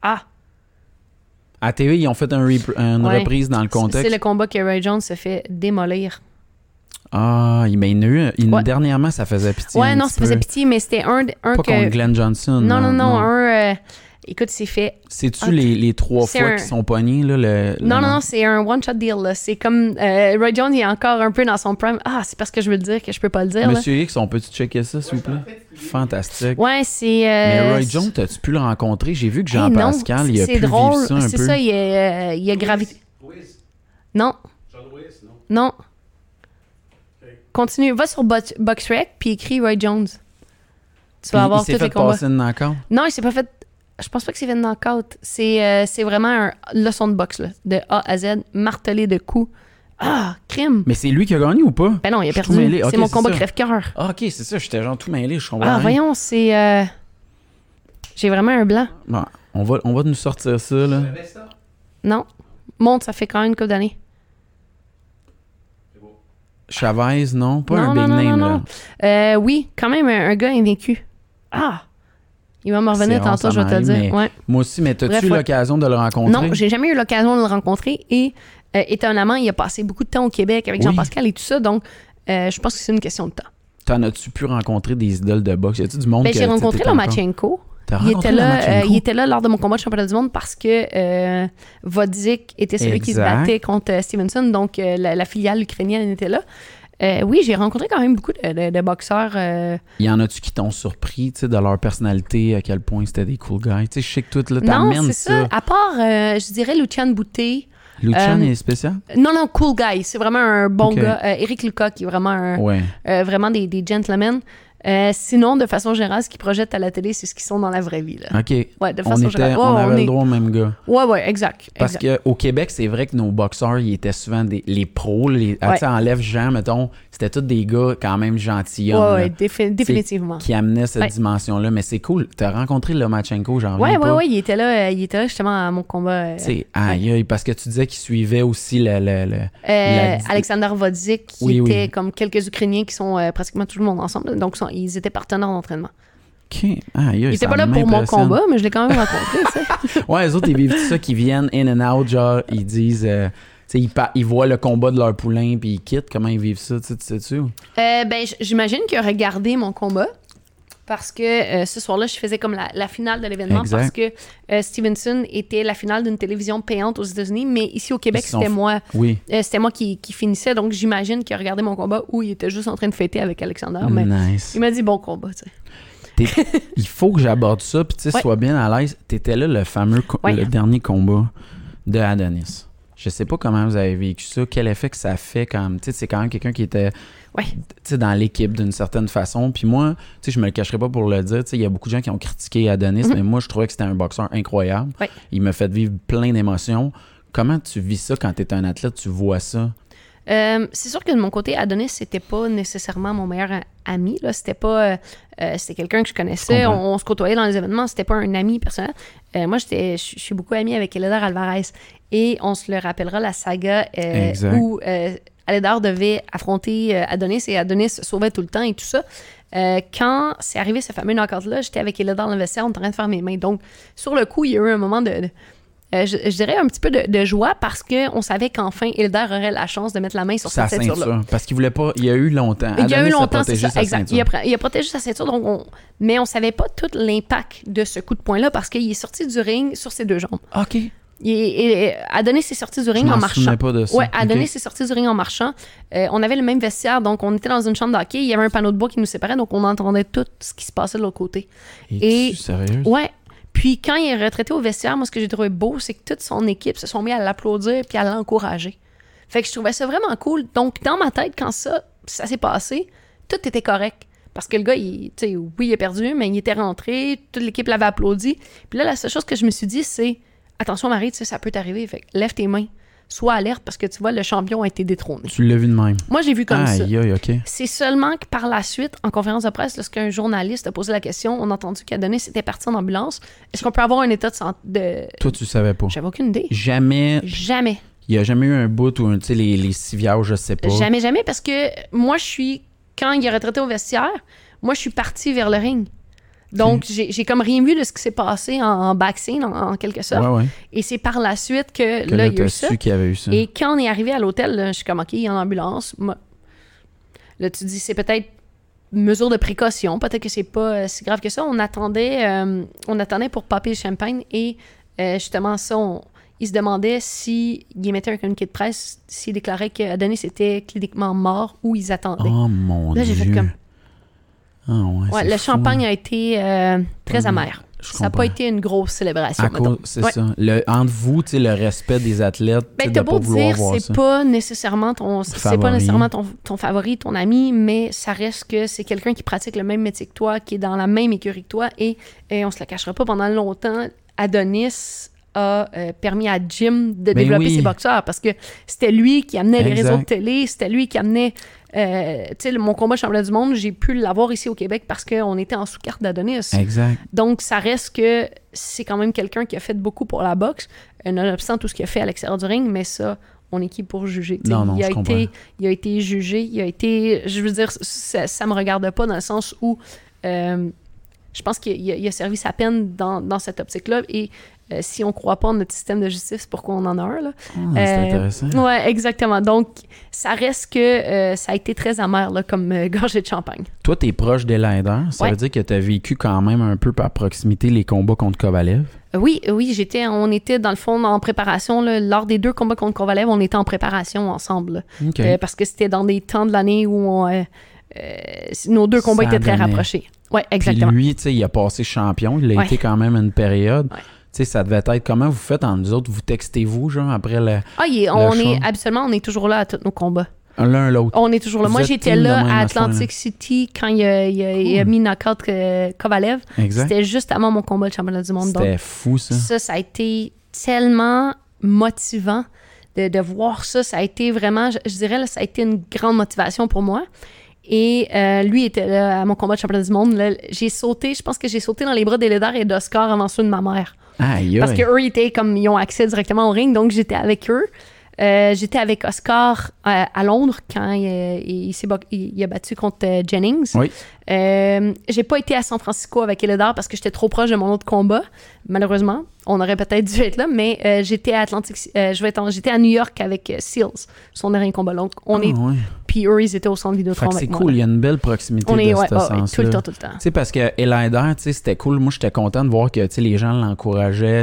S2: Ah!
S1: À TV, ils ont fait un une
S2: Ouais.
S1: reprise dans le
S2: C'est
S1: contexte.
S2: le combat que Roy Jones se fait démolir.
S1: Ah, il, ben, il y en a eu... il-
S2: Ouais.
S1: Dernièrement, ça faisait pitié
S2: Ouais,
S1: un
S2: non,
S1: petit
S2: ça faisait pitié, mais c'était un, un
S1: Pas
S2: que.
S1: contre Glenn Johnson.
S2: non, non, non,
S1: non.
S2: un. euh, Écoute, c'est fait.
S1: C'est-tu les, les trois
S2: c'est
S1: fois
S2: un-
S1: qu'ils sont pognés, là? Le,
S2: Non,
S1: le-
S2: non, non, c'est un one-shot deal. là. C'est comme. euh, Roy Jones, il est encore un peu dans son prime. Ah, c'est parce que je veux le dire que je peux pas le dire. là.
S1: Monsieur X, on peut-tu checker ça, s'il vous plaît? Fantastique.
S2: Ouais, c'est. euh,
S1: Mais Roy Jones, as-tu pu le rencontrer? J'ai vu que
S2: hey, non,
S1: Jean-Pascal, il a
S2: c'est
S1: pu
S2: drôle.
S1: vivre ça un
S2: C'est
S1: peu.
S2: ça, il a, euh, il a gravité. Non? Non. Continue. Va sur Box- BoxRec puis écris Roy Jones. Tu
S1: Puis
S2: vas avoir
S1: il s'est
S2: tous
S1: fait
S2: les combats.
S1: passer une knockout?
S2: Non, il s'est pas fait. Je pense pas que c'est fait de knockout. C'est euh, c'est vraiment un leçon de boxe, là, de A à Z, martelé de coups. Ah, crime!
S1: Mais c'est lui qui a gagné ou pas?
S2: Ben non, il a
S1: Je
S2: perdu. C'est mon combat crève-cœur.
S1: Ah, ok, c'est ça, j'étais genre tout mêlé, je comprends.
S2: Ah,
S1: rien.
S2: voyons, c'est. euh, J'ai vraiment un blanc.
S1: Bon, on, va, on va nous sortir ça, là.
S2: Non. Monte, ça fait quand même une couple d'années.
S1: Chavez, non? Pas
S2: Non,
S1: un big
S2: non,
S1: name,
S2: non,
S1: là.
S2: non. Euh, oui, quand même un, un gars invaincu. Ah! Il va me revenir tantôt,
S1: ça
S2: je vais te le dire. Ouais.
S1: Moi aussi, mais t'as-tu
S2: ouais.
S1: l'occasion de le rencontrer?
S2: Non, j'ai jamais eu l'occasion de le rencontrer et euh, étonnamment, il a passé beaucoup de temps au Québec avec
S1: Oui.
S2: Jean-Pascal et tout ça, donc euh, je pense que c'est une question de temps.
S1: T'en as-tu pu rencontrer des idoles de boxe? Y a-tu du monde
S2: Ben,
S1: que
S2: j'ai rencontré Lomachenko. Il était, là, euh, il était là lors de mon combat de championnat du monde parce que euh, Vodzik était celui qui se battait contre euh, Stevenson, donc la, la filiale ukrainienne était là. Euh, oui, j'ai rencontré quand même beaucoup de, de- de boxeurs. euh,
S1: Y en a-tu qui t'ont surpris, tu sais, de leur personnalité, à quel point c'était des cool guys? Tu sais, je sais que toi, là,
S2: Non,
S1: t'amènes
S2: c'est
S1: ça.
S2: ça. À part, euh, je dirais, Lucian Boutet.
S1: Luchan
S2: Euh,
S1: est spécial?
S2: Non, non, cool guy. C'est vraiment un bon gars. Eric Lucas, qui est vraiment un,
S1: Ouais.
S2: vraiment des, des gentlemen. Euh, sinon, de façon générale, ce qu'ils projettent à la télé, c'est ce qu'ils sont dans la vraie vie. Là.
S1: OK.
S2: Ouais, de
S1: on
S2: façon
S1: était,
S2: générale.
S1: on avait le droit au même gars.
S2: Ouais, ouais, exact.
S1: Parce qu'au Québec, c'est vrai que nos boxeurs, ils étaient souvent des, les pros. Les, ah,
S2: Ouais.
S1: enlève Jean, mettons, c'était tous des gars quand même gentils,
S2: Ouais, ouais, défi- définitivement.
S1: qui amenaient cette
S2: Ouais.
S1: dimension-là. Mais c'est cool. T'as rencontré Lomachenko, j'en
S2: Ouais, ouais, ouais, il était là, euh, il était là justement à mon combat. euh,
S1: Tu sais, aïe, aïe, parce que tu disais qu'il suivait aussi le... le- le-
S2: euh,
S1: la-
S2: Alexander Vodzik, qui
S1: Oui, oui.
S2: était comme quelques Ukrainiens qui sont euh, pratiquement tout le monde ensemble. Donc, sont- ils étaient partenaires d'entraînement.
S1: OK. Aïe, aïe,
S2: Il était pas là pour mon combat, mais je l'ai quand même rencontré, tu.
S1: Ouais, les autres, ils vivent ça, qui viennent in and out, genre, ils disent... euh, tu ils, ils voient le combat de leur poulain, puis ils quittent. Comment ils vivent ça, tu sais, tu sais-tu?
S2: Euh, ben, j'imagine qu'il a regardé mon combat. Parce que euh, ce soir-là, je faisais comme la, la finale de l'événement parce que euh, Stevenson était la finale d'une télévision payante aux États-Unis, mais ici au Québec, c'était moi.
S1: Oui.
S2: euh, c'était moi qui, qui finissais, donc j'imagine qu'il a regardé mon combat où il était juste en train de fêter avec Alexander. Mais
S1: Nice.
S2: il m'a dit bon combat, tu sais.
S1: Il faut que j'aborde ça, puis tu sais,
S2: Ouais.
S1: sois bien à l'aise. T'étais là le fameux,
S2: Ouais.
S1: le dernier combat de Adonis. Je sais pas comment vous avez vécu ça, quel effet que ça fait quand tu sais, c'est quand même quelqu'un qui était
S2: Ouais.
S1: dans l'équipe d'une certaine façon. Puis moi, tu sais, je me le cacherai pas pour le dire, tu sais, il y a beaucoup de gens qui ont critiqué Adonis,
S2: Mhm.
S1: mais moi, je trouvais que c'était un boxeur incroyable.
S2: Ouais.
S1: Il m'a fait vivre plein d'émotions. Comment tu vis ça quand tu es un athlète, tu vois ça?
S2: Euh, c'est sûr que de mon côté, Adonis, c'était pas nécessairement mon meilleur ami. Là. C'était pas. euh, euh, c'était quelqu'un que je connaissais.
S1: Je
S2: On, se côtoyait dans les événements. C'était pas un ami personnel. Euh, moi, j'étais, je suis beaucoup amie avec Elédard Alvarez. Et on se le rappellera, la saga où Elédard devait affronter Adonis et Adonis se sauvait tout le temps et tout ça. Euh, quand c'est arrivé ce fameux knockout-là, j'étais avec Elédard dans le vestiaire, on était en train de faire mes mains. Donc, sur le coup, il y a eu un moment de, de- euh, je, je dirais un petit peu de, de joie parce qu'on savait qu'enfin, Eldar aurait la chance de mettre la main sur
S1: Sa
S2: cette
S1: ceinture. Parce qu'il voulait pas. Il y a eu longtemps.
S2: Il y a eu longtemps, c'est ça,
S1: sa
S2: exact. Il a, il a protégé sa ceinture, donc on- mais on savait pas tout l'impact de ce coup de poing-là parce qu'il est sorti du ring sur ses deux jambes.
S1: OK.
S2: Il est- et- Adonis est sorti du ring
S1: Je
S2: en marchant.
S1: pas de ça.
S2: Ouais, Adonis
S1: OK.
S2: est sorti du ring en marchant. Euh, on avait le même vestiaire, donc on était dans une chambre d'hockey. Il y avait un panneau de bois qui nous séparait, donc on entendait tout ce qui se passait de l'autre côté.
S1: Es-tu
S2: Et-
S1: sérieuse?
S2: Ouais. Puis quand il est retraité au vestiaire, moi, ce que j'ai trouvé beau, c'est que toute son équipe se sont mis à l'applaudir puis à l'encourager. Fait que je trouvais ça vraiment cool. Donc, dans ma tête, quand ça, ça s'est passé, tout était correct. Parce que le gars, il, oui, il est perdu, mais il était rentré, toute l'équipe l'avait applaudi. Puis là, la seule chose que je me suis dit, c'est attention, Marie, ça peut t'arriver. Fait que lève tes mains. Sois alerte parce que tu vois, le champion a été détrôné.
S1: Tu l'as vu de même.
S2: Moi, j'ai vu comme ça.
S1: Aïe, aïe, OK.
S2: C'est seulement que par la suite, en conférence de presse, lorsqu'un journaliste a posé la question, on a entendu qu'Adonis était parti en ambulance. Est-ce qu'on peut avoir un état de santé de...
S1: Toi, tu savais pas.
S2: J'avais aucune idée.
S1: Jamais.
S2: Jamais.
S1: Il y a jamais eu un bout ou un, tu sais, les, les civières, je sais pas.
S2: Jamais, jamais, parce que moi, je suis... Quand il est retraité au vestiaire, moi, je suis partie vers le ring. Donc, j'ai j'ai comme rien vu de ce qui s'est passé en, en backscene, en, en quelque sorte.
S1: Ouais, ouais.
S2: Et c'est par la suite que,
S1: Que
S2: là, il y a eu ça.
S1: su y avait eu ça.
S2: Et quand on est arrivé à l'hôtel, je suis comme, OK, il en ambulance. Moi- Là, tu dis, c'est peut-être mesure de précaution. Peut-être que c'est pas euh, si grave que ça. On attendait, euh, on attendait pour popper le champagne et euh, justement, ça, on- il se demandait s'il émettait un communiqué de presse, s'il déclarait qu'Adonis était cliniquement mort ou ils attendaient.
S1: Oh mon
S2: Là,
S1: dieu.
S2: j'ai fait comme-
S1: Ah ouais,
S2: Ouais,
S1: c'est
S2: le
S1: fou,
S2: champagne a été euh, très
S1: Ouais,
S2: amer.
S1: je
S2: Ça n'a pas été une grosse célébration.
S1: C'est
S2: Ouais.
S1: ça. Le, entre vous, le respect des athlètes,
S2: Ben, t'as
S1: pas
S2: beau
S1: vouloir
S2: dire, c'est pas nécessairement ton, c'est pas nécessairement ton, ton favori, ton ami, mais ça reste que c'est quelqu'un qui pratique le même métier que toi, qui est dans la même écurie que toi, et, et on se le cachera pas, pendant longtemps, Adonis a euh, permis à Jim de
S1: Ben
S2: développer
S1: oui.
S2: ses boxeurs parce que c'était lui qui amenait les réseaux de télé, c'était lui qui amenait, euh, tu sais, mon combat championnat du monde, j'ai pu l'avoir ici au Québec parce qu'on était en sous-carte d'Adonis.
S1: Exact.
S2: Donc, ça reste que c'est quand même quelqu'un qui a fait beaucoup pour la boxe, nonobstant tout ce qu'il a fait à l'extérieur du ring, mais ça, on est qui pour juger?
S1: Non, non,
S2: il, a
S1: je
S2: été, il a été jugé, il a été. Je veux dire, ça, ça me regarde pas dans le sens où euh, je pense qu'il a, a servi sa peine dans, dans cette optique-là. Et euh, si on croit pas en notre système de justice, pourquoi on en a un? Là?
S1: Ah, c'est
S2: Euh,
S1: intéressant.
S2: Ouais, exactement. Donc, ça reste que euh, ça a été très amer là, comme gorgée de champagne.
S1: Toi, t'es proche des Lander. Ça
S2: Ouais.
S1: veut dire que t'as vécu quand même un peu par proximité les combats contre Kovalev?
S2: Oui, oui, j'étais, on était dans le fond en préparation. là, lors des deux combats contre Kovalev, on était en préparation ensemble. parce que c'était dans des temps de l'année où on, nos deux combats
S1: Ça
S2: étaient très rapprochés.
S1: Puis
S2: exactement.
S1: lui, tu sais, il a passé champion. Il a
S2: Ouais.
S1: été quand même une période.
S2: Ouais.
S1: Tu sais, ça devait être comment vous faites entre nous autres? Vous textez-vous, genre, après le-
S2: ah, est- on
S1: le
S2: est,
S1: show?
S2: absolument, on est toujours là à tous nos combats.
S1: l'un l'autre?
S2: On est toujours là.
S1: Vous
S2: Moi, j'étais là à. Atlantic City quand il a, il a- il a
S1: Cool.
S2: mis knockout euh, Kovalev.
S1: Exact.
S2: C'était juste avant mon combat de championnat du monde.
S1: C'était fou, ça.
S2: Ça, ça a été tellement motivant de, de voir ça. Ça a été vraiment, je, je dirais, là, ça a été une grande motivation pour moi. Et euh, lui était là à mon combat de championnat du monde. J'ai sauté, je pense que j'ai sauté dans les bras d'Elédar et d'Oscar avant ceux de ma mère.
S1: Aïe,
S2: Parce
S1: aïe.
S2: que eux, ils étaient comme, ils ont accès directement au ring, donc j'étais avec eux. Euh, j'étais avec Oscar euh, à Londres quand il, il s'est bo- il- il a battu contre euh, Jennings.
S1: Oui.
S2: Euh, j'ai pas été à San Francisco avec Eledar parce que j'étais trop proche de mon autre combat. Malheureusement, on aurait peut-être dû être là, mais euh, j'étais à Atlantic, euh, je vais en- j'étais à New York avec euh, Seals, son dernier combat. Donc on
S1: Ah,
S2: est,
S1: ouais.
S2: puis eux ils étaient au centre Vidéotron
S1: c'est
S2: avec moi.
S1: cool, il y a une belle proximité
S2: On est
S1: de
S2: ouais,
S1: ce
S2: ouais,
S1: sens-là.
S2: tout le temps, tout le temps.
S1: Tu sais, parce que Elider, tu sais, c'était cool. Moi, j'étais content de voir que, tu sais, les gens l'encourageaient.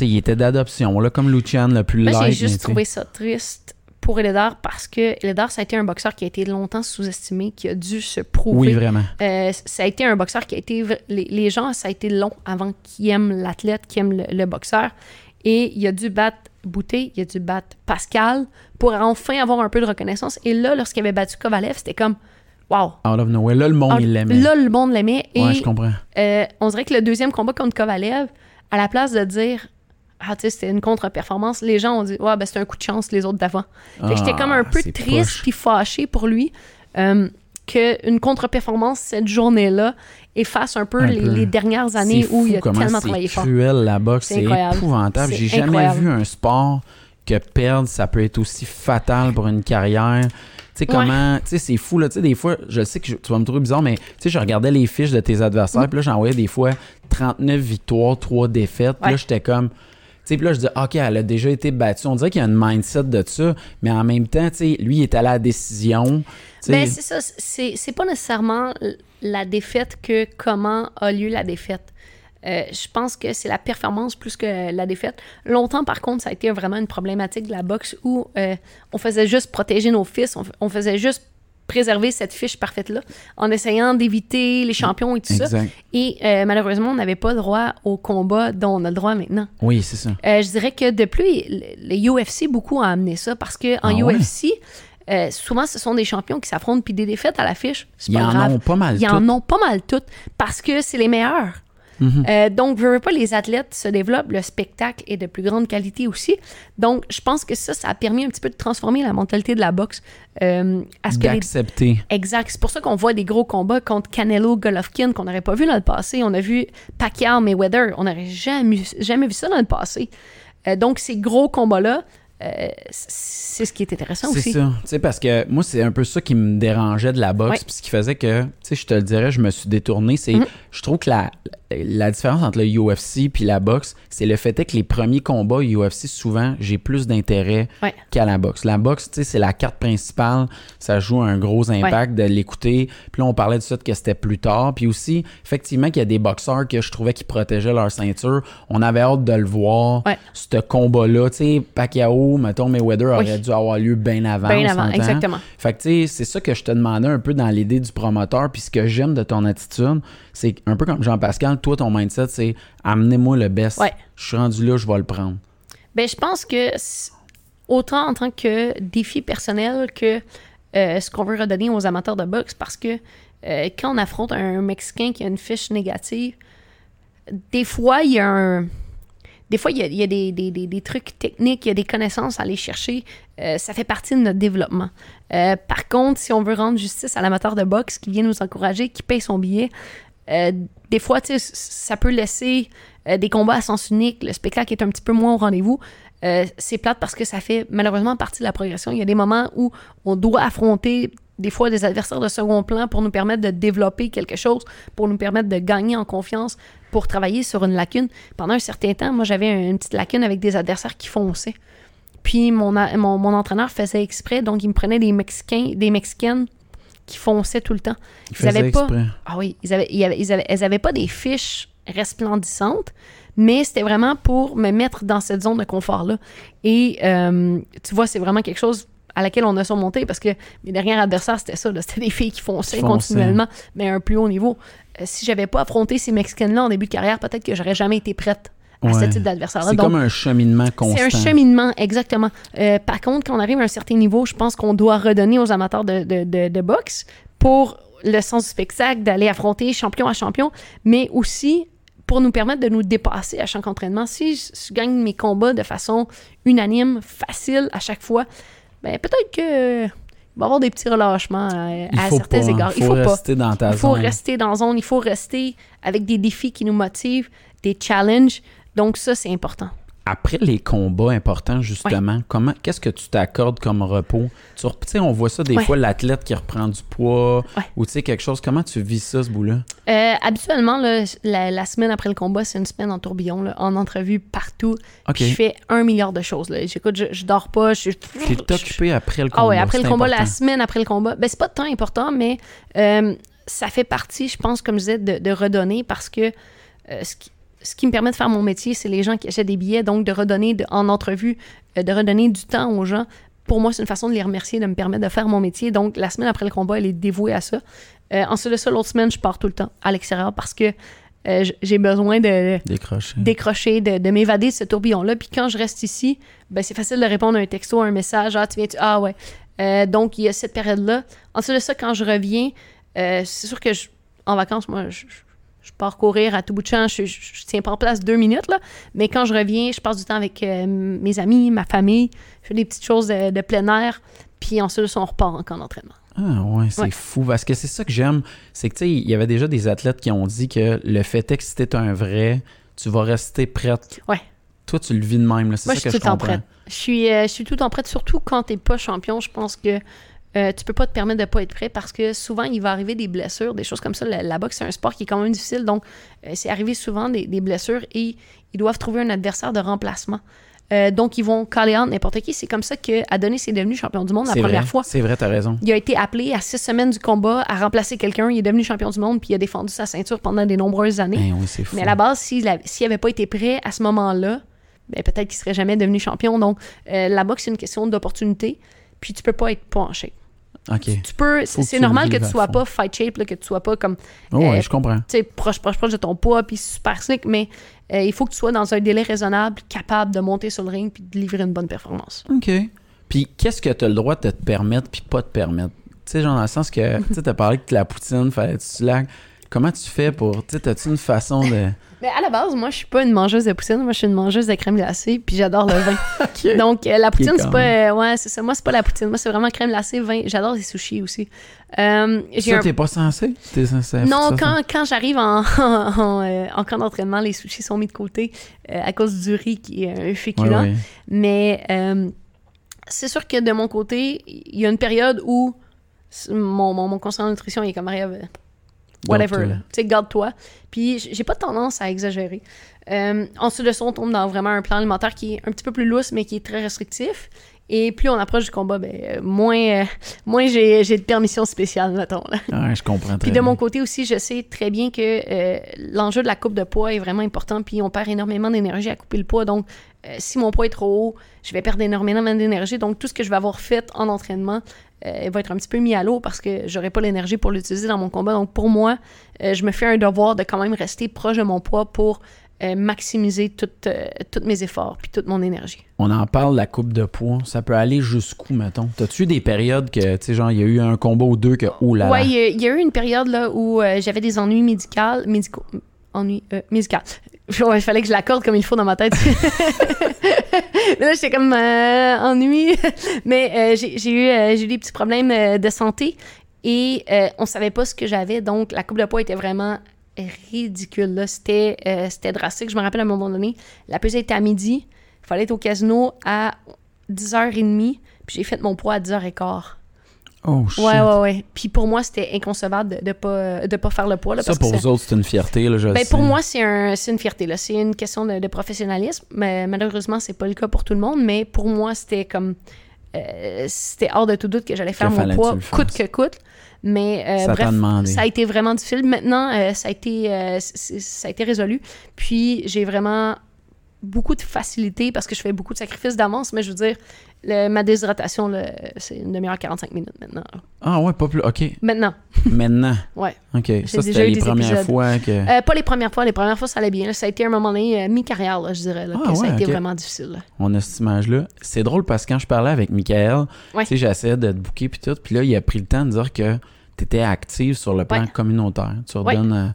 S1: Il, était d'adoption, là, comme Lucian, le plus
S2: Moi,
S1: light.
S2: j'ai juste trouvé ça triste pour Eledar parce que Eledar, ça a été un boxeur qui a été longtemps sous-estimé, qui a dû se prouver.
S1: Oui, vraiment.
S2: Euh, ça a été un boxeur qui a été. Les, les gens, ça a été long avant qu'ils aiment l'athlète, qu'ils aiment le, le boxeur. Et il a dû battre Bouté, il a dû battre Pascal pour enfin avoir un peu de reconnaissance. Et là, lorsqu'il avait battu Kovalev, c'était comme Wow!
S1: Out of nowhere. Là, le monde, il l'aimait.
S2: Là, le monde l'aimait. Et
S1: Ouais, je comprends.
S2: euh, on dirait que le deuxième combat contre Kovalev, à la place de dire Ah, tu sais, c'était une contre-performance, les gens ont dit Ouais, ben c'était un coup de chance, les autres d'avant. Fait que j'étais
S1: Ah,
S2: comme un peu
S1: c'est
S2: triste puis fâchée pour lui euh, qu'une contre-performance cette journée-là efface un peu,
S1: Un
S2: les,
S1: peu.
S2: les dernières années
S1: C'est
S2: où il a tellement
S1: c'est
S2: travaillé fort.
S1: cruel, la boxe.
S2: C'est
S1: C'est épouvantable.
S2: C'est
S1: J'ai jamais
S2: incroyable.
S1: vu un sport que perdre, ça peut être aussi fatal pour une carrière. Tu sais, comment. Tu sais, c'est fou, là. Tu sais, des fois, je sais que je- tu vas me trouver bizarre, mais tu sais, je regardais les fiches de tes adversaires, puis là, j'en voyais des fois 39 victoires, 3 défaites. Puis là, j'étais comme. Puis là, je dis, OK, elle a déjà été battue. On dirait qu'il y a une mindset de ça, mais en même temps, tu sais, lui, il est allé à la décision.
S2: Ben, c'est ça, c'est pas nécessairement la défaite que comment a lieu la défaite. Euh, je pense que c'est la performance plus que la défaite. Longtemps, par contre, ça a été vraiment une problématique de la boxe où euh, on faisait juste protéger nos fils, on, on faisait juste préserver cette fiche parfaite-là en essayant d'éviter les champions et tout ça. Et euh, malheureusement, on n'avait pas droit au combat dont on a le droit maintenant.
S1: Oui, c'est ça.
S2: Euh, je dirais que depuis, le, UFC beaucoup a amené ça parce que en
S1: Ah ouais?
S2: UFC, euh, souvent ce sont des champions qui s'affrontent puis des défaites à l'affiche.
S1: Ils
S2: pas
S1: en
S2: grave.
S1: ont pas mal
S2: Ils en ont pas mal toutes parce que c'est les meilleurs.
S1: Mhm.
S2: Euh, donc, je veux pas, les athlètes se développent, le spectacle est de plus grande qualité aussi. Donc, je pense que ça, ça a permis un petit peu de transformer la mentalité de la boxe. euh, les-
S1: D'accepter.
S2: Exact. C'est pour ça qu'on voit des gros combats contre Canelo, Golovkin qu'on n'aurait pas vu dans le passé. On a vu Pacquiao, Mayweather. On n'aurait jamais, jamais vu ça dans le passé. Euh, donc, ces gros combats-là, euh, c'est ce qui est intéressant
S1: C'est
S2: aussi.
S1: ça. Tu sais, parce que moi, c'est un peu ça qui me dérangeait de la boxe. Puis ce qui faisait que, tu sais, je te le dirais, je me suis détourné. C'est,
S2: Mhm.
S1: je trouve que la, la différence entre le UFC puis la boxe, c'est le fait est que les premiers combats UFC, souvent, j'ai plus d'intérêt
S2: Ouais.
S1: qu'à la boxe. La boxe, tu sais, c'est la carte principale. Ça joue un gros impact de l'écouter. Puis là, on parlait de ça que c'était plus tard. Puis aussi, effectivement, qu'il y a des boxeurs que je trouvais qui protégeaient leur ceinture. On avait hâte de le voir.
S2: Ouais.
S1: Ce combat-là, tu sais, Pacquiao, mettons, Mayweather
S2: Oui.
S1: aurait dû avoir lieu bien avant.
S2: Bien avant, exactement.
S1: Fait que, tu sais, c'est ça que je te demandais un peu dans l'idée du promoteur. Puis ce que j'aime de ton attitude, c'est un peu comme Jean-Pascal, toi, ton mindset, c'est amenez-moi le best.
S2: Ouais.
S1: Je suis rendu là, je vais le prendre.
S2: Ben, je pense que autant en tant que défi personnel que euh, ce qu'on veut redonner aux amateurs de boxe, parce que euh, quand on affronte un Mexicain qui a une fiche négative, des fois, il y a un. Des fois, il y a, il y a des, des- des- des trucs techniques, il y a des connaissances à aller chercher. Euh, ça fait partie de notre développement. Par contre, si on veut rendre justice à l'amateur de boxe qui vient nous encourager, qui paye son billet, euh, des fois, ça peut laisser euh, des combats à sens unique, le spectacle est un petit peu moins au rendez-vous. Euh, c'est plate parce que ça fait malheureusement partie de la progression. Il y a des moments où on doit affronter des fois des adversaires de second plan pour nous permettre de développer quelque chose, pour nous permettre de gagner en confiance, pour travailler sur une lacune. Pendant un certain temps, moi, j'avais une petite lacune avec des adversaires qui fonçaient. Puis mon, mon, mon entraîneur faisait exprès, donc il me prenait des Mexicains, des Mexicaines qui fonçaient tout le temps.
S1: Ils avaient pas.
S2: Ah oui, ils avaient, ils avaient, ils avaient, elles avaient pas des fiches resplendissantes, mais c'était vraiment pour me mettre dans cette zone de confort-là. Et euh, tu vois, c'est vraiment quelque chose à laquelle on a surmonté parce que mes derniers adversaires, c'était ça. C'était des filles qui fonçaient, continuellement, mais à un plus haut niveau. Euh, si j'avais pas affronté ces Mexicaines-là en début de carrière, peut-être que j'aurais jamais été prête à ce type d'adversaire-là.
S1: C'est comme un cheminement constant.
S2: C'est un cheminement, exactement. Euh, par contre, quand on arrive à un certain niveau, je pense qu'on doit redonner aux amateurs de, de, de, boxe pour le sens du spectacle, d'aller affronter champion à champion, mais aussi pour nous permettre de nous dépasser à chaque entraînement. Si je, gagne mes combats de façon unanime, facile à chaque fois, ben peut-être que il va y avoir des petits relâchements à, certains égards.
S1: Il faut, rester dans ta
S2: Il faut rester dans zone. Il faut rester avec des défis qui nous motivent, des challenges. Donc ça, c'est important.
S1: Après les combats importants, justement, comment qu'est-ce que tu t'accordes comme repos? Tu sais, on voit ça des fois, l'athlète qui reprend du poids ou tu sais, quelque chose. Comment tu vis ça, ce bout-là?
S2: Euh, habituellement, la, semaine après le combat, c'est une semaine en tourbillon, en entrevue partout. Je fais un milliard de choses. J'écoute, je, je, dors pas. Je,
S1: T'es occupé après le combat.
S2: Ah ouais, après le combat, la semaine après le combat. Ben, c'est pas tant important, mais euh, ça fait partie, je pense, comme je disais, de, redonner parce que euh, ce qui ce qui me permet de faire mon métier, c'est les gens qui achètent des billets, donc de redonner en entrevue, euh, de redonner du temps aux gens. Pour moi, c'est une façon de les remercier, de me permettre de faire mon métier. Donc, la semaine après le combat, elle est dévouée à ça. Euh, ensuite de ça, l'autre semaine, je pars tout le temps à l'extérieur parce que euh, j'ai besoin de
S1: décrocher,
S2: décrocher de, m'évader de ce tourbillon-là. Puis quand je reste ici, ben, c'est facile de répondre à un texto, à un message. Ah, tu viens, tu... Ah, ouais. donc, il y a cette période-là. Ensuite de ça, quand je reviens, c'est sûr que en vacances, moi, je, je pars courir à tout bout de champ, je, je, tiens pas en place deux minutes, là. Mais quand je reviens, je passe du temps avec euh, mes amis, ma famille, je fais des petites choses de, plein air, puis ensuite, on repart en camp d'entraînement.
S1: Ah ouais, c'est fou. Parce que c'est ça que j'aime. C'est que, tu sais, il y avait déjà des athlètes qui ont dit que le fait est que si t'es un vrai, tu vas rester prête.
S2: Ouais.
S1: Toi, tu le vis de même. C'est ça
S2: je
S1: que je comprends. Prête.
S2: Je suis, euh, je suis tout en prête, surtout quand t'es pas champion. Je pense que euh, tu peux pas te permettre de pas être prêt parce que souvent, il va arriver des blessures, des choses comme ça. La, boxe, c'est un sport qui est quand même difficile. Donc, euh, c'est arrivé souvent des, blessures et ils doivent trouver un adversaire de remplacement. Euh, donc, ils vont caller n'importe qui. C'est comme ça qu'Adonis est devenu champion du monde la première fois.
S1: C'est vrai, tu as raison.
S2: Il a été appelé à six semaines du combat à remplacer quelqu'un. Il est devenu champion du monde puis il a défendu sa ceinture pendant de nombreuses années.
S1: Eh
S2: Mais à la base, s'il n'avait pas été prêt à ce moment-là, ben, peut-être qu'il serait jamais devenu champion. Donc, la boxe, c'est une question d'opportunité. Puis, tu peux pas être Tu, peux, c'est normal que tu sois pas fight shape, que tu sois pas comme.
S1: Oh, ouais, euh, je comprends.
S2: Tu sais, proche, proche, proche de ton poids, puis super slick, mais euh, il faut que tu sois dans un délai raisonnable, capable de monter sur le ring, puis de livrer une bonne performance.
S1: OK. Puis qu'est-ce que tu as le droit de te permettre, puis pas te permettre? Tu sais, genre dans le sens que, tu sais, as parlé que la poutine, fallait que tu la Comment tu fais pour. Tu sais, as-tu une façon de.
S2: Mais à la base, moi, je suis pas une mangeuse de poutine. Moi, je suis une mangeuse de crème glacée, puis j'adore le vin. Donc, euh, la poutine, c'est pas. Euh, ouais, c'est ça. Moi, c'est pas la poutine. Moi, c'est vraiment crème glacée, vin. J'adore les sushis aussi.
S1: Euh, ça, t'es pas censé? T'es censé
S2: non, quand, quand j'arrive en, en, camp d'entraînement, les sushis sont mis de côté à cause du riz qui est un féculent. Mais c'est sûr que de mon côté, il y a une période où mon, mon, mon conseiller de nutrition il est comme whatever. Tu sais, garde-toi. Puis j'ai pas tendance à exagérer. Euh, ensuite de ça, on tombe dans vraiment un plan alimentaire qui est un petit peu plus lousse, mais qui est très restrictif. Et plus on approche du combat, ben, euh, moins, euh, moins j'ai, de permission spéciale, mettons.
S1: Là. je comprends
S2: très Puis de mon côté aussi, je sais très bien que euh, l'enjeu de la coupe de poids est vraiment important. Puis on perd énormément d'énergie à couper le poids. Donc, si mon poids est trop haut, je vais perdre énormément d'énergie. Donc, tout ce que je vais avoir fait en entraînement va être un petit peu mis à l'eau parce que j'aurai pas l'énergie pour l'utiliser dans mon combat. Donc, pour moi, je me fais un devoir de quand même rester proche de mon poids pour euh, maximiser euh, tous mes efforts puis toute mon énergie.
S1: On en parle, la coupe de poids. Ça peut aller jusqu'où, mettons? T'as-tu eu des périodes que, tu sais, genre, il y a eu un combat ou deux que, oh là
S2: Ouais, il y, a eu une période là où euh, j'avais des ennuis médicaux. médicaux. Il fallait que je l'accorde comme il faut dans ma tête. Là, j'étais comme ennui. Mais j'ai eu, des petits problèmes de santé et on savait pas ce que j'avais. Donc, la coupe de poids était vraiment ridicule. euh, c'était drastique. Je me rappelle à un moment donné, la pesée était à midi. Il fallait être au casino à 10h30. Puis j'ai fait mon poids à 10h15.
S1: Oh, shit.
S2: Ouais, ouais, ouais. Puis pour moi, c'était inconcevable de ne pas, de pas faire le poids. Là,
S1: Ça,
S2: parce
S1: pour
S2: que
S1: vous autres, c'est une fierté, là, je
S2: ben, pour moi, c'est un, une fierté. C'est une question de, de professionnalisme. Mais malheureusement, c'est pas le cas pour tout le monde. Mais pour moi, c'était comme. euh, c'était hors de tout doute que j'allais faire
S1: Que
S2: mon poids, coûte que coûte. Mais euh,
S1: Ça
S2: bref, ça a été vraiment difficile. Maintenant, euh, ça, a été, euh, ça a été résolu. Puis j'ai vraiment beaucoup de facilité parce que je fais beaucoup de sacrifices d'avance. Mais je veux dire, le- ma déshydratation, c'est une demi-heure 45 minutes maintenant.
S1: Ah ouais, pas plus. OK.
S2: Maintenant,
S1: Maintenant.
S2: ouais.
S1: OK. Ça, c'était les premières
S2: épisodes.
S1: fois que...
S2: Euh, pas les premières fois. Les premières fois, ça allait bien. là. Ça a été un moment donné, euh, mi-carrière, je dirais, là,
S1: Ah,
S2: que ça a
S1: ouais,
S2: été vraiment difficile. là.
S1: On a cette image-là. C'est drôle parce que quand je parlais avec Michael,
S2: Ouais.
S1: tu sais, j'essayais de te booker puis tout, puis là, il a pris le temps de dire que tu étais active sur le plan
S2: Ouais.
S1: communautaire. Tu
S2: Ouais.
S1: redonnes... euh,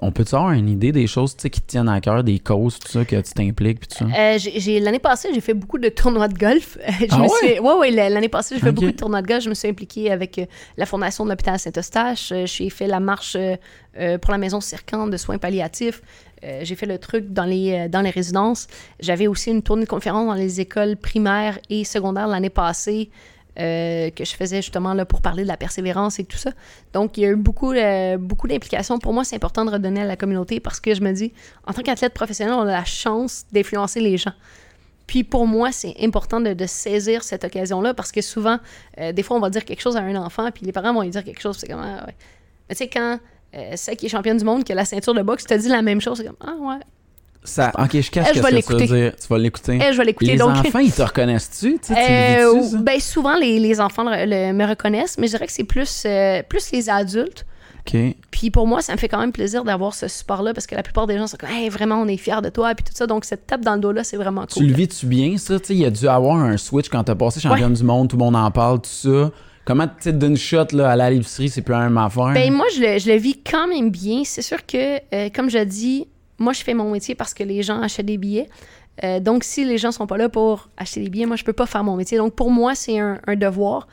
S1: on peut-tu avoir une idée des choses qui te tiennent à cœur, des causes, tout ça, que tu t'impliques puis tout ça?
S2: Euh, j'ai- L'année passée, j'ai fait beaucoup de tournois de golf. je
S1: Ah
S2: me
S1: ouais?
S2: suis, ouais, ouais, l'année passée, j'ai fait beaucoup de tournois de golf. Je me suis impliquée avec euh, la Fondation de l'hôpital Saint-Eustache. Euh, J'ai fait la marche pour la maison Circante de soins palliatifs. Euh, j'ai fait le truc dans les, euh, dans les résidences. J'avais aussi une tournée de conférences dans les écoles primaires et secondaires l'année passée. Euh, que je faisais justement là, pour parler de la persévérance et tout ça. Donc, il y a eu beaucoup, euh, beaucoup d'implications. Pour moi, c'est important de redonner à la communauté parce que je me dis, en tant qu'athlète professionnel, on a la chance d'influencer les gens. Puis pour moi, c'est important de, saisir cette occasion-là parce que souvent, euh, des fois, on va dire quelque chose à un enfant, puis les parents vont lui dire quelque chose, c'est comme, ah, ouais. Mais tu sais, quand euh, celle qui est championne du monde, qui a la ceinture de boxe, te dit la même chose, c'est comme, ah ouais,
S1: Ça, ok, je cache
S2: Eh, je vais
S1: tu
S2: l'écouter.
S1: Tu vas l'écouter.
S2: Eh, je vais l'écouter.
S1: Les
S2: donc,
S1: enfants, ils te reconnaissent-tu? Tu sais, tu
S2: Euh, ben, souvent, les, les enfants le- le- me reconnaissent, mais je dirais que c'est plus, euh, plus les adultes. Puis pour moi, ça me fait quand même plaisir d'avoir ce support-là parce que la plupart des gens sont comme, hey, vraiment, on est fiers de toi, puis tout ça. Donc, cette tape dans le dos-là, c'est vraiment
S1: Tu
S2: cool.
S1: le vis-tu bien, ça? Tu sais, il y a dû avoir un switch quand t'as passé championne du monde, tout le monde en parle, tout ça. Comment, tu sais, d'une shot, là, à l'épicerie, c'est plus la même affaire?
S2: Ben, moi, je le, je le vis quand même bien. C'est sûr que, euh, comme je dis, moi, je fais mon métier parce que les gens achètent des billets. Euh, donc, si les gens sont pas là pour acheter des billets, moi, je peux pas faire mon métier. Donc, pour moi, c'est un, un devoir.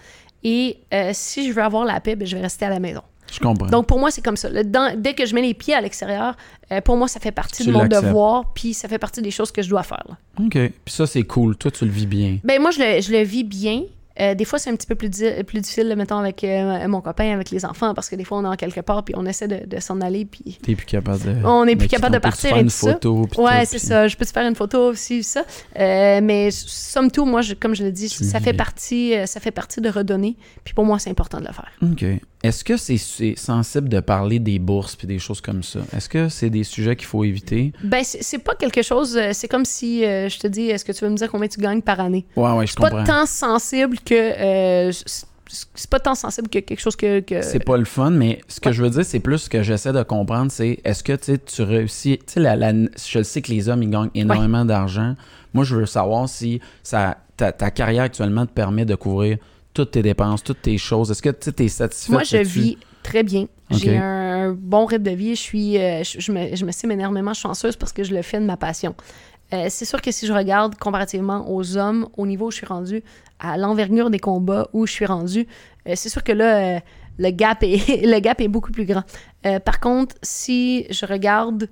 S2: Et euh, si je veux avoir la paix, ben, je vais rester à la maison.
S1: je comprends.
S2: Donc, pour moi, c'est comme ça. Le- dans- dès que je mets les pieds à l'extérieur, euh, pour moi, ça fait partie
S1: Tu
S2: de mon devoir, puis ça fait partie des choses que je dois faire. là.
S1: OK. Puis ça, c'est cool. Toi, tu le vis bien.
S2: Ben moi, je le, je le vis bien. Euh, des fois, c'est un petit peu plus, di- plus difficile, mettons, avec euh, mon copain, avec les enfants, parce que des fois, on est en quelque part, puis on essaie de, de s'en aller, puis
S1: T'es plus capable de...
S2: on n'est plus capable de partir
S1: faire
S2: et
S1: une
S2: tout ça.
S1: photo, puis
S2: Ouais, c'est
S1: puis-
S2: ça. Je peux te faire une photo aussi, ça. Euh, mais somme toute, moi, je- comme je
S1: Tu le
S2: ça fait, partie, ça fait partie de redonner. Puis pour moi, c'est important de le faire.
S1: OK. Est-ce que c'est sensible de parler des bourses puis des choses comme ça? Est-ce que c'est des sujets qu'il faut éviter?
S2: Ben, c'est pas quelque chose. euh, C'est comme si euh, je te dis, est-ce que tu veux me dire combien tu gagnes par année?
S1: Ouais, ouais, je
S2: C'est pas
S1: comprends.
S2: tant sensible que. euh, c'est- pas tant sensible que quelque chose que. que-
S1: C'est pas le fun, mais ce que
S2: Ouais.
S1: je veux dire, c'est plus ce que j'essaie de comprendre, c'est est-ce que tu réussis. Tu sais, la, la- je sais que les hommes, ils gagnent énormément d'argent. Moi, je veux savoir si ça, ta, ta carrière actuellement te permet de couvrir toutes tes dépenses, toutes tes choses? Est-ce que tu es satisfait?
S2: Moi, je vis très bien. J'ai un bon rythme de vie. Je suis, euh, je, je me, je me estime énormément chanceuse parce que je le fais de ma passion. Euh, c'est sûr que si je regarde comparativement aux hommes, au niveau où je suis rendue, à l'envergure des combats où je suis rendue, euh, c'est sûr que là, le, gap est, le gap est beaucoup plus grand. Par contre, si je regarde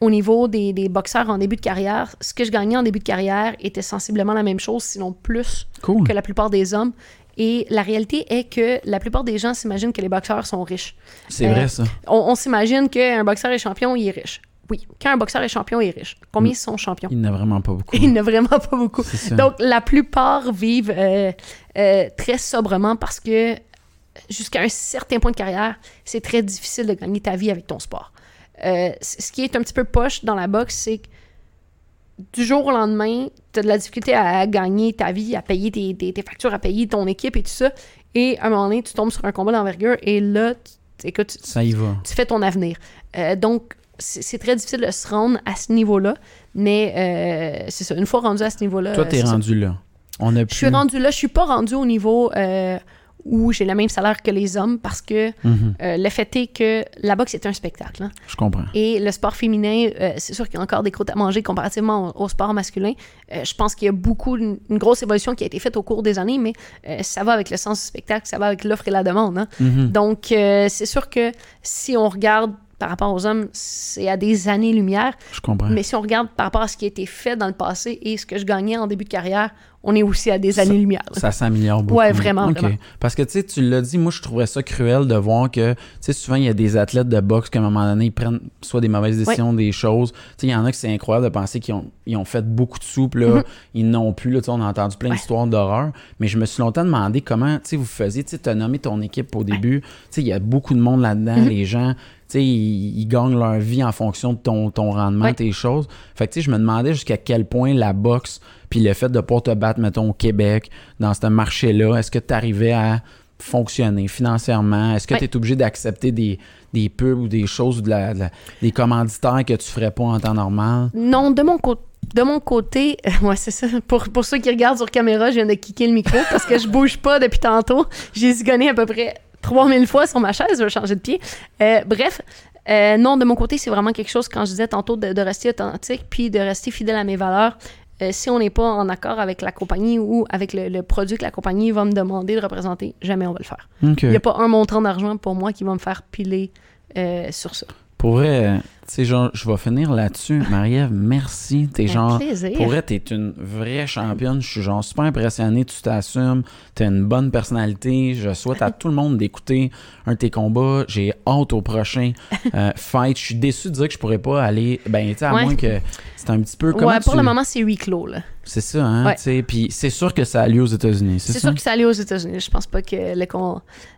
S2: au niveau des, des boxeurs en début de carrière, ce que je gagnais en début de carrière était sensiblement la même chose, sinon plus
S1: Cool.
S2: que la plupart des hommes. Et la réalité est que la plupart des gens s'imaginent que les boxeurs sont riches.
S1: C'est
S2: Euh,
S1: vrai, ça.
S2: On, on s'imagine qu'un boxeur est champion, il est riche. Oui, quand un boxeur est champion, il est riche. Combien sont champions?
S1: Il n'y en a vraiment pas beaucoup.
S2: Il n'a vraiment pas beaucoup. Donc, la plupart vivent euh, euh, très sobrement parce que jusqu'à un certain point de carrière, c'est très difficile de gagner ta vie avec ton sport. Euh, ce qui est un petit peu poche dans la boxe, c'est que du jour au lendemain, tu as de la difficulté à, à gagner ta vie, à payer tes, tes- tes factures, à payer ton équipe et tout ça. Et à un moment donné, tu tombes sur un combat d'envergure et là, tu, écoute, tu-
S1: Ça y va.
S2: tu fais ton avenir. Euh, donc, c'est très difficile de se rendre à ce niveau-là, mais euh, c'est ça. Une fois rendu à ce niveau-là,
S1: Toi, t'es
S2: ça.
S1: rendu là. On a
S2: Je suis rendu là. Je suis pas rendu au niveau euh, où j'ai le même salaire que les hommes parce que
S1: Mhm,
S2: euh, le fait est que la boxe est un spectacle. hein.
S1: Je comprends.
S2: Et le sport féminin, euh, c'est sûr qu'il y a encore des croûtes à manger comparativement au, au sport masculin. Euh, je pense qu'il y a beaucoup, une, une grosse évolution qui a été faite au cours des années, mais ça va avec le sens du spectacle, ça va avec l'offre et la demande. hein.
S1: Mhm.
S2: Donc, c'est sûr que si on regarde par rapport aux hommes, c'est à des années-lumière.
S1: Je comprends.
S2: Mais si on regarde par rapport à ce qui a été fait dans le passé et ce que je gagnais en début de carrière, on est aussi à des années-lumière.
S1: Ça s'améliore beaucoup.
S2: Ouais, vraiment, vraiment.
S1: Parce que, tu sais, tu l'as dit, moi, je trouverais ça cruel de voir que, tu sais, souvent, il y a des athlètes de boxe qu'à un moment donné, ils prennent soit des mauvaises décisions, des choses. Tu sais, il y en a que c'est incroyable de penser qu'ils ont, ils ont fait beaucoup de sous, puis là, ils n'ont plus. Là, tu sais, on a entendu plein
S2: Mm-hmm. Ouais.
S1: d'histoires d'horreur. Mais je me suis longtemps demandé comment, tu sais, vous faisiez, tu sais, as nommé ton équipe au début. Tu sais, il y a beaucoup de monde là-dedans,
S2: Mm-hmm.
S1: les gens. Sais, ils, ils gagnent leur vie en fonction de ton, ton rendement,
S2: Ouais.
S1: tes choses. Fait que, tu sais, je me demandais jusqu'à quel point la boxe, puis le fait de pas te battre, mettons, au Québec, dans ce marché-là, est-ce que tu arrivais à fonctionner financièrement? Est-ce que
S2: Ouais.
S1: tu es obligé d'accepter des, des pubs ou des choses ou de la- de la- des commanditaires que tu ferais pas en temps normal?
S2: Non, de mon côté. De mon côté, ouais, c'est ça. Pour, pour ceux qui regardent sur caméra, je viens de kicker le micro parce que je bouge pas depuis tantôt. J'ai zigonné à peu près 3000 fois sur ma chaise, je vais changer de pied. Euh, bref, euh, non, de mon côté, c'est vraiment quelque chose, quand je disais tantôt, de, de rester authentique puis de rester fidèle à mes valeurs. Euh, si on n'est pas en accord avec la compagnie ou avec le, le produit que la compagnie va me demander de représenter, jamais on va le faire. Il n'y a pas un montant d'argent pour moi qui va me faire piler sur ça.
S1: Pour vrai, sais, genre, je vais finir là-dessus. Marie-Ève, merci. T'es genre.
S2: plaisir.
S1: Pour vrai, t'es une vraie championne. Je suis genre super impressionné. Tu t'assumes. T'as une bonne personnalité. Je souhaite à tout le monde d'écouter un de tes combats. J'ai hâte au prochain euh, fight. Je suis déçu de dire que je pourrais pas aller. Ben, tu sais, à
S2: Ouais.
S1: moins que c'est un petit peu.
S2: Ouais, pour
S1: tu-
S2: le moment, c'est huis clos, là.
S1: C'est ça, hein?
S2: Ouais.
S1: Puis c'est sûr que ça a lieu aux États-Unis. C'est
S2: sûr que ça allait aux États-Unis. Je pense pas que le,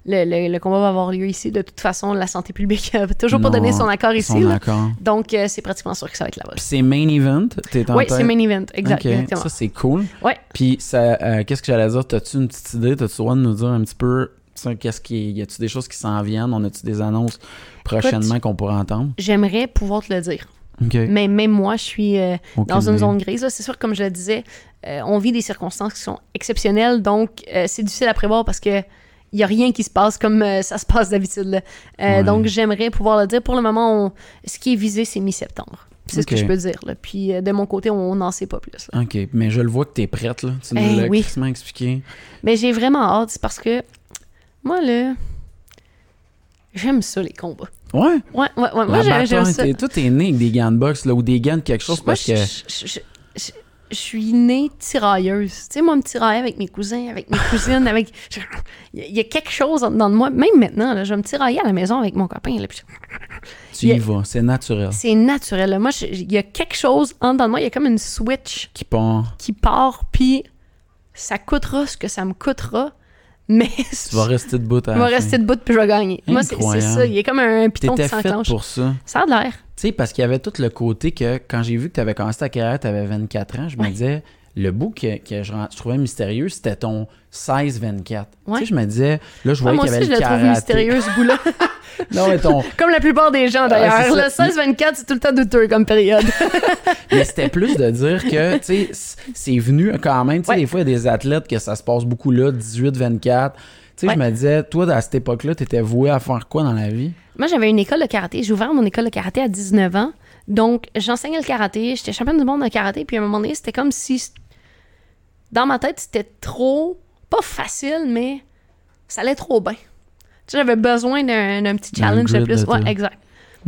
S2: le, le- le combat va avoir lieu ici. De toute façon, la santé publique n'a toujours pas donné son accord ici. là. Donc, euh, c'est pratiquement sûr que ça va être là-bas.
S1: C'est main event. T'es en
S2: Oui,
S1: tête?
S2: c'est main event. Exact,
S1: Ok,
S2: exactement.
S1: Ça, c'est cool.
S2: Ouais.
S1: Puis, ça, euh, qu'est-ce que j'allais dire? T'as-tu une petite idée? T'as-tu le droit de nous dire un petit peu, tu sais, qu'est-ce qui y a-tu des choses qui s'en viennent? On a-tu des annonces prochainement qu'on pourra entendre?
S2: J'aimerais pouvoir te le dire.
S1: OK.
S2: Mais même moi, je suis euh,
S1: Aucune
S2: dans une
S1: idée.
S2: zone grise. là. C'est sûr, comme je le disais, euh, on vit des circonstances qui sont exceptionnelles. Donc, euh, c'est difficile à prévoir parce que il n'y a rien qui se passe comme euh, ça se passe d'habitude. Euh,
S1: Ouais.
S2: Donc, j'aimerais pouvoir le dire. Pour le moment, on- ce qui est visé, c'est mi-septembre. C'est ce que je peux dire. là. Puis, euh, de mon côté, on n'en sait pas plus. là.
S1: OK. Mais je le vois que t'es prête, là. Tu nous
S2: Eh
S1: l'as
S2: oui.
S1: expliqué.
S2: Mais j'ai vraiment hâte, c'est parce que moi, là, j'aime ça, les combats.
S1: Ouais?
S2: Ouais, ouais, ouais. Moi, j'aime ça.
S1: Toi, t'es né avec des gants de boxe, là, ou des gants de quelque chose
S2: Moi,
S1: parce
S2: je,
S1: que.
S2: je- je- je- suis née tirailleuse. Tu sais, moi, me tirailler avec mes cousins, avec mes cousines, avec... Il y a- quelque chose en dedans de moi. Même maintenant, là, je vais me tirailler à la maison avec mon copain. là, puis je-
S1: Tu
S2: y a-
S1: vas. C'est naturel.
S2: C'est naturel. là. Moi, je- il y a quelque chose en dedans de moi. Il y a comme une switch
S1: Qui part.
S2: qui part, puis ça coûtera ce que ça me coûtera, mais
S1: Tu vas rester debout à
S2: je vais rester debout puis je vais gagner. Moi, c'est
S1: Incroyable.
S2: ça. Il y a comme un piton qui s'enclenche.
S1: pour ça.
S2: Ça a de l'air.
S1: Tu sais, parce qu'il y avait tout le côté que quand j'ai vu que tu avais commencé ta carrière, tu avais 24 ans, je me disais, le bout que, que je, je trouvais mystérieux, c'était ton 16-24.
S2: Ouais.
S1: Tu sais, je me disais, là, je
S2: Ouais,
S1: voyais qu'il y
S2: aussi,
S1: avait
S2: je
S1: le
S2: trouve
S1: karaté.
S2: mystérieux, ce bout-là.
S1: Non, mais, ton,
S2: comme la plupart des gens,
S1: Ah,
S2: d'ailleurs. le
S1: ça.
S2: 16-24, c'est tout le temps douteux comme période.
S1: mais c'était plus de dire que, tu sais, c'est venu quand même. Tu sais,
S2: Ouais.
S1: des fois, il y a des athlètes que ça se passe beaucoup là, 18-24. Tu sais,
S2: Ouais.
S1: je me disais, toi, à cette époque-là, tu étais voué à faire quoi dans la vie?
S2: Moi, j'avais une école de karaté. J'ai ouvert mon école de karaté à 19 ans. Donc, j'enseignais le karaté. J'étais championne du monde de karaté. Puis, à un moment donné, c'était comme si... Dans ma tête, c'était trop... Pas facile, mais ça allait trop bien. Tu sais, j'avais besoin d'un petit challenge de plus. Ouais, exact.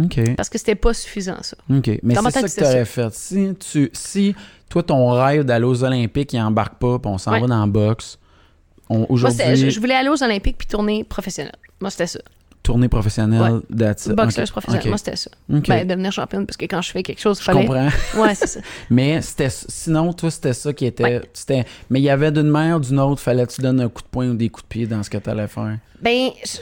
S1: OK.
S2: Parce que c'était pas suffisant, ça.
S1: OK. Mais c'est ça que tu aurais fait. Si, tu, si toi, ton rêve d'aller aux Olympiques, il embarque pas, puis on s'en
S2: Ouais.
S1: va dans la boxe, on-
S2: Moi, c'était- je, je voulais aller aux Olympiques puis tourner professionnel. Moi, c'était ça.
S1: tournée professionnelle, that's it.
S2: Boxeuse
S1: OK.
S2: professionnelle. Moi, c'était ça.
S1: OK.
S2: Ben, devenir championne, parce que quand je fais quelque chose, il
S1: je
S2: fallait...
S1: comprends.
S2: Ouais, c'est ça.
S1: Mais c'était sinon, toi, c'était ça qui était.
S2: Ouais.
S1: c'était Mais il y avait d'une manière ou d'une autre, fallait que tu donnes un coup de poing ou des coups de pied dans ce que tu allais faire?
S2: Ben, je,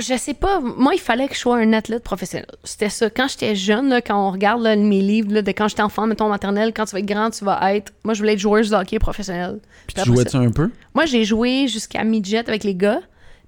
S2: je sais pas. Moi, il fallait que je sois un athlète professionnel. C'était ça. Quand j'étais jeune, là, quand on regarde là, mes livres là, de quand j'étais enfant, mettons maternelle, quand tu vas être grand, tu vas être. Moi, je voulais être joueuse de hockey professionnelle.
S1: Puis
S2: Puis
S1: tu jouais-tu
S2: ça-
S1: un peu?
S2: Moi, j'ai joué jusqu'à midget avec les gars.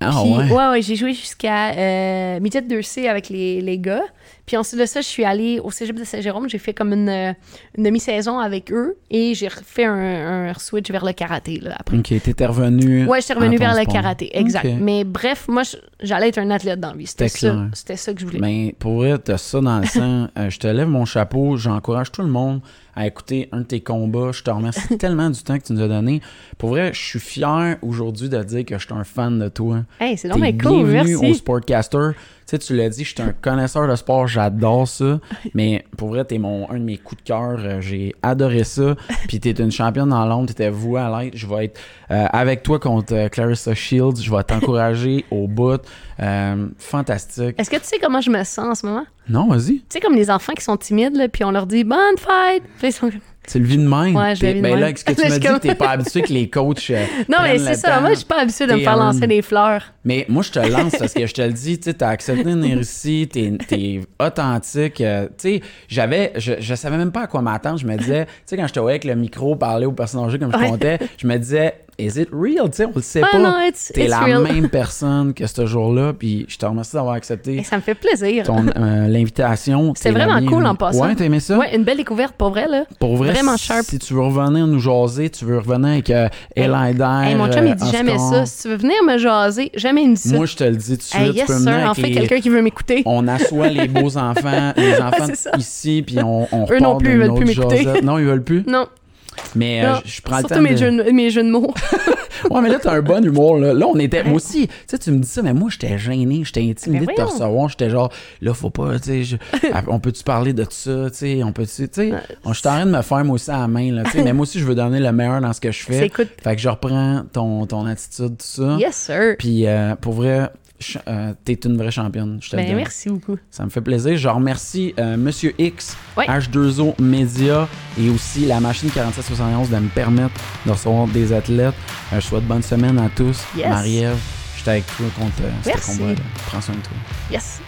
S1: Ah
S2: Puis-
S1: ouais.
S2: ouais, ouais, j'ai joué jusqu'à euh, midget 2C avec les, les gars. Puis ensuite de ça, je suis allée au cégep de Saint-Jérôme. J'ai fait comme une, euh, une demi-saison avec eux et j'ai refait un, un switch vers le karaté là, après.
S1: Ok, t'étais revenu.
S2: Ouais, j'étais revenue
S1: en ton
S2: vers le karaté, exact. Mais bref, moi, j'allais être un athlète dans la vie. C'était ça, c'était ça que je voulais.
S1: Mais pour vrai, t'as ça dans le sang. Euh, je te lève mon chapeau. J'encourage tout le monde à écouter un de tes combats. Je te remercie tellement du temps que tu nous as donné. Pour vrai, je suis fier aujourd'hui de dire que je suis un fan de toi.
S2: Hey, c'est bien cool, merci.
S1: au Sportcaster. Tu sais, tu l'as dit, je suis un connaisseur de sport, j'adore ça. mais pour vrai, t'es mon, un de mes coups de cœur. euh, J'ai adoré ça. Puis t'es une championne dans l'ombre, t'étais vouée à l'être. Je vais être euh, avec toi contre euh, Clarissa Shields. Je vais t'encourager au bout. Euh, fantastique.
S2: Est-ce que tu sais comment je me sens en ce moment?
S1: Non, vas-y.
S2: Tu sais, comme les enfants qui sont timides, là, puis on leur dit bonne fête. Puis ils sont comme-
S1: C'est le vie de même?
S2: Ouais, je
S1: T'es-
S2: le vis de
S1: ben
S2: même.
S1: là, ce que tu
S2: comme-
S1: que t'es pas habitué que les coachs. euh,
S2: Non, mais c'est ça.
S1: temps.
S2: Moi, je suis pas habituée de me faire
S1: un-
S2: lancer des fleurs.
S1: Mais moi, je te lance parce que je te le dis, tu t'as accepté de venir ici, t'es, t'es authentique. euh, tu sais, j'avais, je, je savais même pas à quoi m'attendre. Je me disais, tu sais, quand je te voyais avec le micro parler aux personnes âgées comme je
S2: Ouais.
S1: comptais, je me disais, is it real? Tu sais, on le sait
S2: Ah
S1: pas. T'es la
S2: real.
S1: même personne que ce jour-là, puis je te remercie d'avoir accepté
S2: Et ça me fait plaisir.
S1: ton, euh, l'invitation. La
S2: vraiment cool en passant.
S1: Ouais, t'as aimé ça?
S2: Ouais, une belle découverte pour vrai, là.
S1: Pour vrai,
S2: Vraiment
S1: si,
S2: sharp.
S1: si tu veux revenir nous jaser, tu veux revenir avec euh, Elider,
S2: Hey, mon chum, il dit
S1: euh,
S2: jamais
S1: Oscar.
S2: ça. Si tu veux venir me jaser, jamais il me dit ça.
S1: Moi, je te le dis tout de suite.
S2: Hey,
S1: tu
S2: yes,
S1: peux
S2: sir.
S1: venir
S2: En fait,
S1: les-
S2: quelqu'un qui veut m'écouter.
S1: on assoit les beaux enfants, les enfants
S2: c'est
S1: ici, puis on, on
S2: Eux non plus, ils veulent plus m'écouter.
S1: Non, ils veulent plus?
S2: Non,
S1: Mais euh,
S2: non.
S1: je je prends le
S2: surtout
S1: temps
S2: mes,
S1: de...
S2: jeux, de- mes jeux de mots.
S1: Ouais, mais là, t'as un bon humour, là. Là, on était... Moi aussi, tu sais, tu me dis ça, mais moi, j'étais gêné, j'étais intimidé de te recevoir. J'étais genre, là, faut pas, tu sais, je- ah, on peut-tu parler de ça, tu sais, on peut-tu... Tu sais, je suis en train de me faire, moi aussi, à la main, là, tu sais, mais moi aussi, je veux donner le meilleur dans ce que je fais. Fait que je reprends ton, ton attitude, tout ça.
S2: Yes, sir.
S1: Puis, euh, pour vrai... euh, T'es une vraie championne, je te le
S2: Ben,
S1: dis.
S2: merci beaucoup.
S1: Ça me fait plaisir. Je remercie euh, Monsieur X,
S2: Ouais.
S1: H2O Media et aussi la machine 4771 de me permettre de recevoir des athlètes. Euh, je souhaite bonne semaine à tous.
S2: Yes.
S1: Marie-Ève, j'étais avec toi contre euh, ce
S2: Merci.
S1: combat-là. Prends soin de toi.
S2: Yes.